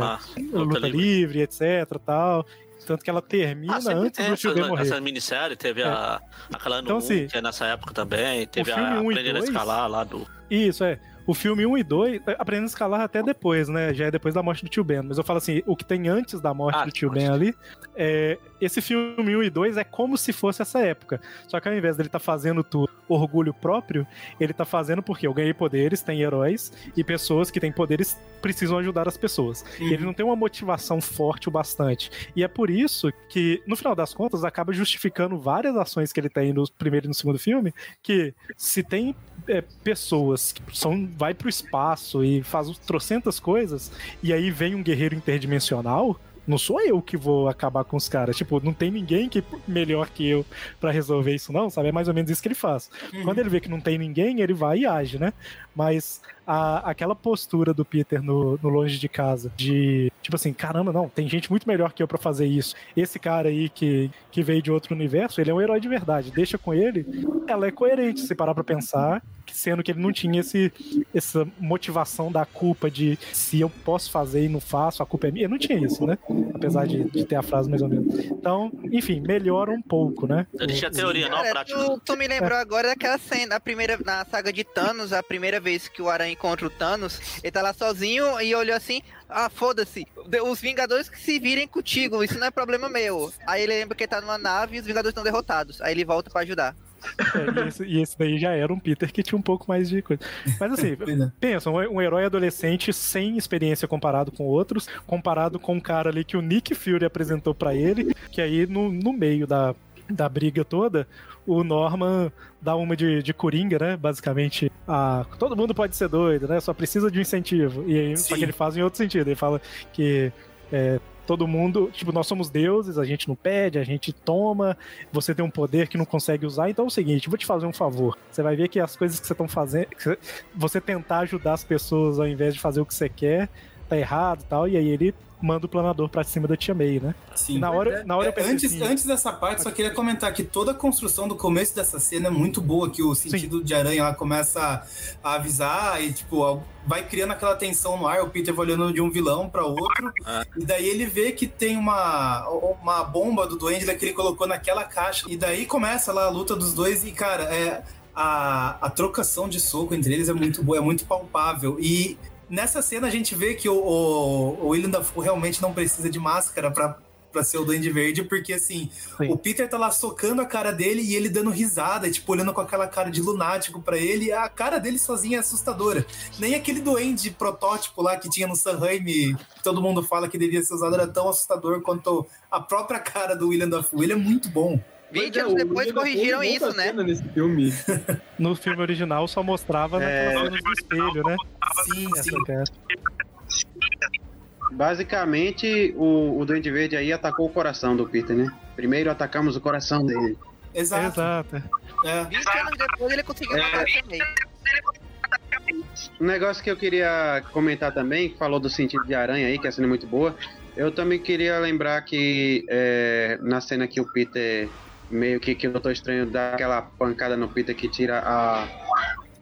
Ah, luta, livre. etc. tal. Tanto que ela termina Ah, antes tem do tio essa, morrer. essa minissérie, teve a, aquela no Então, 1, assim, que é nessa época também, teve a Aprender a dois- Escalar lá do... Isso, é. O filme 1 e 2, é, aprendendo a escalar até depois, né? Já é depois da morte do tio Ben. Mas eu falo assim, o que tem antes da morte Ah, do tio Ben ali, é, esse filme 1 e 2 é como se fosse essa época. Só que ao invés dele tá fazendo tudo orgulho próprio, ele tá fazendo porque eu ganhei poderes, tem heróis, e pessoas que têm poderes precisam ajudar as pessoas. Uhum. Ele não tem uma motivação forte o bastante. E é por isso que, no final das contas, acaba justificando várias ações que ele tem no primeiro e no segundo filme, que se tem é, pessoas que são, vai pro espaço e faz trocentas coisas, e aí vem um guerreiro interdimensional, não sou eu que vou acabar com os caras. Tipo, não tem ninguém que [LAUGHS] melhor que eu pra resolver isso, não, sabe? É mais ou menos isso que ele faz. Quando ele vê que não tem ninguém, ele vai e age, né? Mas a- aquela postura do Peter no, no Longe de Casa, de tipo assim, caramba, não, tem gente muito melhor que eu pra fazer isso. Esse cara aí que, que veio de outro universo, ele é um herói de verdade. Deixa com ele, ela é coerente, se parar pra pensar, sendo que ele não tinha esse, essa motivação da culpa de se eu posso fazer e não faço, a culpa é minha. Ele não tinha isso, né? Apesar de, de ter a frase mais ou menos. Então, enfim, melhora um pouco, né? Ele tinha teoria, não Cara, prática. tu, tu me lembrou agora daquela cena, a primeira, na saga de Thanos, a primeira vez que o Aranha encontra o Thanos, ele tá lá sozinho e olhou assim, ah, foda-se, os Vingadores que se virem contigo, isso não é problema meu. Aí ele lembra que ele tá numa nave e os Vingadores estão derrotados, aí ele volta pra ajudar. É, e, esse, e esse daí já era um Peter que tinha um pouco mais de coisa. Mas assim, [LAUGHS] Pois é. pensa, um, um herói adolescente sem experiência comparado com outros, comparado com um cara ali que o Nick Fury apresentou pra ele, que aí no, no meio da, da briga toda, o Norman dá uma de, de coringa, né? Basicamente, a, todo mundo pode ser doido, né? Só precisa de um incentivo. E aí, só que ele faz em outro sentido. Ele fala que é, todo mundo, tipo, nós somos deuses, a gente não pede, a gente toma, você tem um poder que não consegue usar, então é o seguinte, vou te fazer um favor. Você vai ver que as coisas que você estão fazendo, você tentar ajudar as pessoas ao invés de fazer o que você quer, tá errado e tal, e aí ele manda o planador pra cima da tia May, né? Sim. E na hora, na hora eu É, pensei antes, assim, antes dessa parte, só queria comentar que toda a construção do começo dessa cena é muito boa, que o sentido de aranha ela começa a avisar e, tipo, vai criando aquela tensão no ar, o Peter vai olhando de um vilão pra outro, Ah. e daí ele vê que tem uma, uma bomba do Duende que ele colocou naquela caixa, e daí começa lá a luta dos dois, e, cara, é, a, a trocação de soco entre eles é muito boa, é muito palpável, e nessa cena a gente vê que o, o, o William Dafoe realmente não precisa de máscara pra pra ser o Duende Verde, porque assim, Sim. o Peter tá lá socando a cara dele e ele dando risada, tipo, olhando com aquela cara de lunático pra ele, a cara dele sozinha é assustadora. Nem aquele duende protótipo lá que tinha no San Raimi, que todo mundo fala que devia ser usado, era tão assustador quanto a própria cara do William Dafoe. Ele é muito bom. 20 Pois é, anos depois corrigiram isso, né? filme. [LAUGHS] no filme original só mostrava É. do espelho, né? Sim, sim. Basicamente, o, o Duende Verde aí atacou o coração do Peter, né? Primeiro atacamos o coração dele. Exato. Exato. É. 20 anos depois ele conseguiu matar também. Um negócio que eu queria comentar também, que falou do sentido de aranha aí, que a cena é muito boa. Eu também queria lembrar que é, na cena que o Peter meio que, que o Doutor Estranho dá aquela pancada no Peter que tira a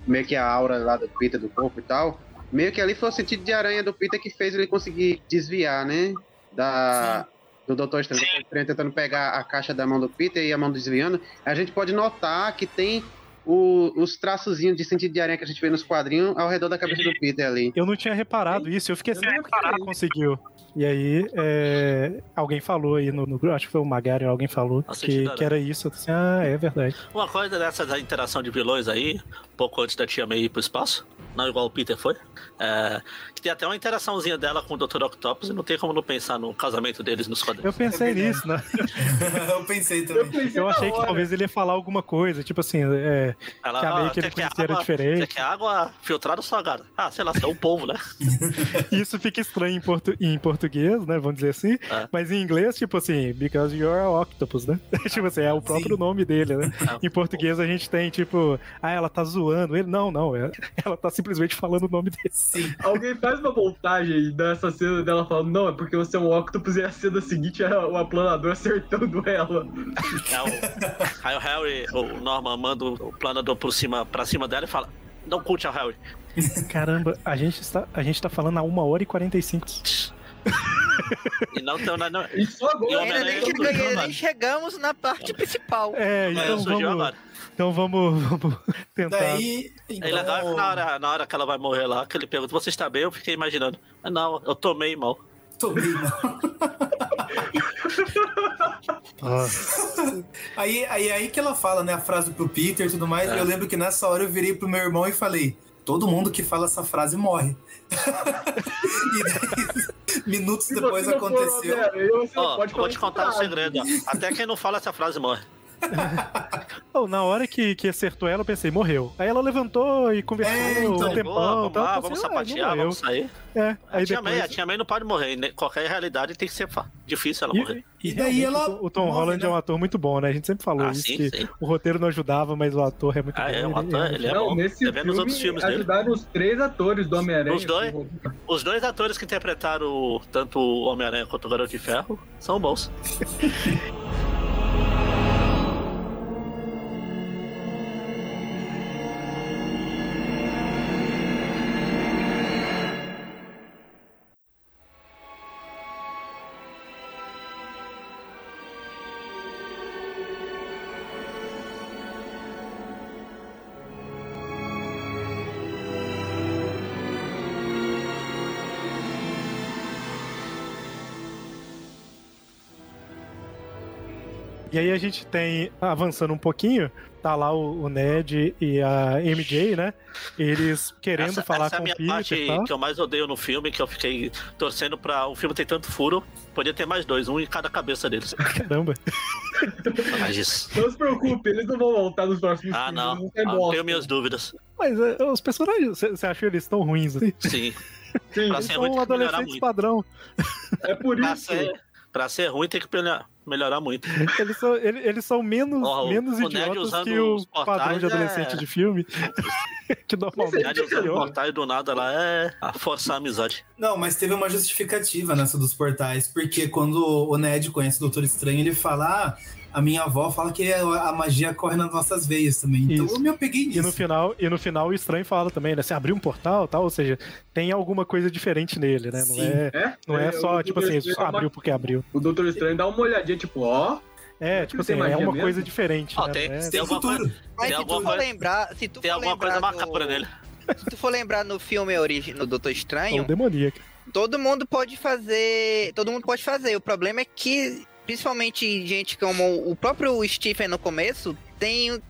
meio que a aura lá do Peter do corpo e tal. Meio que ali foi o sentido de aranha do Peter que fez ele conseguir desviar, né? Da, do Doutor Estranho. O Doutor Estranho tentando pegar a caixa da mão do Peter e a mão desviando. A gente pode notar que tem o- os traçozinhos de sentido de aranha que a gente vê nos quadrinhos ao redor da cabeça do Peter ali. Eu não tinha reparado isso, eu fiquei assim, por que ele conseguiu? E aí, é, alguém falou aí no, grupo, acho que foi o Magari, alguém falou Nossa, que, que era isso. Eu disse, ah, é verdade. Uma coisa dessa da interação de vilões aí, pouco antes da tia May ir pro espaço, não igual o Peter foi, é, que tem até uma interaçãozinha dela com o Dr. Octopus e não tem como não pensar no casamento deles nos quadrinhos. Eu pensei É nisso, né? [LAUGHS] eu pensei Eu também. pensei Eu achei que hora. talvez ele ia falar alguma coisa, tipo assim, é, Ela, que a ah, que ele conhecia era água- diferente. Você quer água filtrada ou salgada? Ah, sei lá, você é o povo, né? [LAUGHS] Isso fica estranho em, portu- em português, né? Vamos dizer assim. É. Mas em inglês, tipo assim, because you're a octopus, né? [LAUGHS] tipo assim, é o próprio nome dele, né? É. Em português a gente tem, tipo, ah, ela tá zoando ele. Não, não, é- ela tá simplesmente falando o nome dele. Sim. Alguém faz uma montagem dessa cena dela falando, não, é porque você é um octopus e a cena seguinte é o aplanador acertando ela. É o- aí o Harry, o Norman manda o planador por cima, pra cima dela e fala: Não curte a Harry. Caramba, a gente, está, a gente tá falando a 1 hora e 45. E não tem não, E só E agora. Ainda nem, Homem-Aranha chega- surgiu nem chegamos na parte principal. É, não então vamos, agora. Então vamos, [LAUGHS] vamos tentar. Daí, então, que na hora, na hora que ela vai morrer lá, que ele pergunta: Você está bem? Eu fiquei imaginando: "Ah, Não, eu tomei mal. tomei, não. Nossa. Aí, aí, aí que ela fala, né, a frase pro Peter e tudo mais. É. Eu lembro que nessa hora eu virei pro meu irmão e falei: todo mundo que fala essa frase morre. [LAUGHS] e daí, minutos depois aconteceu. Ó, vou te contar um segredo. Até quem não fala essa frase morre. [LAUGHS] Na hora que, que acertou ela, eu pensei, morreu. Aí ela levantou e conversou É, então. um Boa, tempão. vamos tal, lá, vamos ah, sapatear, vamos sair. É, A aí tia, May, a depois... tia May não pode morrer. né? Qualquer realidade tem que ser difícil ela morrer. E, E daí ela o, Tom morre, Holland né? é um ator muito bom, né? A gente sempre falou Ah, isso, sim, que sim. o roteiro não ajudava, mas o ator é muito Ah, bom. é, o ele- ator, ele é não, bom. nesse Tá os outros filme filmes dele? ajudaram os três atores do Homem-Aranha. Os dois? Os dois atores que interpretaram tanto o Homem-Aranha quanto o Garoto de Ferro são bons. [LAUGHS] aí a gente tem, avançando um pouquinho, tá lá o, o Ned e a MJ, né? Eles querendo essa, falar essa é a com o minha Peter parte que eu mais odeio no filme, que eu fiquei torcendo pra. O filme tem tanto furo, podia ter mais dois, um em cada cabeça deles. [LAUGHS] Caramba. Mas isso. Não se preocupe, eles não vão voltar nos próximos Ah, filmes. não. têm Ah, bosta. tenho minhas dúvidas. Mas é, os personagens, você acha eles tão ruins assim? Sim. Sim, Pra Eles ser são ruim tem que melhorar adolescentes muito. padrão. é por Pra isso. ser, pra ser ruim tem que melhorar, melhorar muito. [LAUGHS] Eles são, ele- eles são menos, Ó, o- menos o idiotas que o os padrão portais de adolescente é- de filme. [LAUGHS] que normalmente Verdade, usando funciona. portais do nada lá é a forçar a amizade. Não, mas teve uma justificativa nessa dos portais, porque quando o Ned conhece o Doutor Estranho, ele fala: ah, a minha avó fala que a magia corre nas nossas veias também. Então Isso. eu me apeguei E nisso. no final, e no final o estranho fala também, né? Você abriu um portal tal, ou seja, tem alguma coisa diferente nele, né? Não Sim. é, É? não é o só, tipo assim, só abriu porque abriu. O Doutor Estranho dá uma olhadinha, tipo, ó. É, tipo Tem assim, é uma mesmo? coisa diferente, Ó, né? tem- é- tem Tem alguma coisa- Mas Tem se tu for lembrar, se tu Tem for alguma coisa lembrar macabra no, nele. se tu for lembrar no filme origem no Doutor é Estranho, um demoníaco. todo mundo pode fazer, todo mundo pode fazer. O problema é que principalmente gente como o próprio Stephen no começo tem um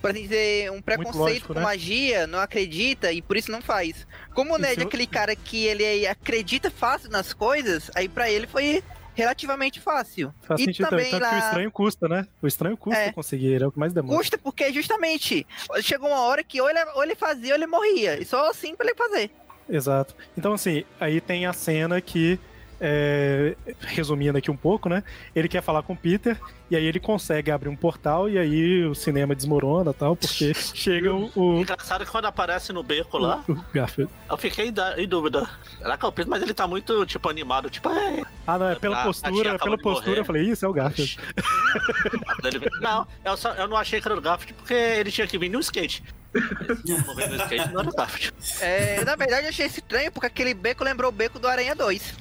por assim dizer, um preconceito lógico, com né? magia, não acredita e por isso não faz. Como o Ned é aquele cara que ele acredita fácil nas coisas, aí pra ele foi relativamente fácil. Faz e sentido também, tanto que o lá estranho custa, né? O estranho custa É. conseguir, é o que mais demora. custa porque justamente chegou uma hora que ou ele, ou ele fazia ou ele morria. E só assim pra ele fazer. Exato. Então, assim, aí tem a cena que, é, resumindo aqui um pouco, né? Ele quer falar com o Peter, e aí ele consegue abrir um portal, e aí o cinema desmorona e tal, porque [LAUGHS] chega o, o, Engraçado que quando aparece no beco lá, o eu fiquei em da- em dúvida. Será que é o Pedro? Mas ele tá muito, tipo, animado. Tipo, é. Ah, não, é pela A- postura, acabou pela postura, morrer. eu falei, isso é o Garfield. [LAUGHS] Não, eu, só, eu não achei que era o Garfield porque ele tinha que vir no skate. Morrer no skate não era o Garfield. É, na verdade, eu achei estranho porque aquele beco lembrou o beco do Aranha 2.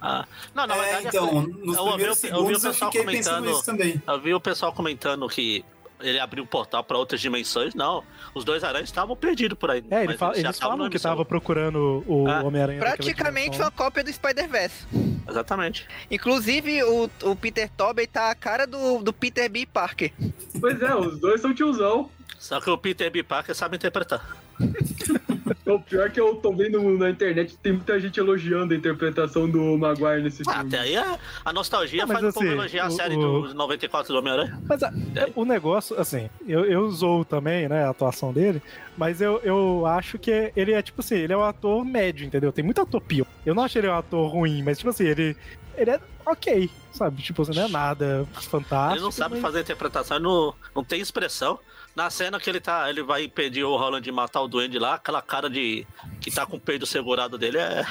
Ah, não, na É, verdade, então, eu, nos eu primeiros o- eu o segundos eu pessoal fiquei pensando comentando. Eu vi o pessoal comentando que ele abriu um portal pra outras dimensões. Não, os dois aranhas estavam perdidos por aí. É, ele fala- eles estavam falam que tava procurando o Ah. Homem-Aranha. Praticamente uma cópia do Spider-Verse. Exatamente. Inclusive, o, o Peter Tobey tá a cara do, do Peter B. Parker. Pois é, os dois são tiozão. Só que o Peter B. Parker sabe interpretar. [LAUGHS] [LAUGHS] O pior é que eu tô vendo na internet, tem muita gente elogiando a interpretação do Maguire nesse Ah, filme. até aí a, a nostalgia mas faz o povo assim, elogiar a o- série o- do 94 do Homem-Aranha. Mas a- o negócio, assim, eu, eu zoo também, né, a atuação dele, mas eu, eu acho que ele é, tipo assim, ele é um ator médio, entendeu? Tem muito ator pio. Eu não acho ele um ator ruim, mas, tipo assim, ele, ele é ok, sabe? Tipo assim, não é nada fantástico. Ele não sabe mas- fazer interpretação, ele não, não tem expressão. Na cena que ele tá, ele vai impedir o Holland de matar o duende lá, aquela cara de que tá com o peido segurado dele é.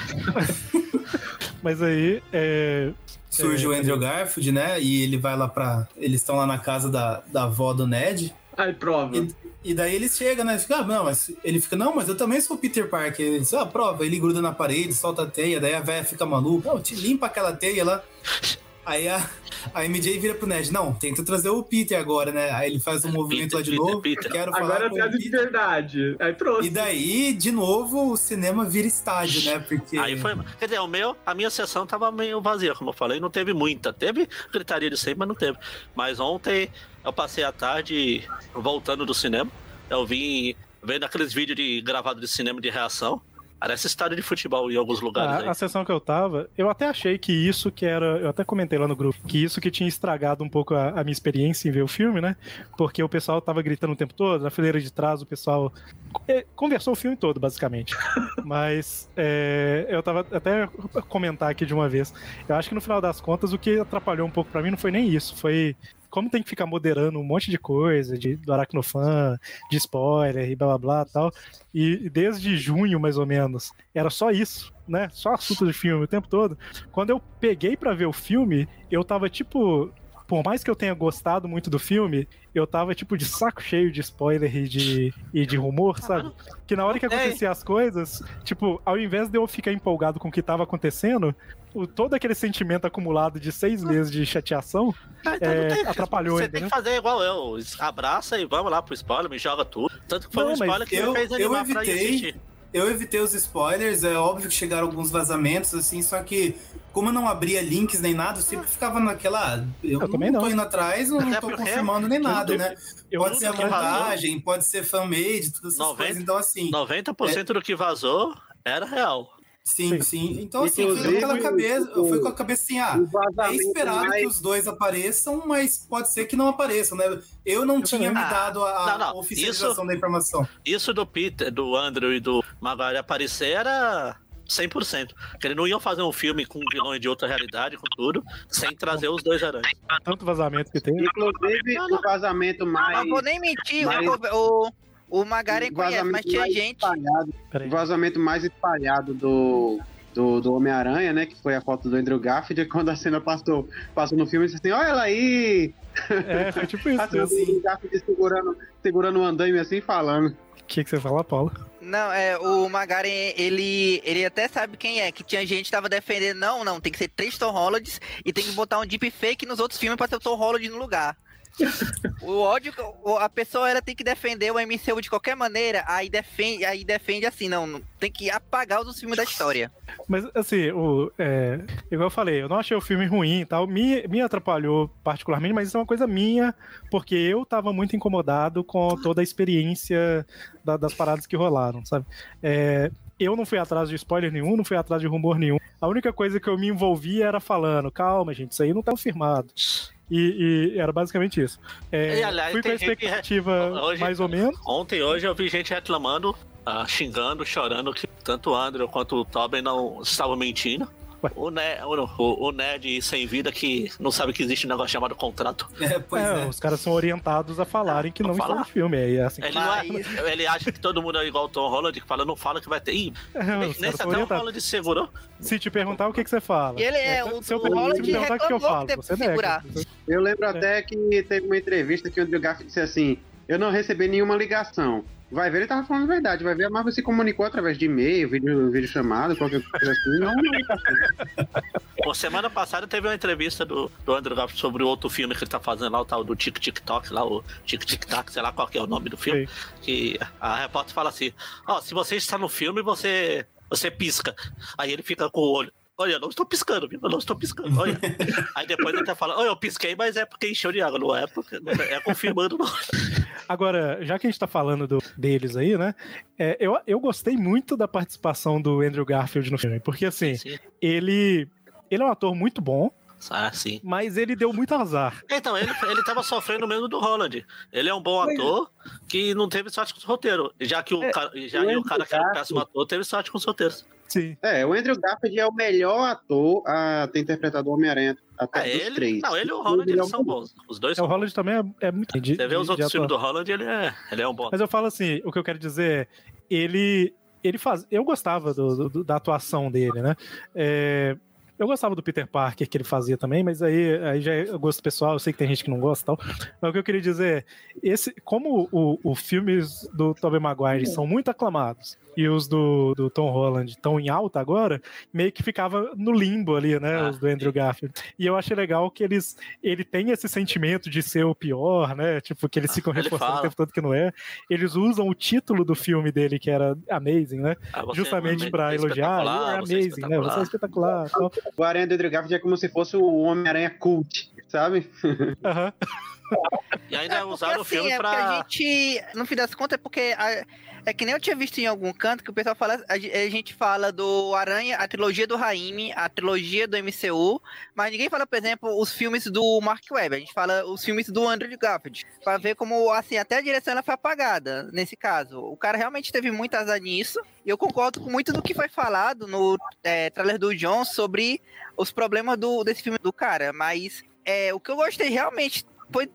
[LAUGHS] Mas aí, é... Surge É, o Andrew Garfield, né? E ele vai lá pra. Eles estão lá na casa da, da avó do Ned. Aí, prova. E, e daí eles chegam, né? Fica, ah, não, mas ele fica, não, mas eu também sou Peter Parker. Ele diz, ah, prova. Ele gruda na parede, solta a teia, daí a velha fica maluca. Não, te limpa aquela teia lá. Aí a, a MJ vira pro Ned, não, tenta trazer o Peter agora, né? Aí ele faz um movimento lá de Peter, novo. Peter. Quero falar Agora com de Peter. verdade. Aí pronto. E daí, de novo, o cinema vira estádio, né? Porque. Aí foi. Quer dizer, o meu, a minha sessão tava meio vazia, como eu falei, não teve muita. Teve gritaria de sempre, mas não teve. Mas ontem eu passei a tarde voltando do cinema. Eu vim vendo aqueles vídeos de gravado de cinema de reação. Parece estádio de futebol em alguns lugares. A, a sessão que eu tava, eu até achei que isso que era. Eu até comentei lá no grupo, que isso que tinha estragado um pouco a, a minha experiência em ver o filme, né? Porque o pessoal tava gritando o tempo todo, na fileira de trás o pessoal eh, conversou o filme todo, basicamente. [LAUGHS] Mas é, eu tava até comentar aqui de uma vez. Eu acho que no final das contas o que atrapalhou um pouco pra mim não foi nem isso, foi como tem que ficar moderando um monte de coisa, de, do Aracnofan, de spoiler e blá blá blá tal. E desde junho, mais ou menos, era só isso, né? Só assunto de filme o tempo todo. Quando eu peguei pra ver o filme, eu tava tipo. Por mais que eu tenha gostado muito do filme, eu tava tipo de saco cheio de spoiler e de, e de rumor, sabe? Que na hora que acontecia as coisas, tipo, ao invés de eu ficar empolgado com o que tava acontecendo, o- todo aquele sentimento acumulado de seis meses de chateação Ah, então é, tem- atrapalhou, Você tem que fazer igual eu. Abraça e vamos lá pro spoiler, me joga tudo. Tanto que foi Não, um spoiler que eu- me fez eu animar pra ir evitei. assistir. Eu evitei os spoilers, é óbvio que chegaram alguns vazamentos, assim, só que como eu não abria links nem nada, eu sempre ficava naquela. ah, Eu, Eu também não tô não. indo atrás, eu não tô confirmando nem nada, tudo- né? Eu pode tudo ser a montagem, pode ser fan-made, todas essas 90 coisas. Então, assim, 90% do que vazou era real. Sim, Sim. sim. Então, assim, foi com aquela cabeça, o- fui com a cabeça assim, ah, é esperado mais- que os dois apareçam, mas pode ser que não apareçam, né? Eu não tinha me dado a, Ah, não, não. oficialização Isso- da informação. Isso do Peter, do Andrew e do Maguire aparecer era 100%. Que eles não iam fazer um filme com vilões de outra realidade, com tudo, sem trazer os dois aranhas. Tanto vazamento que tem. Inclusive, Não, não. o vazamento mais. Não vou nem mentir, Mas- o, o, O Magaren conhece, mas vazamento tinha mais gente. espalhado, o vazamento mais espalhado do, do, do Homem-Aranha, né? Que foi a foto do Andrew Garfield, é [LAUGHS] quando a cena passou, passou no filme, e disse assim, olha ela aí! É, foi tipo isso. A cena do Andrew Garfield segurando, segurando o andaime assim, falando. O que, que você fala, Paulo? Não, é, o Magaren, ele, ele até sabe quem é, que tinha gente que tava defendendo, não, não, tem que ser três Tom Hollands e tem que botar um deepfake nos outros filmes pra ter o Tom Holland no lugar. [LAUGHS] o ódio, a pessoa ela tem que defender o MCU de qualquer maneira, aí defende, aí defende assim, não, não- tem que apagar os filmes da história. Mas, assim, o, é, igual eu falei, eu não achei o filme ruim e tal. Me, me atrapalhou particularmente, mas isso é uma coisa minha, porque eu tava muito incomodado com toda a experiência da- das paradas que rolaram, sabe? É, eu não fui atrás de spoiler nenhum, não fui atrás de rumor nenhum. A única coisa que eu me envolvi era falando, calma, gente, isso aí não tá confirmado. E, e era basicamente isso. É, E, aliás, fui com a expectativa [LAUGHS] hoje- mais ou menos. Ontem, hoje, eu vi gente reclamando, ah, xingando, chorando que tanto o Andrew quanto o Tobin não estavam mentindo. [LAUGHS] O, ne o, o Ned sem vida que não sabe que existe um negócio chamado contrato. É, pois É, é. Os caras são orientados a falarem que Não estão falar. no filme. É assim que Ele, não é- [LAUGHS] ele acha que todo mundo é igual o Tom Holland, que fala, não fala que vai ter. Ih, É, nem se até o. Holland segurou. Se te perguntar, o que, que você fala? Ele é, o, se eu, o se me Holland perguntar o que eu falo, que você nega. Eu lembro até que teve uma entrevista que o Andrew Garfield disse assim: Eu não recebi nenhuma ligação. Vai ver, ele tava falando a verdade. Vai ver, a Marvel se comunicou através de e-mail, vídeo, vídeo chamado, qualquer coisa assim. Não. Pô, semana passada teve uma entrevista do, do Andrew Garfield sobre o outro filme que ele tá fazendo lá, o tal do Tic Tic Toc, lá, o Tic Tic Tac, sei lá qual que é o nome do filme. Que a repórter fala assim: Ó, se você está no filme, você, você pisca. Aí ele fica com o olho. Olha, eu não estou piscando, viu? Eu não estou piscando. Olha. [LAUGHS] Aí depois ele até fala: Olha, eu pisquei, mas é porque encheu de água. Não é porque. não É, é confirmando, não. [LAUGHS] Agora, já que a gente tá falando do- deles aí, né? é, eu, eu gostei muito da participação do Andrew Garfield no filme, porque assim, Sim. ele. Ele é um ator muito bom, Ah, sim. mas ele deu muito azar. Então, ele, ele tava sofrendo mesmo do Holland. Ele é um bom ator que não teve sorte com o roteiro. Já que o, É, cara, já que o cara que era um péssimo ator teve sorte com os roteiros. Sim. É, o Andrew Garfield é o melhor ator a ter interpretado o Homem-Aranha até É, dos ele, três. não, ele e o Holland é eles um são bons. Os dois É, o. Holland também é, é muito. de- Você vê os de outros filmes do Holland, ele é, ele é um bom. Mas eu falo assim, o que eu quero dizer, ele. Ele faz. Eu gostava do- do- da atuação dele, né? É, eu gostava do Peter Parker que ele fazia também, mas aí, aí já é gosto pessoal, eu sei que tem gente que não gosta e tal. Mas o que eu queria dizer, esse, como os filmes do Tobey Maguire são muito aclamados e os do, do Tom Holland estão em alta agora, meio que ficava no limbo ali, né? Ah, os do Andrew Garfield. E eu achei legal que eles. Ele tem esse sentimento de ser o pior, né? Tipo, que eles ficam Ele reforçando fala. o tempo todo que não é. Eles usam o título do filme dele, que era Amazing, né? Ah, você Justamente é pra elogiar. espetacular, "You're você é amazing, né? Você é espetacular. O Aranha do Andrew Garfield é como se fosse o Homem-Aranha cult, sabe? Aham. [LAUGHS] [LAUGHS] E ainda É usaram o assim, filme é porque pra. a gente, no fim das contas, é porque a- é que nem eu tinha visto em algum canto que o pessoal fala, a, a gente fala do Aranha, a trilogia do Raimi, a trilogia do MCU, mas ninguém fala, por exemplo, os filmes do Mark Webb, a gente fala os filmes do Andrew Garfield, pra ver como, assim, até a direção ela foi apagada, nesse caso. O cara realmente teve muito azar nisso, e eu concordo com muito do que foi falado no é, trailer do John sobre os problemas do, desse filme do cara, mas é, o que eu gostei realmente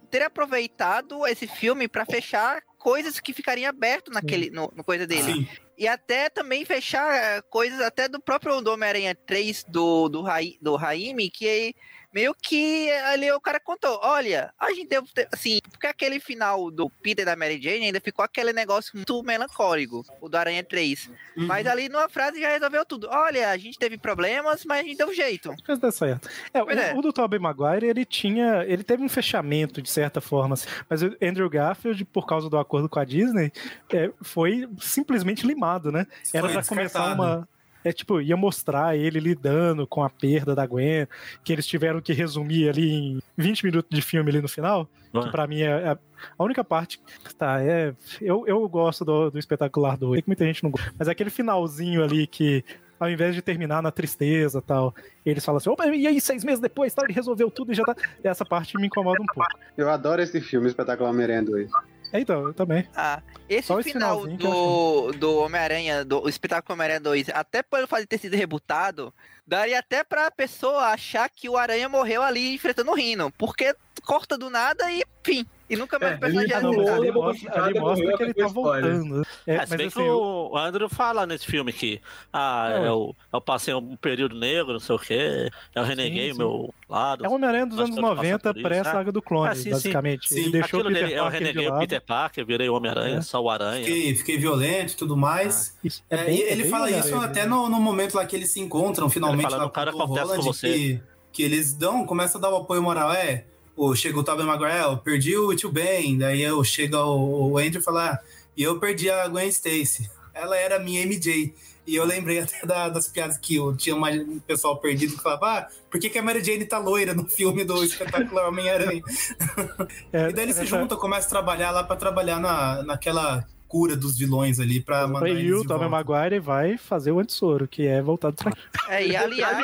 ter aproveitado esse filme pra fechar coisas que ficariam aberto naquele no, no coisa dele. Sim. E até também fechar coisas até do próprio Homem-Aranha 3 do, do, Rai, do Raimi, que meio que ali o cara contou, olha, a gente deu, assim, porque aquele final do Peter e da Mary Jane ainda ficou aquele negócio muito melancólico, o do Aranha 3. Uhum. Mas ali numa frase já resolveu tudo. Olha, a gente teve problemas, mas a gente deu um jeito. Mas dá certo. É, o, é. o do Tobey Maguire, ele tinha. Ele teve um fechamento, de certa forma. assim. Mas o Andrew Garfield, por causa do acordo com a Disney, é, foi simplesmente limado, né? Era Foi pra começar uma. É tipo, ia mostrar ele lidando com a perda da Gwen, que eles tiveram que resumir ali em 20 minutos de filme ali no final. Que Ah. pra mim é a a única parte que tá. É, eu, eu gosto do, do espetacular do. Que muita gente não gosta. Mas é aquele finalzinho ali que. Ao invés de terminar na tristeza tal, eles falam assim: opa, e aí, seis meses depois, tal, ele resolveu tudo e já tá. Essa parte me incomoda um pouco. Eu adoro esse filme, Espetacular Homem-Aranha 2. É, então, eu também. Ah, esse Só final do, do Homem-Aranha, do espetáculo Homem-Aranha 2, até por ele fazer ter sido rebutado, daria até pra pessoa achar que o Aranha morreu ali enfrentando o Rino. Porque corta do nada e fim. E nunca mais É, o personagem ele é Ah, ali levou mostra, uma ali mostra que ele tá a história. voltando. É, É, mas se bem assim, que o Andrew fala nesse filme que ah, Não, eu, eu passei um período negro, não sei o quê, eu reneguei Sim, o sim. meu lado. é o Homem-Aranha dos anos todos 90, passamos por isso, pré-saga do clone, Ah, sim, sim. basicamente. Sim. Ele deixou o Aquilo Peter dele, eu Parker de reneguei o. Peter Parker, virei o Homem-Aranha, É. só o Aranha. Fiquei, fiquei violento e tudo mais. Isso É, bem- e é ele fala isso até né? no, no momento lá que eles se encontram finalmente lá "O cara com o acontece com você." que, que eles dão, começa a dar o apoio moral. É, o, chega o Tobey Maguire, "É, eu perdi o Tio Ben, daí eu, chega o, o Andrew e fala, "Ah, e eu perdi a Gwen Stacy. Ela era a minha MJ. E eu lembrei [LAUGHS] até da- das piadas que eu tinha mais um pessoal perdido que falava, ah, por que, que a Mary Jane tá loira no filme do espetacular Homem-Aranha? [LAUGHS] É, E daí eles se essa- juntam, começam a trabalhar lá pra trabalhar na, naquela cura dos vilões ali pra mandar E o volta. Maguire vai fazer o Antisoro, que é voltado pra É, e aliás,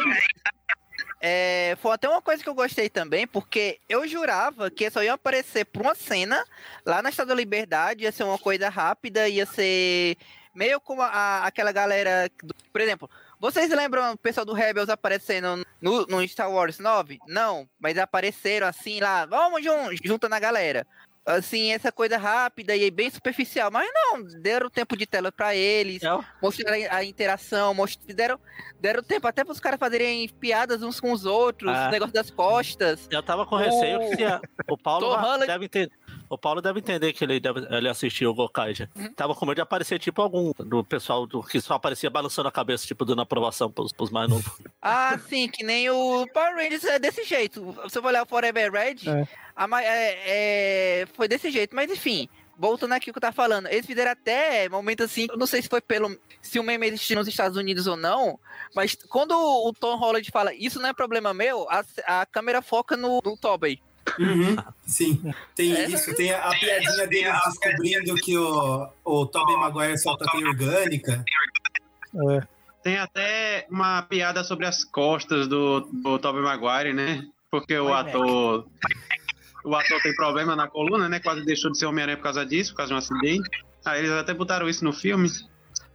é, foi até uma coisa que eu gostei também, porque eu jurava que só ia aparecer por uma cena lá na Estátua da Liberdade, ia ser uma coisa rápida, ia ser meio como a- aquela galera. do- por exemplo, vocês lembram o pessoal do Rebels aparecendo no, no Star Wars 9? Não, mas apareceram assim lá, vamos jun junto na galera. Assim, essa coisa rápida e bem superficial, mas não, deram tempo de tela pra eles, É, mostraram a interação, most- deram, deram tempo até para os caras fazerem piadas uns com os outros, Ah. o negócio das costas. Eu tava com receio que a- o Paulo Holland- deve entender. O Paulo deve entender que ele, deve, ele assistiu o Gokaija. Uhum. Tava com medo de aparecer tipo algum do pessoal do, que só aparecia balançando a cabeça, tipo, dando aprovação pros, pros mais novos. [LAUGHS] Ah, sim, que nem o Power Rangers é desse jeito. Se eu for olhar o Forever Red, É. a é- é, foi desse jeito. Mas enfim, voltando aqui o que eu tava falando, eles fizeram até momento assim, eu não sei se foi pelo. Se o meme existiu nos Estados Unidos ou não, mas quando o Tom Holland fala isso não é problema meu, a, a câmera foca no, no Tobey. Uhum, sim, tem É. isso, tem a, a piadinha deles descobrindo que o, o Tobey Maguire solta teia orgânica. Tem até uma piada sobre as costas do, do Tobey Maguire, né? Porque o Oi, ator. O ator tem problema na coluna, né? Quase deixou de ser Homem-Aranha por causa disso, por causa de um acidente. Aí eles até botaram isso no filme.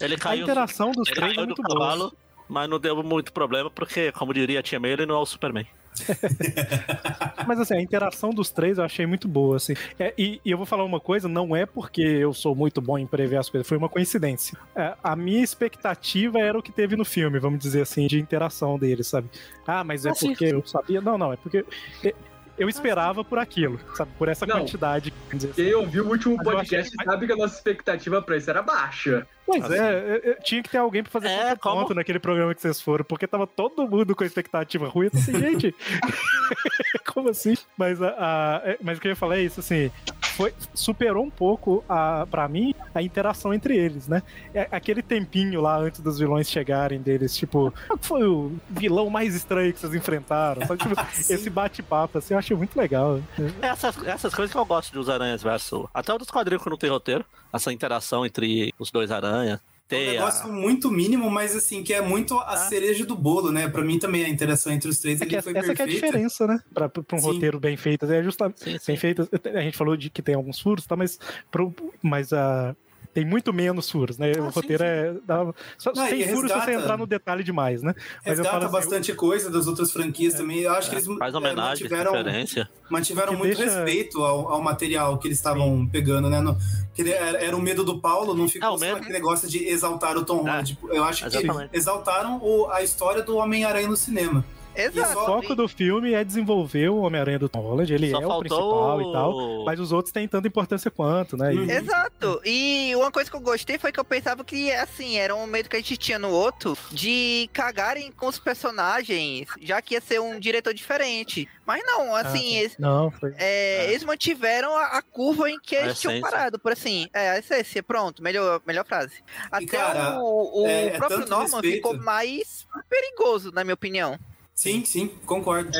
Ele A caiu, interação dos três é muito boa. cavalo, mas não deu muito problema, porque, como diria a tia May, ele não é o Superman. [LAUGHS] Mas assim, a interação dos três eu achei muito boa, assim. É, e, e eu vou falar uma coisa, não é porque eu sou muito bom em prever as coisas, foi uma coincidência. É, a minha expectativa era o que teve no filme, vamos dizer assim, de interação deles, sabe? Ah, mas é Ah, sim. porque eu sabia. Não, não, é porque. é, Eu esperava por aquilo, sabe? Por essa Não. quantidade. dizer assim. Quem ouviu o último podcast achei- sabe que a nossa expectativa pra isso era baixa. Pois Assim. é, é, é, tinha que ter alguém pra fazer É, como- naquele programa que vocês foram, porque tava todo mundo com a expectativa ruim. Assim, gente, [LAUGHS] como assim? Mas, a, a- é, mas o que eu ia falar é isso, assim, foi, superou um pouco, a, pra mim, a interação entre eles, né? Aquele tempinho lá antes dos vilões chegarem deles, tipo, qual que foi o vilão mais estranho que vocês enfrentaram? Sabe? Tipo, [LAUGHS] esse bate-papo, assim, eu achei muito legal. Essas, essas coisas que eu gosto dos Aranhas versus. Até o dos quadrinhos que não tem roteiro. Essa interação entre os dois aranhas. É um a- negócio muito mínimo, mas assim, que é muito a cereja do bolo, né? Pra mim também a interação entre os três É que ali essa, foi essa que é a perfeita. diferença, né? Pra, pra um Sim. roteiro bem feito. É justamente Sim, sim. bem feito. A gente falou de que tem alguns furos, tá? Mas, pro, mas a. tem muito menos furos, né? Ah, o sim, roteiro sim. é. dá- só, Não, tem furos se você resgata- entrar no detalhe demais, né? Mas eu Resgata falo assim, bastante coisa das outras franquias também. Eu acho que eles Faz é, homenagem, mantiveram, referência. mantiveram Que muito deixa- respeito ao, ao material que eles estavam pegando, né? No, que era, era o medo do Paulo, não ficou É, só medo. aquele negócio de exaltar o Tom É, Holland. Tipo, Eu acho que exatamente. exaltaram o- a história do Homem-Aranha no cinema. Exato. O foco do filme é desenvolver o Homem-Aranha do Tom Holland, ele Só é o principal e tal. Mas os outros têm tanta importância quanto, né? E- Uhum. Exato. E uma coisa que eu gostei foi que eu pensava que, assim, era um medo que a gente tinha no outro de cagarem com os personagens, já que ia ser um diretor diferente. Mas não, Ah, assim, sim. eles, Não, foi. é, É. eles mantiveram a, a curva em que A eles tinham parado, por assim. É, a essência, pronto, melhor, melhor frase. Até cara, o, o é- é próprio Norman respeito. ficou mais perigoso, na minha opinião. Sim, sim, concordo.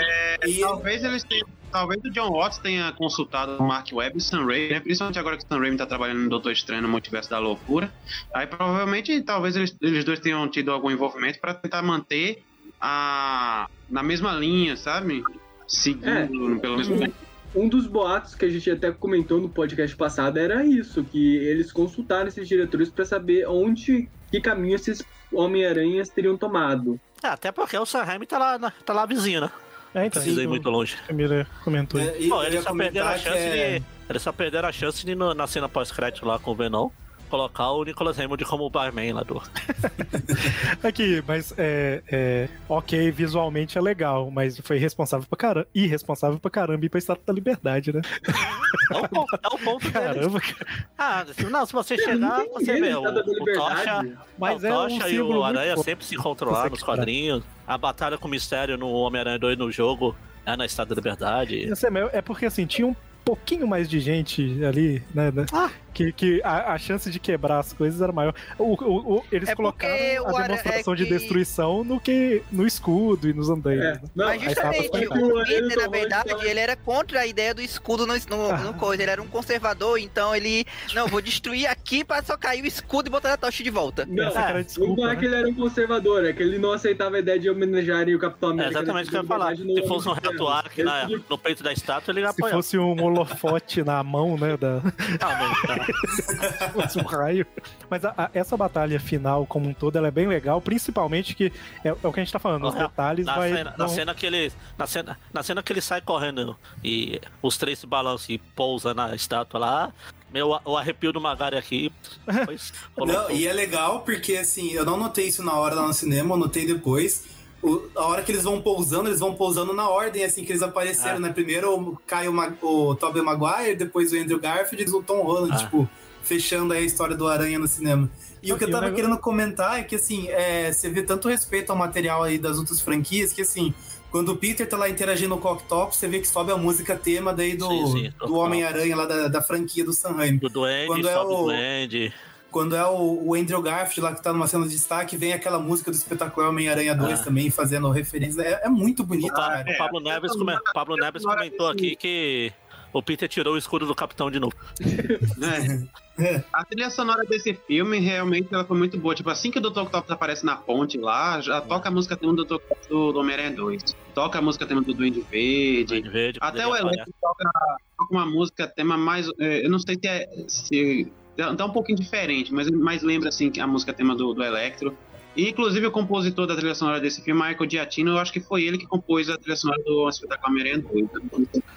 e Talvez eles tenham. Talvez o John Watts tenha consultado o Mark Webb e o Sam Raimi, né? principalmente agora que o Sam Raimi tá trabalhando no Doutor Estranho no Multiverso da Loucura. Aí provavelmente, talvez eles, eles dois tenham tido algum envolvimento para tentar manter a na mesma linha, sabe? Seguindo pelo mesmo tempo. Um dos boatos que a gente até comentou no podcast passado era isso, que eles consultaram esses diretores pra saber onde, que caminho esses Homem-Aranhas teriam tomado. É, até porque o Sanheim tá lá, na- tá lá vizinho, né? É, Não então, precisa ir o muito longe. Camila comentou. É, e Bom, eles só perderam a chance é- de. Eles só perderam a chance de, na cena pós-crédito lá com o Venom, colocar o Nicholas Hammond como o barman lá do. [LAUGHS] Aqui, mas é, é, ok, visualmente é legal, mas foi responsável pra caramba, irresponsável pra caramba ir pra Estátua da Liberdade, né? É o ponto, é o ponto deles. Caramba, cara. Ah, não, se você chegar, você vê. O, o. Tocha, Mas o é um e o Aranha forte. sempre se encontram lá nos quadrinhos. A batalha com o Mistério no Homem-Aranha 2 no jogo é na Estátua da Liberdade. É, é porque assim, tinha um pouquinho mais de gente ali, né? né, Ah. Que, que a, a chance de quebrar as coisas era maior. O, o- o- eles É colocaram a demonstração é de que- destruição no que no escudo e nos andeiros. É, né? não, Mas justamente, o. Peter, na Então, verdade, então- ele era contra a ideia do escudo no, no, no coisa. Ele era um conservador, então ele. Não, vou destruir aqui pra só cair o escudo e botar a tocha de volta. Não, desculpa, não é né? que ele era um conservador, é que ele não aceitava a ideia de homenagearem o Capitão É América. exatamente o que eu ia falar. Se fosse um na, no peito da estátua, ele ia Se apoiar. fosse um holofote na mão, né? Da, Ah, mano, tá. [LAUGHS] fosse um raio. Mas a- a- essa batalha final, como um todo, ela é bem legal, principalmente que é, é o que a gente tá falando, os Na- detalhes na, vai. cena, na vão- cena que ele. Na cena, na cena que ele sai correndo e os três se balançam e pousa na estátua lá. Meu, o arrepio do Magari aqui. [LAUGHS] Não, e é legal porque, assim, eu não notei isso na hora lá no cinema, eu notei depois. O- a hora que eles vão pousando, eles vão pousando na ordem, assim, que eles apareceram, Ah. né? Primeiro o Caio Ma- o Tobey Maguire, depois o Andrew Garfield e o Tom Holland, Ah. tipo, fechando aí a história do Aranha no cinema. E o que eu o tava negócio- querendo comentar é que, assim, é, você vê tanto respeito ao material aí das outras franquias que, assim, quando o Peter tá lá interagindo com o Octopus, você vê que sobe a música tema daí do, Sim, sim, do Homem-Aranha lá da, da franquia do Sanheim. Do Duende, Quando é sobe o- o Duende. Quando é o, o Andrew Garfield lá que tá numa cena de destaque, vem aquela música do espetacular Homem-Aranha 2 Ah. também, fazendo referência. É, é muito O, bonito, Pa- cara. o Pablo Neves, come- Pablo Neves comentou aqui que o Peter tirou o escudo do capitão de novo. É. A trilha sonora desse filme realmente ela foi muito boa. Tipo, assim que o Dr. Octopus aparece na ponte lá, já toca a música tema do Dr. Octopus do, do Homem-Aranha 2. Toca a música tema do Duende Verde. Duende Verde, Até o. Electro toca, toca uma música tema mais. é, eu não sei se é. Se, tá um pouquinho diferente, mas, mas lembra assim que a música tema do, do Electro. E, inclusive o compositor da trilha sonora desse filme, Michael Giacchino, eu acho que foi ele que compôs a trilha sonora do Espetáculo Homem-Aranha 2.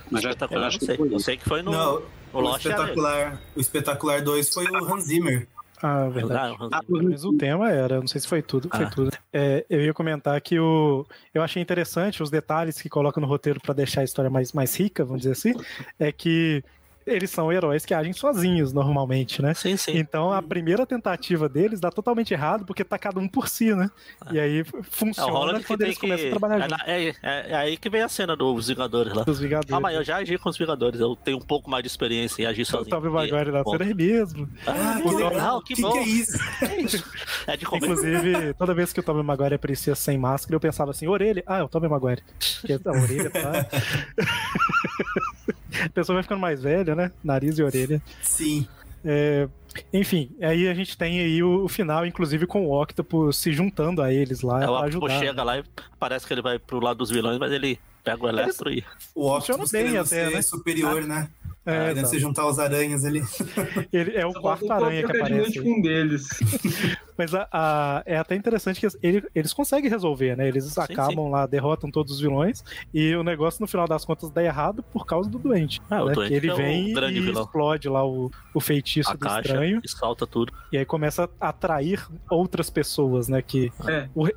Mas já, eu Espetacular, acho que sei. foi Eu sei que foi no, Não, o ele. espetacular, o espetacular 2 foi o Hans Zimmer. Ah, verdade. Ah, Ah, menos o tema era, não sei se foi tudo, foi Ah. tudo. É, eu ia comentar que o, eu achei interessante os detalhes que colocam no roteiro pra deixar a história mais, mais rica, vamos dizer assim, é que eles são heróis que agem sozinhos normalmente, né? Sim, sim. Então a primeira tentativa deles dá totalmente errado porque tá cada um por si, né? E aí É o funciona que quando tem eles que. começam a trabalhar É, juntos. na- é, é- é aí que vem a cena dos Vingadores lá. Dos Vingadores. Ah, mas eu já agi com os Vingadores. Eu tenho um pouco mais de experiência em agir o sozinho. Tobey Maguire da Bom. cena é mesmo. Ah, que que legal. legal, que, que, bom. que é isso? [LAUGHS] É isso. É de comer. Inclusive, toda vez que o Tobey Maguire aparecia sem máscara, eu pensava assim, orelha. Ah, é o Tobey Maguire. Porque a orelha tá... [LAUGHS] [LAUGHS] a pessoa vai ficando mais velha, né? Nariz e orelha. Sim. É, enfim, aí a gente tem aí o, o final, inclusive com o Octopus se juntando a eles lá É, o Octopus ajudar. chega lá e parece que ele vai pro lado dos vilões, mas ele pega o Electro e. O Octopus bem até, ser né? superior, né? É, exato. se juntar aos aranhas ali. [LAUGHS] Ele é o Só quarto aranha que aparece. com um deles. [LAUGHS] Mas a- a- é até interessante que ele- eles conseguem resolver, né? Eles acabam lá, derrotam todos os vilões e o negócio no final das contas dá errado por causa do doente. Ah, o né? Duende que ele é o vem grande e vilão. explode lá o, o feitiço A do caixa estranho e solta tudo. e aí começa a atrair outras pessoas, né? Que É. o-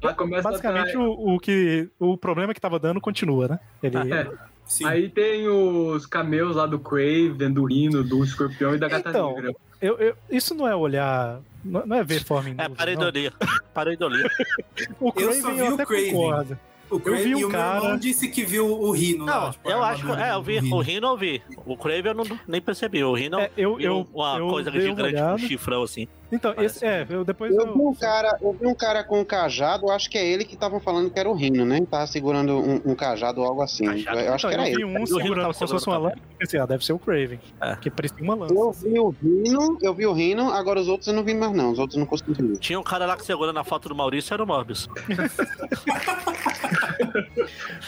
basicamente o, o que o problema que tava dando continua, né? Ele [LAUGHS] É. Sim. Aí tem os cameos lá do Craven, do Rino, do Escorpião e da Gata Então, Negra. eu, eu- isso não é olhar, não não é ver forma em É pareidolia. Pareidolia. [LAUGHS] O Eu só Craven vi eu o até Craven. concordo. O Craven vi um e o cara- meu irmão disse que viu o Rino lá. Não, tipo, a eu acho que. É, eu vi. O Rhino eu vi. O Craven eu não, nem percebi. O Rhino É, eu, eu, uma eu coisa gigante, olhada. um chifrão assim. Então, Parece esse, é, eu depois Eu eu- vi um cara, eu vi um cara com um cajado, acho que é ele que estavam falando que era o Rino, né? Tava segurando um, um cajado ou algo assim. Cajado? Eu acho Então, que era eu vi ele. um O Rino segurando como se fosse uma. Eu pensei, ah, deve ser o Craven. É. Que parecia uma lança. Eu vi o Rino, eu vi o Rino, agora os outros eu não vi mais não, os outros eu não consegui ver. Tinha um cara lá que segurando a foto do Maurício, era o Morbius. [LAUGHS]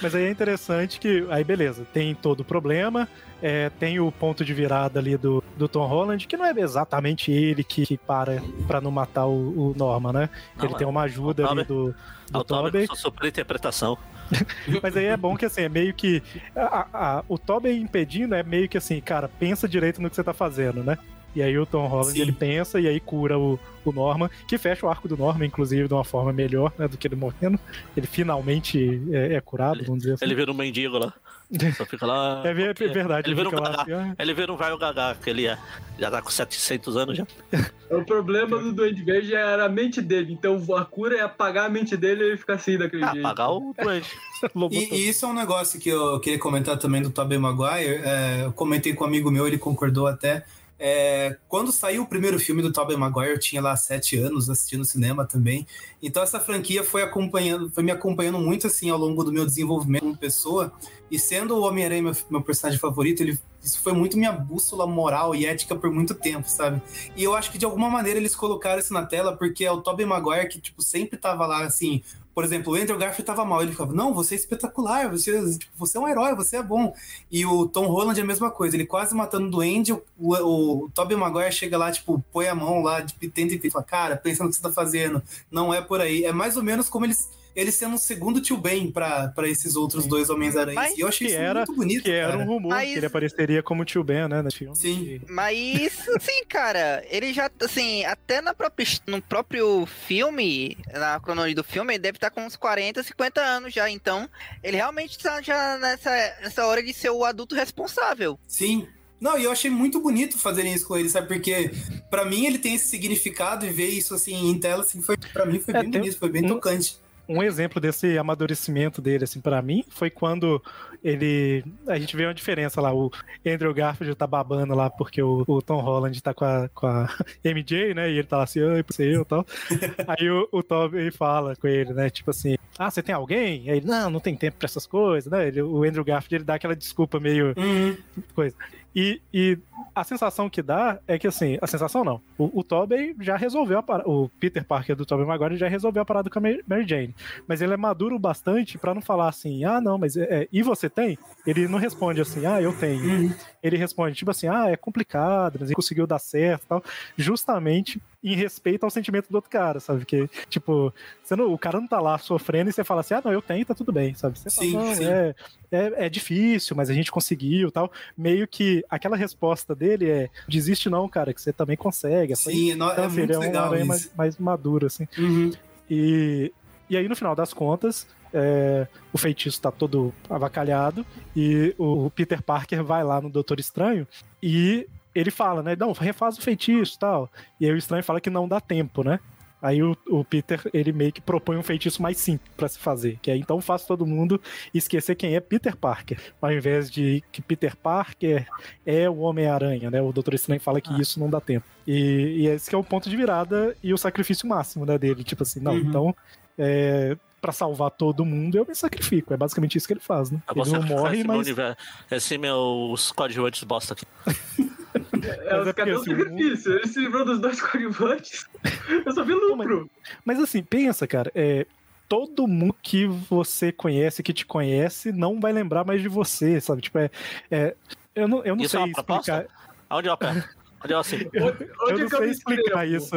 Mas aí é interessante que, aí beleza, tem todo o problema, é, tem o ponto de virada ali do, do Tom Holland, que não é exatamente ele que, que para pra não matar o, o Norman, né? Não, ele é. tem uma ajuda O ali do, do Tobey sua super interpretação. [LAUGHS] Mas aí é bom que assim, é meio que. a- a- o Tobey impedindo é meio que assim, cara, pensa direito no que você tá fazendo, né? E aí o Tom Holland Sim. ele pensa e aí cura o, o Norman, que fecha o arco do Norman, inclusive, de uma forma melhor, né, do que ele morrendo. Ele finalmente é, é curado, vamos dizer assim. Ele vira um mendigo lá. [LAUGHS] Só fica lá. É, é verdade, Ele vira um gagá. assim, Ele vira um velho gagá, que ele é. Já tá com 700 anos já. [LAUGHS] O problema do Duende Verde era a mente dele. Então a cura é apagar a mente dele e ele fica assim daquele Ah, jeito. pagar o doente. [LAUGHS] Lobotomia. E, e isso é um negócio que eu queria comentar também do Tobey Maguire. é, eu comentei com um amigo meu, ele concordou até. É, quando saiu o primeiro filme do Tobey Maguire, eu tinha lá sete anos assistindo cinema também. Então essa franquia foi acompanhando, foi me acompanhando muito assim ao longo do meu desenvolvimento como pessoa. E sendo o Homem-Aranha meu, meu personagem favorito, ele, isso foi muito minha bússola moral e ética por muito tempo, sabe? E eu acho que de alguma maneira eles colocaram isso na tela porque é o Tobey Maguire que tipo sempre tava lá assim, por exemplo, o Andrew Garfield tava mal, ele ficava, não, você é espetacular, você, tipo, você é um herói, você é bom. E o Tom Holland é a mesma coisa, ele quase matando o Duende, o, o, o Tobey Maguire chega lá, tipo, põe a mão lá, tipo, tenta e fala, cara, pensa no que você tá fazendo, não é por aí. É mais ou menos como eles, eles sendo um segundo tio Ben pra, pra esses outros dois Homens-Aranhas. Mas E eu achei isso era- muito bonito, Que era cara. um rumor Mas- que ele apareceria como tio Ben, né, no filme. Sim. E- Mas, assim, cara, ele já, assim, até na própria, no próprio filme, na cronologia do filme, ele deve estar com uns 40, 50 anos já. Então, ele realmente tá já nessa, nessa hora de ser o adulto responsável. Sim. Não, e eu achei muito bonito fazerem isso com ele, sabe? Porque pra mim ele tem esse significado e ver isso assim em tela, assim, foi, pra mim foi É, bem bonito, foi bem um- tocante. Um exemplo desse amadurecimento dele, assim, para mim, foi quando ele. A gente vê uma diferença lá. O Andrew Garfield tá babando lá porque o, o Tom Holland tá com a, com a [LAUGHS] MJ, né? E ele tá lá assim, oi, você eu e tal. [LAUGHS] Aí o, o Tobey fala com ele, né? Tipo assim, ah, você tem alguém? Aí ele, não, não tem tempo pra essas coisas, né? Ele, o Andrew Garfield ele dá aquela desculpa meio Uhum. coisa. E, e a sensação que dá é que, assim, a sensação não. O, o Tobey já resolveu a parada. O Peter Parker do Tobey Maguire já resolveu a parada com a Mary Jane. Mas ele é maduro o bastante pra não falar assim, ah, não, mas é, é, e você tem? Ele não responde assim, ah, eu tenho. Uhum. Ele responde, tipo assim, ah, é complicado, mas ele conseguiu dar certo e tal. Justamente em respeito ao sentimento do outro cara, sabe? Que, tipo, você não- o cara não tá lá sofrendo e você fala assim, ah, não, eu tenho, tá tudo bem, sabe? Você Sim, fala, sim. É, é, é difícil, mas a gente conseguiu tal. Meio que aquela resposta dele é: desiste não, cara, que você também consegue. Essa Sim, no- então, é assim, muito ele é um legal isso. mais, mais maduro, assim. Uhum. E, e aí, no final das contas, é, o feitiço tá todo avacalhado e o Peter Parker vai lá no Doutor Estranho e ele fala, né? Não, refaz o feitiço e tal. E aí o Estranho fala que não dá tempo, né? Aí o, o Peter, ele meio que propõe um feitiço mais simples pra se fazer, que é então faz todo mundo esquecer quem é Peter Parker, ao invés de que Peter Parker é o Homem-Aranha, né? O Doutor Estranho fala que Ah. isso não dá tempo. E, e esse que é o ponto de virada e o sacrifício máximo, né, dele. Tipo assim, não, Uhum. então, é, para salvar todo mundo, eu me sacrifico. É basicamente isso que ele faz, né? Eu Ele vou não morre, mas universo. Esse meus coadjuvantes bosta aqui. [LAUGHS] É, Mas os é porque, caras assim, sacrifício. Ele se livrou dos dois coadjuvantes. [LAUGHS] Eu só vi lucro. Mas assim, pensa, cara, é, todo mundo que você conhece, que te conhece, não vai lembrar mais de você, sabe? Tipo, é. é- eu não, eu não Isso é sei proposta? explicar. Aonde eu aperto? Onde eu? [LAUGHS] Onde, Eu onde não é que eu sei explicar isso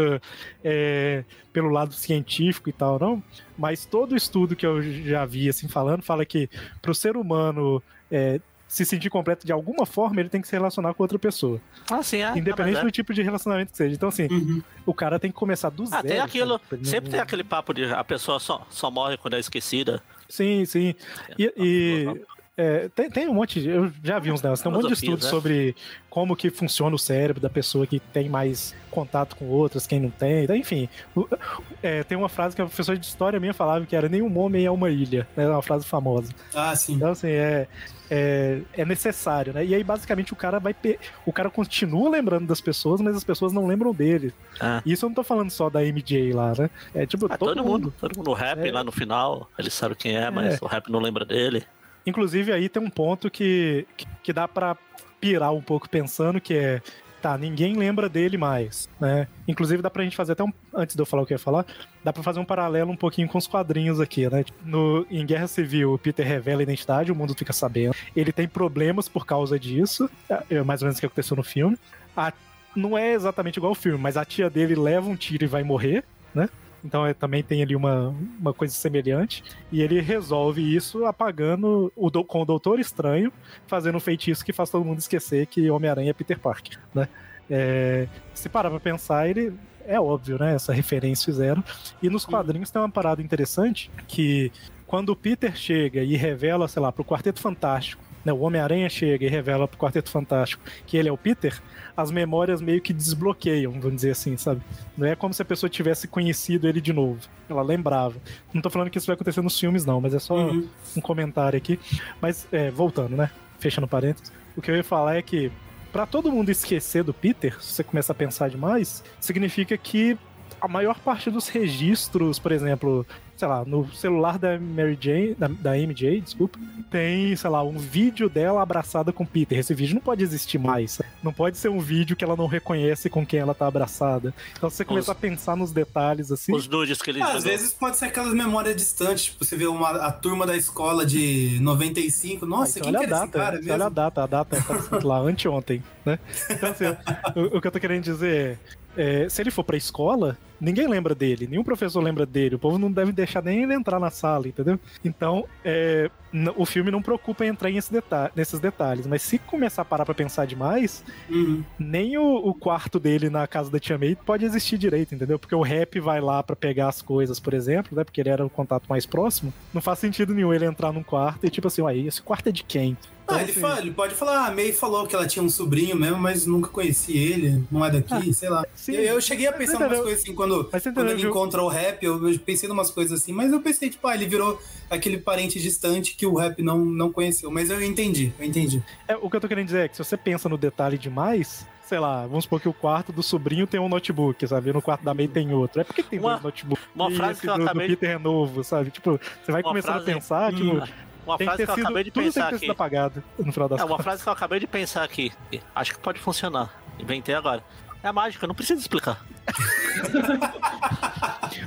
é, pelo lado científico e tal, não. Mas todo estudo que eu já vi assim falando fala que para o ser humano é, se sentir completo de alguma forma, ele tem que se relacionar com outra pessoa. Ah, sim, é. Independente Ah, do mas é. tipo de relacionamento que seja. Então, assim, Uhum. o cara tem que começar do zero. Ah, tem aquilo. sabe? Sempre tem aquele papo de a pessoa só, só morre quando é esquecida. Sim, sim. E, e, é, tem, tem um monte de. Eu já vi uns negócios, tem um monte de estudos né? sobre como que funciona o cérebro da pessoa que tem mais contato com outras, quem não tem. Então, enfim, é, tem uma frase que a professora de história minha falava que era nenhum homem é uma ilha. né? É uma frase famosa. Ah, sim. Então, assim, é, é, é necessário, né? E aí, basicamente, o cara vai. pe- O cara continua lembrando das pessoas, mas as pessoas não lembram dele. Ah. E isso eu não tô falando só da MJ lá, né? É tipo, Ah, todo, todo, mundo. Todo mundo. O rap É. lá no final, ele sabe quem é, mas o rap não lembra dele. Inclusive, aí tem um ponto que, que, que dá pra pirar um pouco pensando, que é, tá, ninguém lembra dele mais, né? Inclusive dá pra gente fazer até um, antes de eu falar o que eu ia falar, dá pra fazer um paralelo um pouquinho com os quadrinhos aqui, né? No, em Guerra Civil, o Peter revela a identidade, o mundo fica sabendo. Ele tem problemas por causa disso, é mais ou menos o que aconteceu no filme. A, não é exatamente igual ao filme, mas a tia dele leva um tiro e vai morrer, né? Então é, também tem ali uma, uma coisa semelhante. E ele resolve isso apagando o do, com o Doutor Estranho, fazendo um feitiço que faz todo mundo esquecer que Homem-Aranha é Peter Parker, né? É, se parar pra pensar, ele é óbvio, né? Essa referência fizeram. E nos quadrinhos tem uma parada interessante que quando o Peter chega e revela, sei lá, pro Quarteto Fantástico né, o Homem-Aranha chega e revela pro Quarteto Fantástico que ele é o Peter, as memórias meio que desbloqueiam, vamos dizer assim, sabe? Não é como se a pessoa tivesse conhecido ele de novo. Ela lembrava. Não tô falando que isso vai acontecer nos filmes, não, mas é só Uhum. um comentário aqui. Mas, é, voltando, né? Fechando parênteses. O que eu ia falar é que, para todo mundo esquecer do Peter, se você começa a pensar demais, significa que a maior parte dos registros, por exemplo, sei lá, no celular da Mary Jane, da, da MJ, desculpa, tem, sei lá, um vídeo dela abraçada com Peter. Esse vídeo não pode existir mais. Não pode ser um vídeo que ela não reconhece com quem ela tá abraçada. Então se você começa a pensar nos detalhes assim. Os nudes que ele Ah, às vezes pode ser aquelas memórias distantes, tipo, você vê uma, a turma da escola de 95, nossa, Então, quem olha que a data, cara você mesmo? olha a data, a data tá lá anteontem, né? Então, assim, [LAUGHS] o, o que eu tô querendo dizer é, é, se ele for pra escola, ninguém lembra dele, nenhum professor lembra dele, o povo não deve deixar nem ele entrar na sala, entendeu? Então, é, o filme não preocupa em entrar em deta- nesses detalhes, mas se começar a parar pra pensar demais, Uhum. nem o, o quarto dele na casa da Tia May pode existir direito, entendeu? Porque o rap vai lá pra pegar as coisas, por exemplo, né? Porque ele era o contato mais próximo. Não faz sentido nenhum ele entrar num quarto e tipo assim, uai, esse quarto é de quem? Então, Ah, ele, assim, fala, ele pode falar, a May falou que ela tinha um sobrinho mesmo, mas nunca conheci ele, não é daqui, sei lá. Ah, sim. eu, eu cheguei a pensar umas coisas assim, quando, quando ele encontra o rap, eu, eu pensei em umas coisas assim, mas eu pensei, tipo, ah, ele virou aquele parente distante que o rap não, não conheceu. Mas eu entendi, eu entendi. É, o que eu tô querendo dizer é que se você pensa no detalhe demais, sei lá, vamos supor que o quarto do sobrinho tem um notebook, sabe? E no quarto da May tem outro. É porque tem Uma- dois notebooks. uma frase que eu do, do acabei de- Peter é novo, sabe? Tipo, você vai Uma começando frase- a pensar, tipo, Hum. Uma tem frase que que eu sido, acabei de tudo tem pensar que ter sido aqui. apagado no final das É uma contas. frase que eu acabei de pensar aqui. Acho que pode funcionar. Inventei agora. É a mágica, não precisa explicar. [LAUGHS]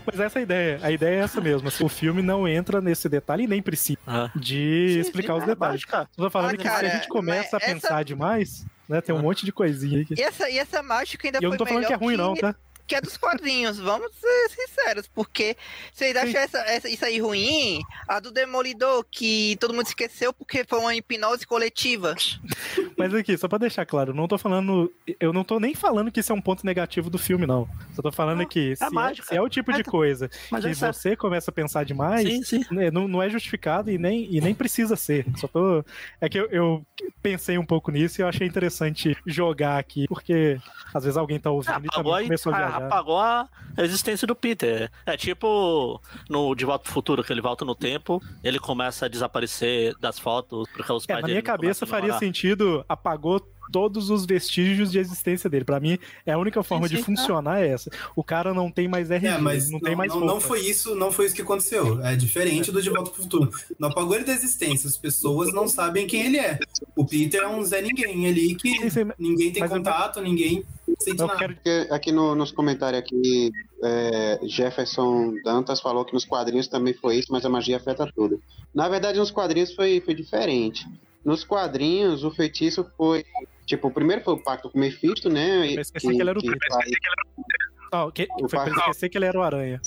Mas essa é a ideia. A ideia é essa mesmo. assim, o filme não entra nesse detalhe e nem precisa Ah. de Sim, explicar sim, os é detalhes. mágica. Eu tô falando Ah, que cara, se a gente começa a essa- pensar demais, né? Tem um monte de coisinha aí. Que... E essa, e essa mágica ainda E eu foi não tô falando que é ruim, não, tá? Que a dos quadrinhos, vamos ser sinceros, porque vocês acham essa, essa- isso aí ruim? A do Demolidor, que todo mundo esqueceu porque foi uma hipnose coletiva. [LAUGHS] Mas aqui, só pra deixar claro, eu não tô falando. Eu não tô nem falando que isso é um ponto negativo do filme, não. Só tô falando Não, que se é, se é o tipo de Mas- coisa Mas que essa... você começa a pensar demais, Sim, sim. né, não, não é justificado e nem, e nem precisa ser. Só tô. É que eu, eu pensei um pouco nisso e eu achei interessante jogar aqui, porque às vezes alguém tá ouvindo e Apagou, também a, começou a a- viajar. Apagou a existência do Peter. É tipo no De Volta pro Futuro, que ele volta no tempo, ele começa a desaparecer das fotos, porque os É, pais na dele minha cabeça faria sentido apagou todos os vestígios de existência dele. Pra mim, é a única forma de sim, funcionar é essa. O cara não tem mais RG, É, mas não, não, tem mais não, não foi isso, não foi isso que aconteceu. É diferente do De Volta pro Futuro. Não apagou ele da existência. As pessoas não sabem quem ele é. O Peter é um Zé Ninguém ali que Sim, sim, ninguém tem mas eu- contato, ninguém Eu quero aqui no- nos comentários aqui, é, Jefferson Dantas falou que nos quadrinhos também foi isso, mas a magia afeta tudo. Na verdade, nos quadrinhos foi, foi diferente. Nos quadrinhos, o feitiço foi. Tipo, o primeiro foi o pacto com o Mephisto, né? Eu esqueci que ele era o Peter. faz- Não, que, O foi Parque- esquecer que ele era o Aranha.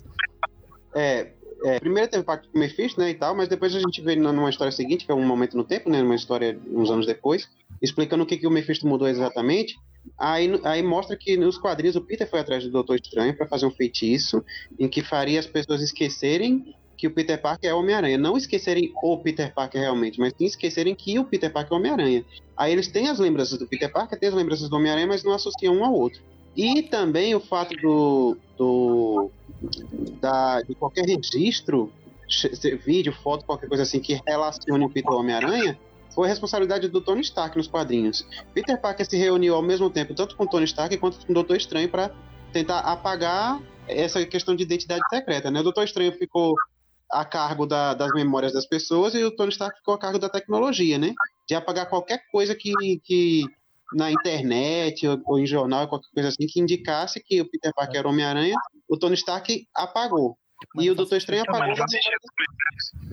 É, é, primeiro teve o pacto com o Mephisto, né, e tal, mas depois a gente vê numa história seguinte, que é um momento no tempo, né, uma história uns anos depois, explicando o que, que o Mephisto mudou exatamente. Aí, aí mostra que nos quadrinhos o Peter foi atrás do Doutor Estranho para fazer um feitiço em que faria as pessoas esquecerem que o Peter Parker é Homem-Aranha. Não esquecerem o Peter Parker realmente, mas sim esquecerem que o Peter Parker é Homem-Aranha. Aí eles têm as lembranças do Peter Parker, têm as lembranças do Homem-Aranha, mas não associam um ao outro. E também o fato do, do da, de qualquer registro, vídeo, foto, qualquer coisa assim que relacione o Peter ao Homem-Aranha, foi responsabilidade do Tony Stark nos quadrinhos. Peter Parker se reuniu ao mesmo tempo tanto com Tony Stark quanto com o Doutor Estranho para tentar apagar essa questão de identidade secreta. Né? O Doutor Estranho ficou a cargo da- das memórias das pessoas e o Tony Stark ficou a cargo da tecnologia, né? De apagar qualquer coisa que, que na internet ou, ou em jornal, qualquer coisa assim, que indicasse que o Peter Parker era Homem-Aranha, o Tony Stark apagou. E o Doutor Estranho apagou.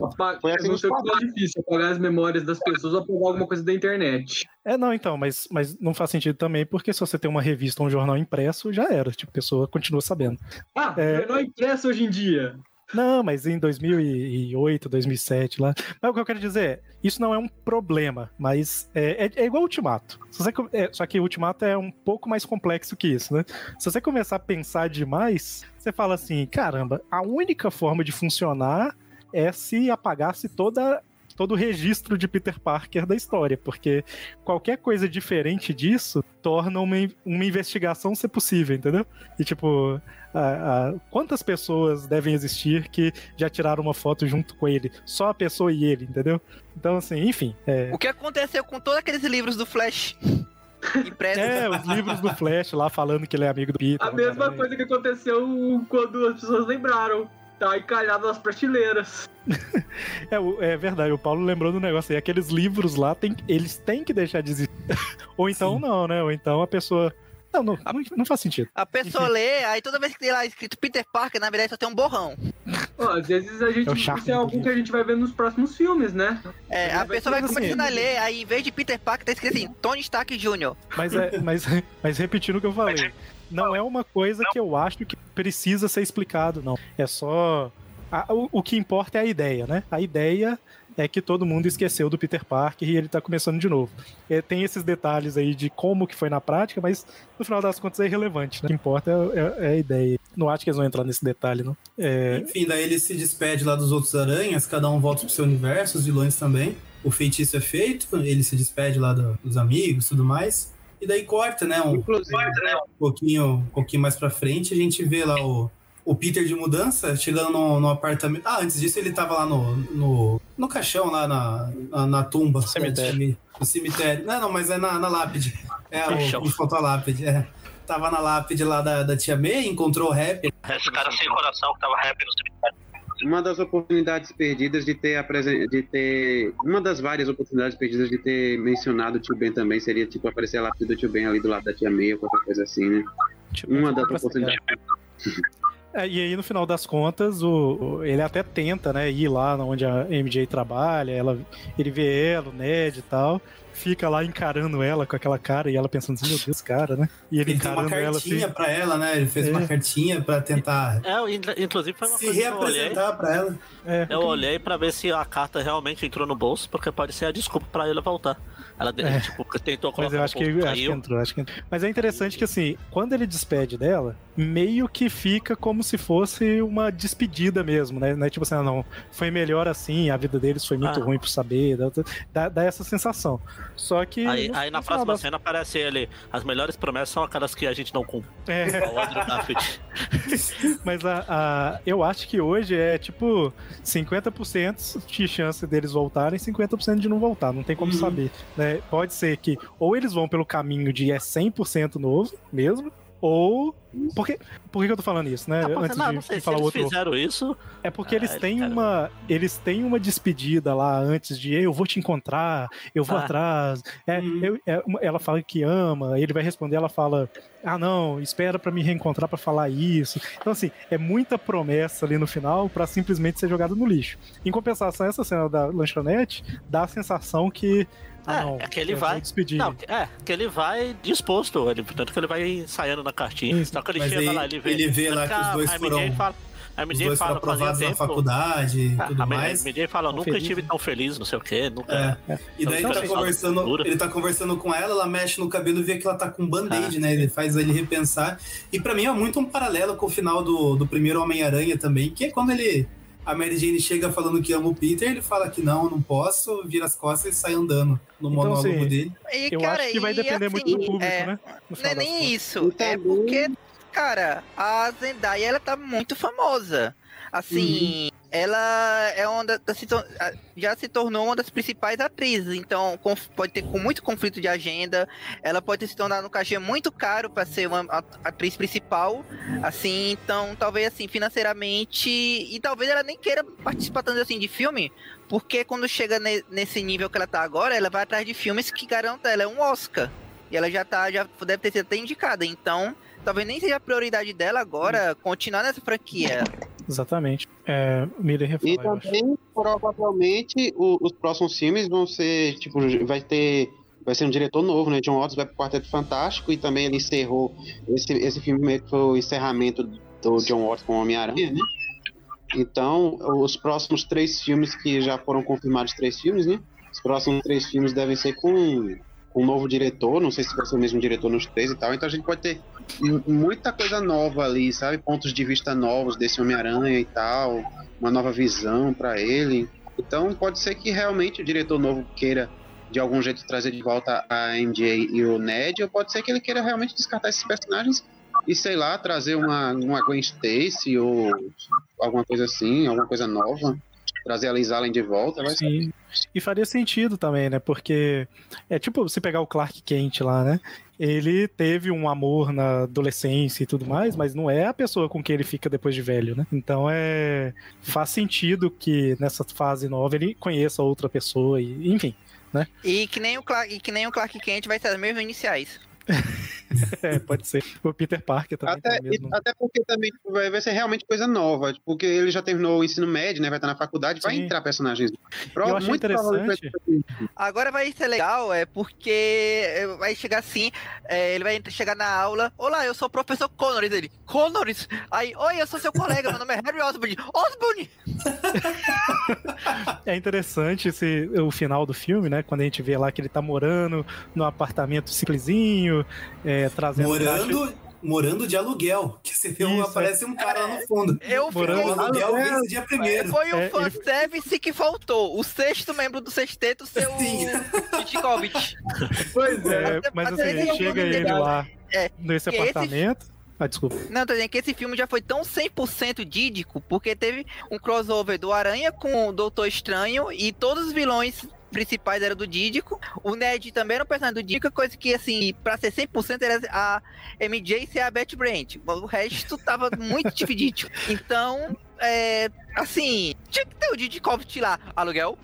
Apa- Foi assim que é difícil, apagar as memórias das pessoas ou apagar alguma coisa da internet. É, não, então, mas, mas não faz sentido também, porque se você tem uma revista ou um jornal impresso, já era. Tipo, a pessoa continua sabendo. Ah, É. jornal impresso hoje em dia. Não, mas em 2008, 2007 lá. Mas o que eu quero dizer isso não é um problema, mas é, é, é igual o Ultimato. Você é, só que o Ultimato é um pouco mais complexo que isso, né? Se você começar a pensar demais, você fala assim, caramba, a única forma de funcionar é se apagasse toda todo o registro de Peter Parker da história, porque qualquer coisa diferente disso torna uma, uma investigação ser possível, entendeu? E tipo, a- a- quantas pessoas devem existir que já tiraram uma foto junto com ele? Só a pessoa e ele, entendeu? Então, assim, enfim. É, O que aconteceu com todos aqueles livros do Flash? [LAUGHS] Impressos. é, os livros do Flash lá falando que ele é amigo do Peter. A mesma coisa que aconteceu quando as pessoas lembraram. Tá encalhado nas prateleiras. [LAUGHS] É, é verdade, o Paulo lembrou do negócio aí. Aqueles livros lá, tem, eles têm que deixar de existir. [LAUGHS] Ou então Sim. não, né? Ou então a pessoa. Não, não, não, faz sentido. A pessoa lê, aí toda vez que tem lá escrito Peter Parker, na verdade só tem um borrão. Ó, às vezes a gente. É isso é algo livro. que a gente vai ver nos próximos filmes, né? É, a Vai pessoa vai assim- começando a ler, aí em vez de Peter Parker tá escrito assim, Tony Stark Jr. Mas, é, mas, mas repetindo o que eu falei, não é uma coisa que eu acho que precisa ser explicado, não. É só. a- o, o que importa é a ideia, né? A ideia é que todo mundo esqueceu do Peter Parker e ele tá começando de novo. É, tem esses detalhes aí de como que foi na prática, mas no final das contas é irrelevante. Né? O que importa é, é- é a ideia. Não acho que eles vão entrar nesse detalhe, não. É, Enfim, daí ele se despede lá dos outros aranhas, cada um volta pro seu universo, os vilões também. O feitiço é feito, ele se despede lá do- dos amigos tudo mais. E daí corta, né? Um, Inclusive, um pouquinho, um pouquinho mais pra frente, a gente vê lá o, o Peter de mudança chegando no, no apartamento. Ah, antes disso ele tava lá no, no, no caixão, lá na, na, na tumba. né, Cemitério. No cemitério. Não, não, mas é na, na lápide. É, o, me faltou a lápide. É. Tava na lápide lá da, da tia May, encontrou o rap. Esse cara sem coração que tava rap no cemitério. Uma das oportunidades perdidas de ter apresen- de ter uma das várias oportunidades perdidas de ter mencionado o Tio Ben também seria tipo aparecer a lápide do Tio Ben ali do lado da tia May ou qualquer coisa assim, né? tipo, Uma das oportunidades. É, e aí, no final das contas, o, o- ele até tenta, né, ir lá onde a MJ trabalha, ela, ele vê ela, o Ned e tal, fica lá encarando ela com aquela cara e ela pensando assim, meu Deus, cara, né? E ele, Ele tem uma encarando ela assim. cartinha pra ela, né? Ele fez É. uma cartinha pra tentar É, in- inclusive foi uma se coisa que eu olhei. reapresentar pra ela. É, Eu olhei pra ver se a carta realmente entrou no bolso, porque pode ser a desculpa pra ele voltar. Ela É. tipo, tentou Mas colocar eu no acho que, bolso, acho que entrou, acho que entrou. Mas é interessante que, assim, quando ele despede dela, meio que fica como se fosse uma despedida mesmo, né? É tipo assim, ah, não, foi melhor assim, a vida deles foi muito Ah. ruim por saber, dá, dá- essa sensação. Só que. Aí, aí na próxima das- cena aparece ele. As melhores promessas são aquelas que a gente não cumpre. É, [LAUGHS] mas a, a- eu acho que hoje é tipo 50% de chance deles voltarem, 50% de não voltar, não tem como Uhum. saber. Né? Pode ser que ou eles vão pelo caminho de é 100% novo mesmo, ou. Por que, por que eu tô falando isso, né? Pode ser, Antes não, de, não sei, de se falar o eles outro. fizeram isso, É porque Ah, eles têm fizeram. uma. Eles têm uma despedida lá antes de eu vou te encontrar, eu vou Ah. atrás. É, Uhum. eu- é, ela fala que ama, ele vai responder, ela fala: Ah, não, espera pra me reencontrar pra falar isso. Então, assim, é muita promessa ali no final pra simplesmente ser jogada no lixo. Em compensação, essa cena da lanchonete dá a sensação que. Ah, É, não, é que ele vai- despedir. Não, é, que ele vai disposto, ele, tanto que ele vai ensaiando na cartinha. Isso, Só que ele mas chega aí lá, ele vê. ele vê lá que os dois a foram- Fala, a Os MJ dois foram fala, aprovados na tempo. faculdade e Ah, tudo a mais. MJ fala, nunca feliz, estive tão feliz, não sei o quê, nunca. É. E daí Então, ele tá conversando, ele tá conversando com ela, ela mexe no cabelo e vê que ela tá com band-aid, Ah. né? Ele faz ele repensar. E pra mim é muito um paralelo com o final do, do primeiro Homem-Aranha também, que é quando ele. A Mary Jane chega falando que ama o Peter, ele fala que não, não posso, vira as costas e sai andando no Então, monólogo assim, dele. E, Eu cara, acho que vai depender muito do assim, público, é, né? Não é nem contas. isso. E É porque, cara, a Zendaya, ela tá muito famosa. Assim, ela é uma da, já se tornou uma das principais atrizes. Então, pode ter com muito conflito de agenda. Ela pode se tornado um cachê muito caro para ser uma atriz principal. Assim, então, talvez assim, financeiramente. E talvez ela nem queira participar tanto assim de filme. Porque quando chega ne- nesse nível que ela tá agora, ela vai atrás de filmes que garantam ela é um Oscar. E ela já tá, já deve ter sido até indicada. Então, talvez nem seja a prioridade dela agora continuar nessa franquia. Exatamente. É, Miller E refala, também, provavelmente, o- os próximos filmes vão ser, tipo, vai ter. Vai ser um diretor novo, né? John Watts vai pro Quarteto Fantástico e também ele encerrou. Esse, esse filme meio que foi o encerramento do John Watts com Homem-Aranha, né? Então, os próximos três filmes que já foram confirmados três filmes, né? Os próximos três filmes devem ser com um novo diretor, não sei se vai ser o mesmo diretor nos três e tal. Então a gente pode ter muita coisa nova ali, sabe? Pontos de vista novos desse Homem-Aranha e tal, uma nova visão pra ele. Então pode ser que realmente o diretor novo queira de algum jeito trazer de volta a MJ e o Ned, ou pode ser que ele queira realmente descartar esses personagens e sei lá, trazer uma, uma Gwen Stacy ou alguma coisa assim, alguma coisa nova, trazer a Liz Allen de volta, ser. Sim. E faria sentido também, né? Porque é tipo você pegar o Clark Kent lá, né? Ele teve um amor na adolescência e tudo mais, mas não é a pessoa com quem ele fica depois de velho, né? Então é faz sentido que nessa fase nova ele conheça outra pessoa e enfim, né? E que nem o Clark, e que nem o Clark Kent vai ser as mesmas iniciais. [LAUGHS] É, pode ser. O Peter Parker também Até, o mesmo. até porque também tipo, vai, vai ser realmente coisa nova, tipo, porque ele já terminou o ensino médio, né? Vai estar na faculdade, vai Sim. entrar personagens. Pro, eu muito interessante. vai ter- Agora vai ser legal, é porque vai chegar assim, é, ele vai chegar na aula, olá, eu sou o professor Connors, ele, Connors? Aí, oi, eu sou seu colega, meu nome é Harry Osborn, Osborn! [LAUGHS] É interessante esse, o final do filme, né? Quando a gente vê lá que ele tá morando num apartamento simplesinho, é, trazendo. Morando, morando de aluguel. Que você vê um, aparece um cara lá no fundo. Eu Morando O fiquei... aluguel vem no dia primeiro. Foi o É, fanservice que faltou, o sexto membro do sexteto ser o Sim. Tchikovic. Pois é. É, mas até assim, esse chega ele dele- lá É, nesse que esse- apartamento. Ah, desculpa. Não, tô dizendo que esse filme já foi tão 100% dídico, porque teve um crossover do Aranha com o Doutor Estranho e todos os vilões principais eram do Dídico. O Ned também era um personagem do Dídico, coisa que, assim, pra ser 100% era a MJ ser a Betty Brant. O resto tava [LAUGHS] muito dividido. Então, é, assim, tinha que ter o Didikovic lá. Aluguel?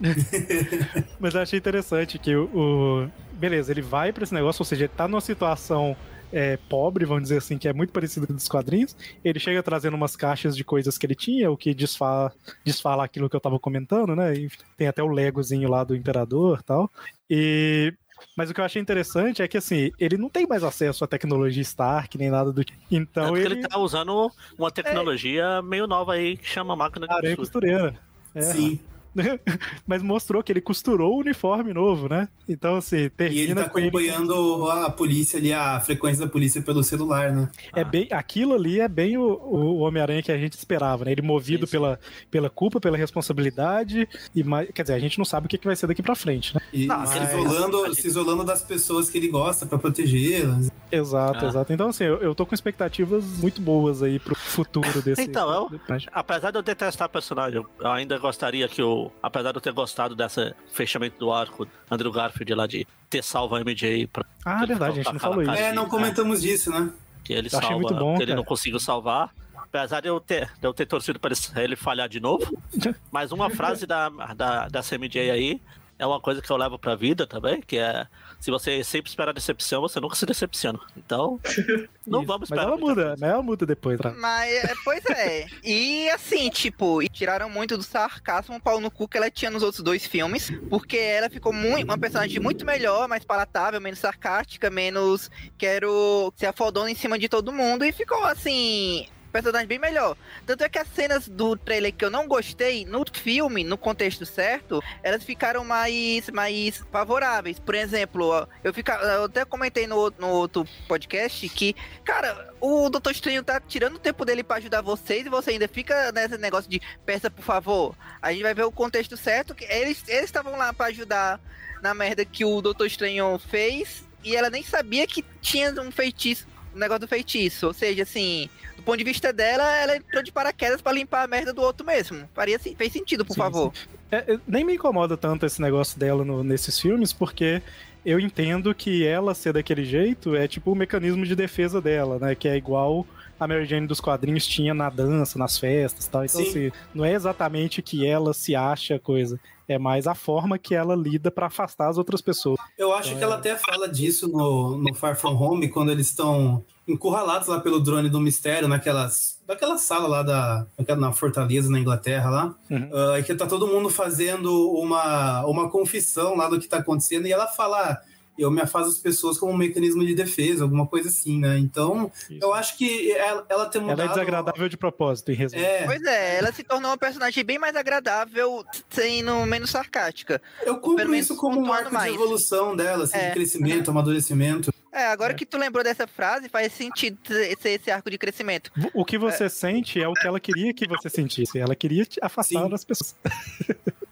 [LAUGHS] Mas eu achei interessante que o, o- Beleza, ele vai pra esse negócio, ou seja, ele tá numa situação é, pobre, vamos dizer assim, que é muito parecido com os quadrinhos. Ele chega trazendo umas caixas de coisas que ele tinha, o que desfala, desfala aquilo que eu tava comentando, né? E tem até o Legozinho lá do Imperador e tal. E. Mas o que eu achei interessante é que, assim, ele não tem mais acesso à tecnologia Stark, nem nada do tipo. Então que ele. ele tá usando uma tecnologia meio nova aí que chama máquina de costura. costureira. É. Sim. [LAUGHS] Mas mostrou que ele costurou o uniforme novo, né? Então, assim, E ele termina tá com ele. acompanhando a polícia ali, a frequência da polícia pelo celular, né? É bem, aquilo ali é bem o, o Homem-Aranha que a gente esperava, né? Ele movido Sim, sim. Pela, pela culpa, pela responsabilidade, e mais, quer dizer, a gente não sabe o que, que vai ser daqui pra frente, né? E Não, se, mas- isolando, se isolando das pessoas que ele gosta pra protegê-las. Exato, Ah. exato. Então, assim, eu, eu tô com expectativas muito boas aí pro futuro desse. Então, eu-. Apesar de eu detestar a personagem, eu ainda gostaria que o. Apesar de eu ter gostado desse fechamento do arco, Andrew Garfield lá de ter salvo a MJ pra Ah, verdade, a gente não falou isso. É, não comentamos disso, né? que ele salva, muito bom, que ele cara. não conseguiu salvar. Apesar de eu ter, de eu ter torcido para ele- falhar de novo. [LAUGHS] Mas uma frase da, da, da CMJ aí é uma coisa que eu levo pra vida também, que é se você sempre espera decepção, você nunca se decepciona. Então, [LAUGHS] não Isso. vamos Mas esperar. ela muita muda, coisa. mas ela muda depois, tá? Mas, é, pois é. E assim, tipo, e tiraram muito do sarcasmo o pau no cu que ela tinha nos outros dois filmes, porque ela ficou muito, uma personagem muito melhor, mais palatável, menos sarcástica, menos quero ser afodona em cima de todo mundo, e ficou assim. Personagem bem melhor. Tanto é que as cenas do trailer que eu não gostei, no filme, no contexto certo, elas ficaram mais, mais favoráveis. Por exemplo, eu, fica, eu até comentei no, no outro podcast que Cara, o Doutor Estranho tá tirando o tempo dele pra ajudar vocês e você ainda fica nesse negócio de peça, por favor. A gente vai ver o contexto certo. que Eles estavam lá pra ajudar na merda que o Doutor Estranho fez e ela nem sabia que tinha um feitiço, um negócio do feitiço. Ou seja, assim, do ponto de vista dela, ela entrou de paraquedas pra limpar a merda do outro mesmo. Faria, fez sentido, por Sim, favor. É, é, nem me incomoda tanto esse negócio dela no- nesses filmes, porque eu entendo que ela ser daquele jeito é tipo o mecanismo de defesa dela, né? Que é igual a Mary Jane dos quadrinhos tinha na dança, nas festas e tal. Então, Sim. assim, não é exatamente que ela se acha coisa. É mais a forma que ela lida pra afastar as outras pessoas. Eu acho que ela até fala disso no, no Far From Home, quando eles estão encurralados lá pelo drone do mistério, naquelas, naquela sala lá da, na Fortaleza, na Inglaterra, lá. Uhum. E que tá todo mundo fazendo uma, uma confissão lá do que tá acontecendo, e ela fala. "Ah, Eu me afasto das pessoas como um mecanismo de defesa, alguma coisa assim, né? Então, Isso. eu acho que ela, ela ter mudado. Ela é desagradável de propósito, em resumo. É, Pois é, ela se tornou uma personagem bem mais agradável, sendo menos sarcástica. eu compro isso como um arco mais. de evolução dela, assim, É. de crescimento, amadurecimento. É, agora É. que tu lembrou dessa frase, faz sentido ser esse arco de crescimento. O que você sente é o que ela queria que você sentisse. Ela queria te afastar Sim. das pessoas. [LAUGHS]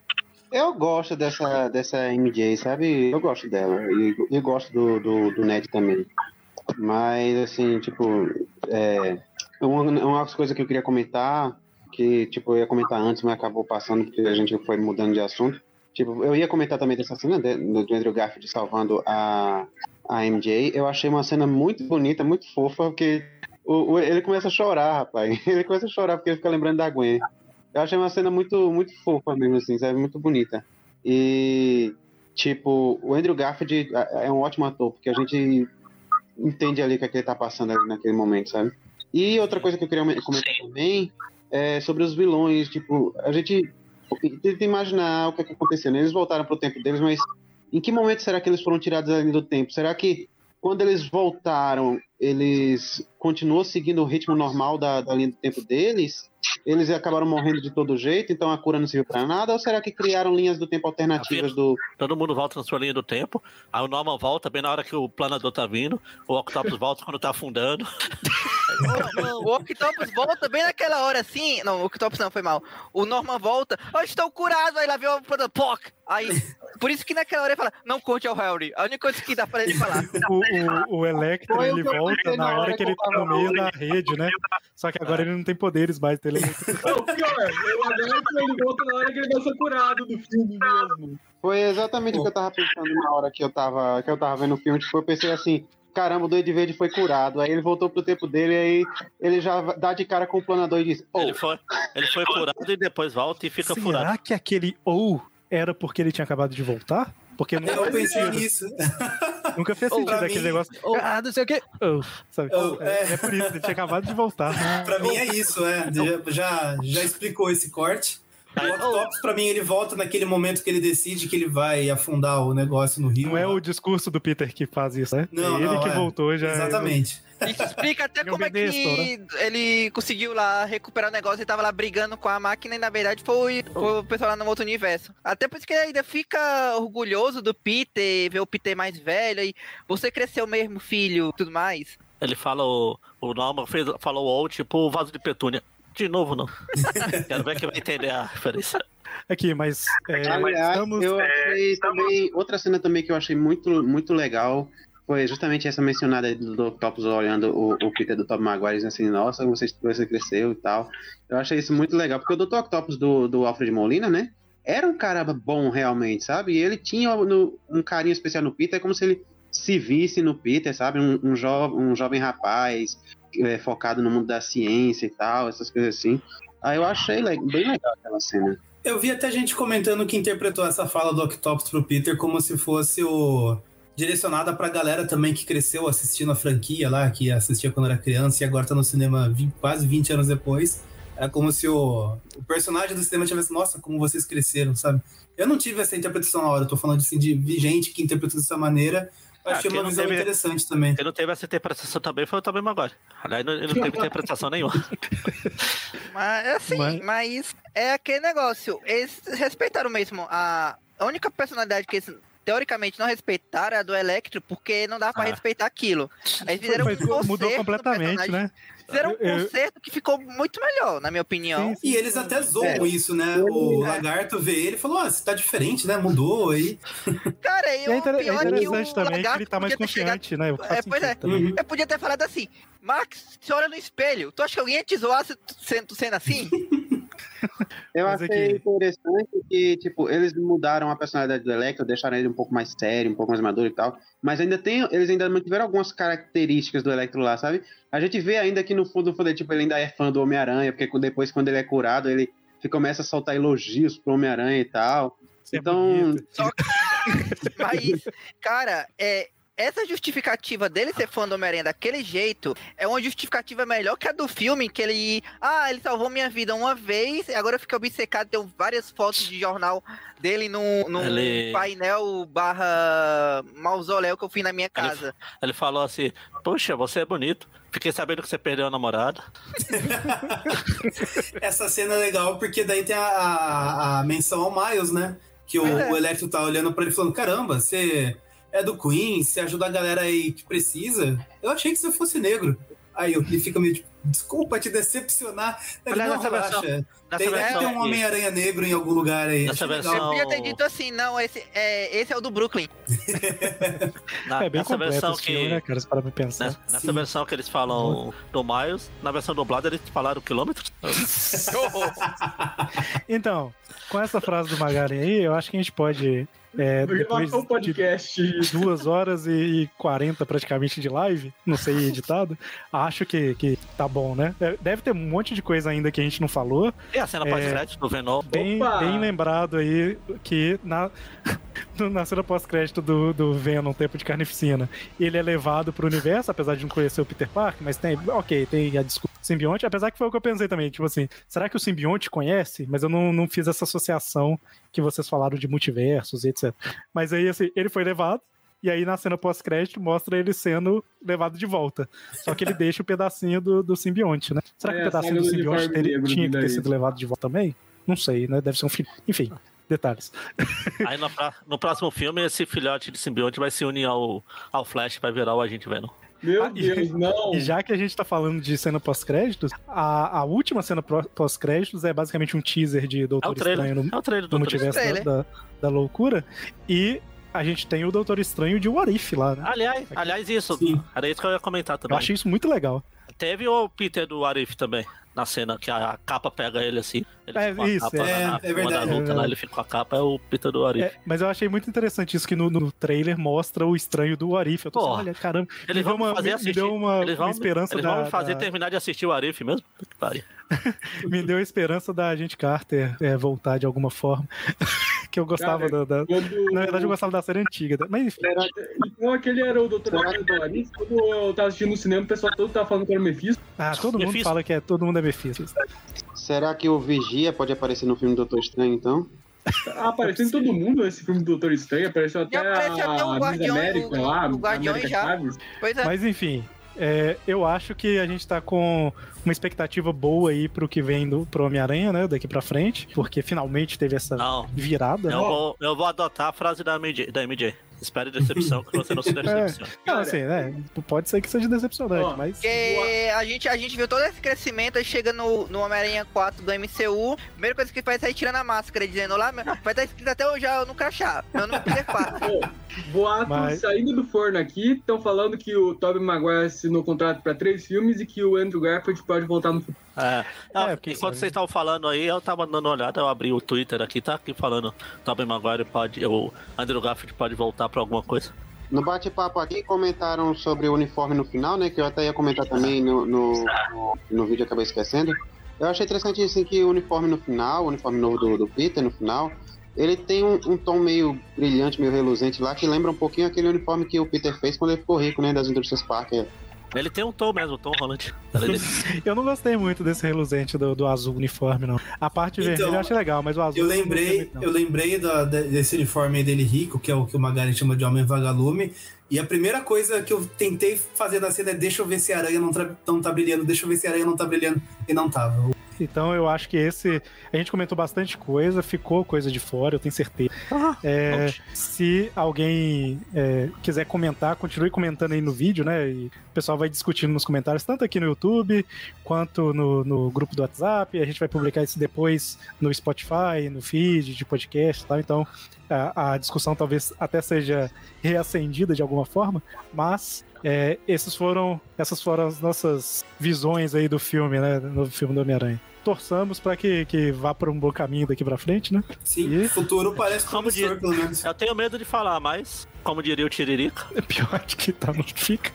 Eu gosto dessa, dessa MJ, sabe? Eu gosto dela. E gosto do, do, do Ned também. Mas, assim, tipo, é, uma, uma das coisas que eu queria comentar, que, tipo, eu ia comentar antes, mas acabou passando porque a gente foi mudando de assunto. Tipo, eu ia comentar também dessa cena de- do Andrew Garfield salvando a, a MJ. Eu achei uma cena muito bonita, muito fofa, porque o, o- ele começa a chorar, rapaz. [LAUGHS] Ele começa a chorar porque ele fica lembrando da Gwen. Eu achei uma cena muito, muito fofa mesmo, assim, sabe? Muito bonita. E, tipo, o Andrew Garfield é um ótimo ator, porque a gente entende ali o que, é que ele tá passando ali naquele momento, sabe? E outra coisa que eu queria comentar também é sobre os vilões. Tipo, a gente tenta imaginar o que, é que aconteceu. né? Eles voltaram pro tempo deles, mas em que momento será que eles foram tirados ali do tempo? Será que quando eles voltaram, eles continuou seguindo o ritmo normal da, da linha do tempo deles? Eles acabaram morrendo de todo jeito, então a cura não serviu pra nada? Ou será que criaram linhas do tempo alternativas do. Todo mundo volta na sua linha do tempo. Aí o Norman volta bem na hora que o planador tá vindo. O Octopus volta quando tá afundando. [LAUGHS] O Octopus volta bem naquela hora assim. Não, o Octopus não, foi mal. O Norman volta. Eu estou curado. Aí lá vem o Plano Poc. Aí, por isso que naquela hora ele fala: Não conte ao Harry. A única coisa que dá pra ele falar. O, o, o Electro, o ele eu volta na hora hora que ele tá no meio da rede, né? Só que agora ele não tem poderes mais, então ele é [LAUGHS] Não, pior, eu adoro que ele volta na hora que ele vai ser curado do filme mesmo. Foi exatamente o que eu tava pensando na hora que eu tava, que eu tava vendo o filme. Tipo, eu pensei assim. Caramba, o Duende Verde foi curado. Aí ele voltou pro tempo dele, aí ele já dá de cara com o planador e diz: "Oh, Ele foi, ele foi curado e depois volta e fica Será furado. que aquele ou era porque ele tinha acabado de voltar? Porque nunca, Eu pensei nisso. [LAUGHS] nunca fez Ou sentido aquele mim- negócio. ou- Ah, não sei o quê. Oh, sabe? Oh, é, é. é por isso, ele tinha acabado de voltar. [LAUGHS] Pra mim é isso, é. Já, já, já explicou esse corte. O Octopus, pra mim, ele volta naquele momento que ele decide que ele vai afundar o negócio no rio. Não é o discurso do Peter que faz isso, né? Não, é ele não, que é. voltou já. Exatamente. [LAUGHS] Isso explica até como é que ele conseguiu lá recuperar o negócio e tava lá brigando com a máquina e na verdade foi, foi o pessoal lá no outro universo. Até por isso que ele ainda fica orgulhoso do Peter, ver o Peter mais velho e você cresceu mesmo, filho, tudo mais. Ele fala, o, o Norman fez, falou ou tipo o vaso de petúnia. De novo, não. [LAUGHS] Quero ver quem vai entender a referência. Aqui, mas. é, Aliás, estamos. eu achei também. Outra cena também que eu achei muito, muito legal foi justamente essa mencionada do Octopus olhando o, o Peter do Tom Maguire assim, nossa, você, você cresceu e tal. Eu achei isso muito legal, porque o Dr. Octopus do, do Alfred Molina, né? Era um cara bom realmente, sabe? E ele tinha no- um carinho especial no Peter, é como se ele se visse no Peter, sabe? Um, um, jo um jovem rapaz é, focado no mundo da ciência e tal, essas coisas assim. Aí eu achei bem legal aquela cena. Eu vi até gente comentando que interpretou essa fala do Octopus pro Peter como se fosse o direcionada pra galera também que cresceu assistindo a franquia lá, que assistia quando era criança e agora tá no cinema quase 20 anos depois. É como se o, o personagem do cinema tivesse, nossa, como vocês cresceram, sabe? Eu não tive essa interpretação na hora, eu tô falando assim, de gente que interpretou dessa maneira. Eu Ah, achei quem uma visão teve- interessante também. Quem não teve essa interpretação também foi o Tobey Maguire. Aliás, não- ele não teve interpretação nenhuma. [LAUGHS] Mas assim, Mas- mas... é aquele negócio. Eles respeitaram mesmo a. A única personalidade que eles teoricamente não respeitaram é a do Electro, porque não dá pra Ah. respeitar aquilo. Aí fizeram um Mas conserto mudou no completamente, né? Fizeram um eu- conserto que ficou muito melhor, na minha opinião. Sim, sim. E eles até zoam É. isso, né? O É. lagarto vê ele e falou: Ah, você tá diferente, né? Mudou aí. [LAUGHS] Cara, E eu, é, inter- é o interessante também que lagarto ele tá mais chegado- confiante, né? É, pois é. também. Eu podia ter falado assim, Max, você olha no espelho, tu acha que alguém ia te zoar sendo, sendo assim? [LAUGHS] Eu Mas é achei que- interessante que, tipo, eles mudaram a personalidade do Electro, deixaram ele um pouco mais sério, um pouco mais maduro e tal. Mas ainda tem. Eles ainda mantiveram algumas características do Electro lá, sabe? A gente vê ainda que no fundo, no fundo, tipo, ele ainda é fã do Homem-Aranha, porque depois, quando ele é curado, ele começa a soltar elogios pro Homem-Aranha e tal. Isso é Então, bonito. [LAUGHS] Mas, cara, é, essa justificativa dele ser fã do Homem-Aranha daquele jeito é uma justificativa melhor que a do filme, que ele. Ah, ele salvou minha vida uma vez, agora fica obcecado. Tem várias fotos de jornal dele num, num Ele- painel barra mausoléu que eu fui na minha casa. Ele falou assim: Poxa, você é bonito. Fiquei sabendo que você perdeu a namorada. [LAUGHS] Essa cena é legal porque daí tem a, a, a menção ao Miles, né? Que o, É. o Electro tá olhando pra ele falando: caramba, você é do Queen, você ajuda a galera aí que precisa. Eu achei que você fosse negro. Aí ele fica meio tipo, desculpa te decepcionar. Ele, Olha, não, nessa relaxa. versão- Nessa Tem, deve versão ter um Homem-Aranha negro em algum lugar aí. Nessa versão- legal. Eu podia ter dito assim, não, esse é, esse é o do Brooklyn. [LAUGHS] na- É bem nessa versão esse filme, que. né, cara? Pra pensar. Nessa, nessa Sim. versão que eles falam do Miles, na versão dublada eles falaram quilômetros. [LAUGHS] Então, com essa frase do Magaren aí, eu acho que a gente pode. É, depois um de podcast. duas horas e quarenta praticamente de live, não sei [LAUGHS] editado, acho que, que tá bom, né? É, Deve ter um monte de coisa ainda que a gente não falou. E a cena É. pós-crédito do Venom. Bem, bem lembrado aí que na, [LAUGHS] na cena pós-crédito do, do Venom, Tempo de Carnificina, ele é levado pro universo, apesar de não conhecer o Peter Parker, mas tem, ok, tem a desculpa do simbionte, apesar que foi o que eu pensei também, tipo assim, será que o simbionte conhece? Mas eu não, não fiz essa associação que vocês falaram de multiversos e etc. Mas aí, assim, ele foi levado, e aí na cena pós-crédito mostra ele sendo levado de volta. Só que ele [LAUGHS] deixa o pedacinho do, do simbionte, né? Será que É, o pedacinho do simbionte teria- tinha que ter sido levado de volta também? Não sei, né? Deve ser um filho. Enfim, detalhes. Aí no, no próximo filme, esse filhote de simbionte vai se unir ao, ao Flash para virar o agente Venom. Meu Ah, e- Deus, não. E já que a gente tá falando de cena pós-créditos, a, a última cena pós-créditos é basicamente um teaser de É Doutor o trailer. Estranho no, É o trailer do no Doutor multiverso da, Trailer. da, da loucura. E a gente tem o Doutor Estranho de What If lá, né? Aliás, aliás, isso. Sim. Era isso que eu ia comentar Eu também. achei isso muito legal. Teve o Peter do Arif também, na cena que a capa pega ele assim. Ele É, fica com a isso, capa é, na, é verdade, da luta lá, ele fica com a capa, é o Peter do Arif. É, mas eu achei muito interessante isso que no, no trailer mostra o estranho do What If. Eu tô assim, Porra. olha, caramba, Eles me vão deu uma, me fazer me- me assistir. deu uma, eles vão, uma esperança eles da, vão me fazer da- terminar de assistir o Arif mesmo? Puta que pariu. [LAUGHS] me deu a esperança da gente Carter é, voltar de alguma forma. [LAUGHS] que eu gostava Cara, da, da- Quando... Na verdade, eu gostava da série antiga. Mas enfim. Então aquele era o Dr. Do Aris. Quando eu tava assistindo no cinema, o pessoal todo tava falando que era o Mephisto. Ah, todo mundo Mephisto. fala que é todo mundo é Mephisto. Será que o Vigia pode aparecer no filme Doutor Estranho, então? Ah, apareceu em todo mundo esse filme do Doutor Estranho. Apareceu até aparece até o a Guardião- América o- lá. o Guardião América já. Chaves. É. Mas enfim, é, eu acho que a gente tá com uma expectativa boa aí pro que vem do, pro Homem-Aranha, né? Daqui pra frente. Porque finalmente teve essa Não, virada, eu né? vou, eu vou adotar a frase da MJ. Da MJ. Espere decepção, que você não se [LAUGHS] decepciona. Não, assim, né? Pode ser que seja decepcionante, mas. Porque a gente, a gente viu todo esse crescimento, aí chega no, no Homem-Aranha 4 do MCU, primeira coisa que faz é sair tirando a máscara, dizendo lá, vai estar escrito até hoje já no crachá, meu nome é Peter Parker. [LAUGHS] Boato Mas- saindo do forno aqui, estão falando que o Tobey Maguire assinou contrato pra três filmes e que o Andrew Garfield pode voltar no futuro. É. Não, É, porque enquanto vocês estavam falando aí, eu tava dando uma olhada, eu abri o Twitter aqui, tá aqui falando Tobey Maguire pode. O Andrew Garfield pode voltar pra alguma coisa. No bate-papo aqui comentaram sobre o uniforme no final, né? Que eu até ia comentar também no, no, no, no vídeo, acabei esquecendo. Eu achei interessante assim que o uniforme no final, o uniforme novo do, do Peter no final, ele tem um, um tom meio brilhante, meio reluzente lá, que lembra um pouquinho aquele uniforme que o Peter fez quando ele ficou rico, né? Das indústrias Parker. Ele tem um tom mesmo, um tom rolante. Ele- Eu não gostei muito desse reluzente do, do azul uniforme, não. A parte Então, vermelha eu achei legal, mas o azul. Eu lembrei, eu lembrei da- de- desse uniforme dele rico, que é o que o Magari chama de homem vagalume. E a primeira coisa que eu tentei fazer na cena é deixa eu ver se a aranha não, não tá brilhando, deixa eu ver se a aranha não tá brilhando. E não tava. Então eu acho que esse. A gente comentou bastante coisa, ficou coisa de fora, eu tenho certeza. Ah, É, se alguém é, quiser comentar, continue comentando aí no vídeo, né? E o pessoal vai discutindo nos comentários, tanto aqui no YouTube quanto no, no grupo do WhatsApp. A gente vai publicar isso depois no Spotify, no feed de podcast e tal. Então a, a discussão talvez até seja reacendida de alguma forma, mas. É, esses foram, essas foram as nossas visões aí do filme, né? No filme do Homem-Aranha. torçamos pra que, que vá por um bom caminho daqui pra frente, né? Sim, E- futuro parece Como promissor, pelo menos. Eu tenho medo de falar, mas, como diria o Tiririca, É pior que tá, não fica.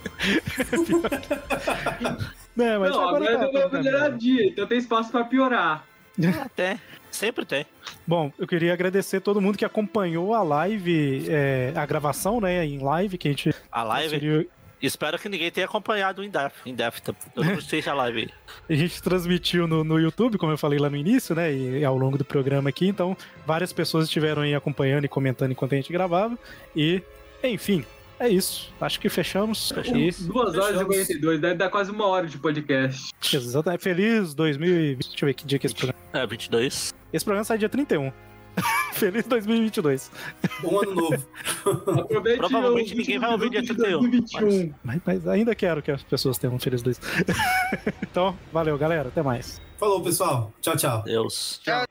É pior que- Não, mas Não, agora agora tá, deu uma tá, tá, melhoradinha, então tem espaço pra piorar. tem. Sempre tem. Bom, eu queria agradecer todo mundo que acompanhou a live, é, a gravação, né, em live, que a gente A live, transferiu- espero que ninguém tenha acompanhado em Def. Em Def, todo mundo esteja a live. [LAUGHS] a gente transmitiu no, no YouTube, como eu falei lá no início, né, e ao longo do programa aqui, então várias pessoas estiveram aí acompanhando e comentando enquanto a gente gravava, e, enfim, é isso. Acho que fechamos. Fechamos. Duas horas e Fechamos. 52, deve dar quase uma hora de podcast. exatamente, feliz 2020, deixa eu ver que dia que é esse programa. É, 22. Esse programa sai dia 31. [LAUGHS] feliz 2022. Um ano novo. Aproveite Provavelmente ninguém vai ouvir dia minuto de 31, 2021. Mas, mas ainda quero que as pessoas tenham um feliz 2. [LAUGHS] então, valeu, galera. Até mais. Falou, pessoal. Tchau, tchau. Deus. Tchau,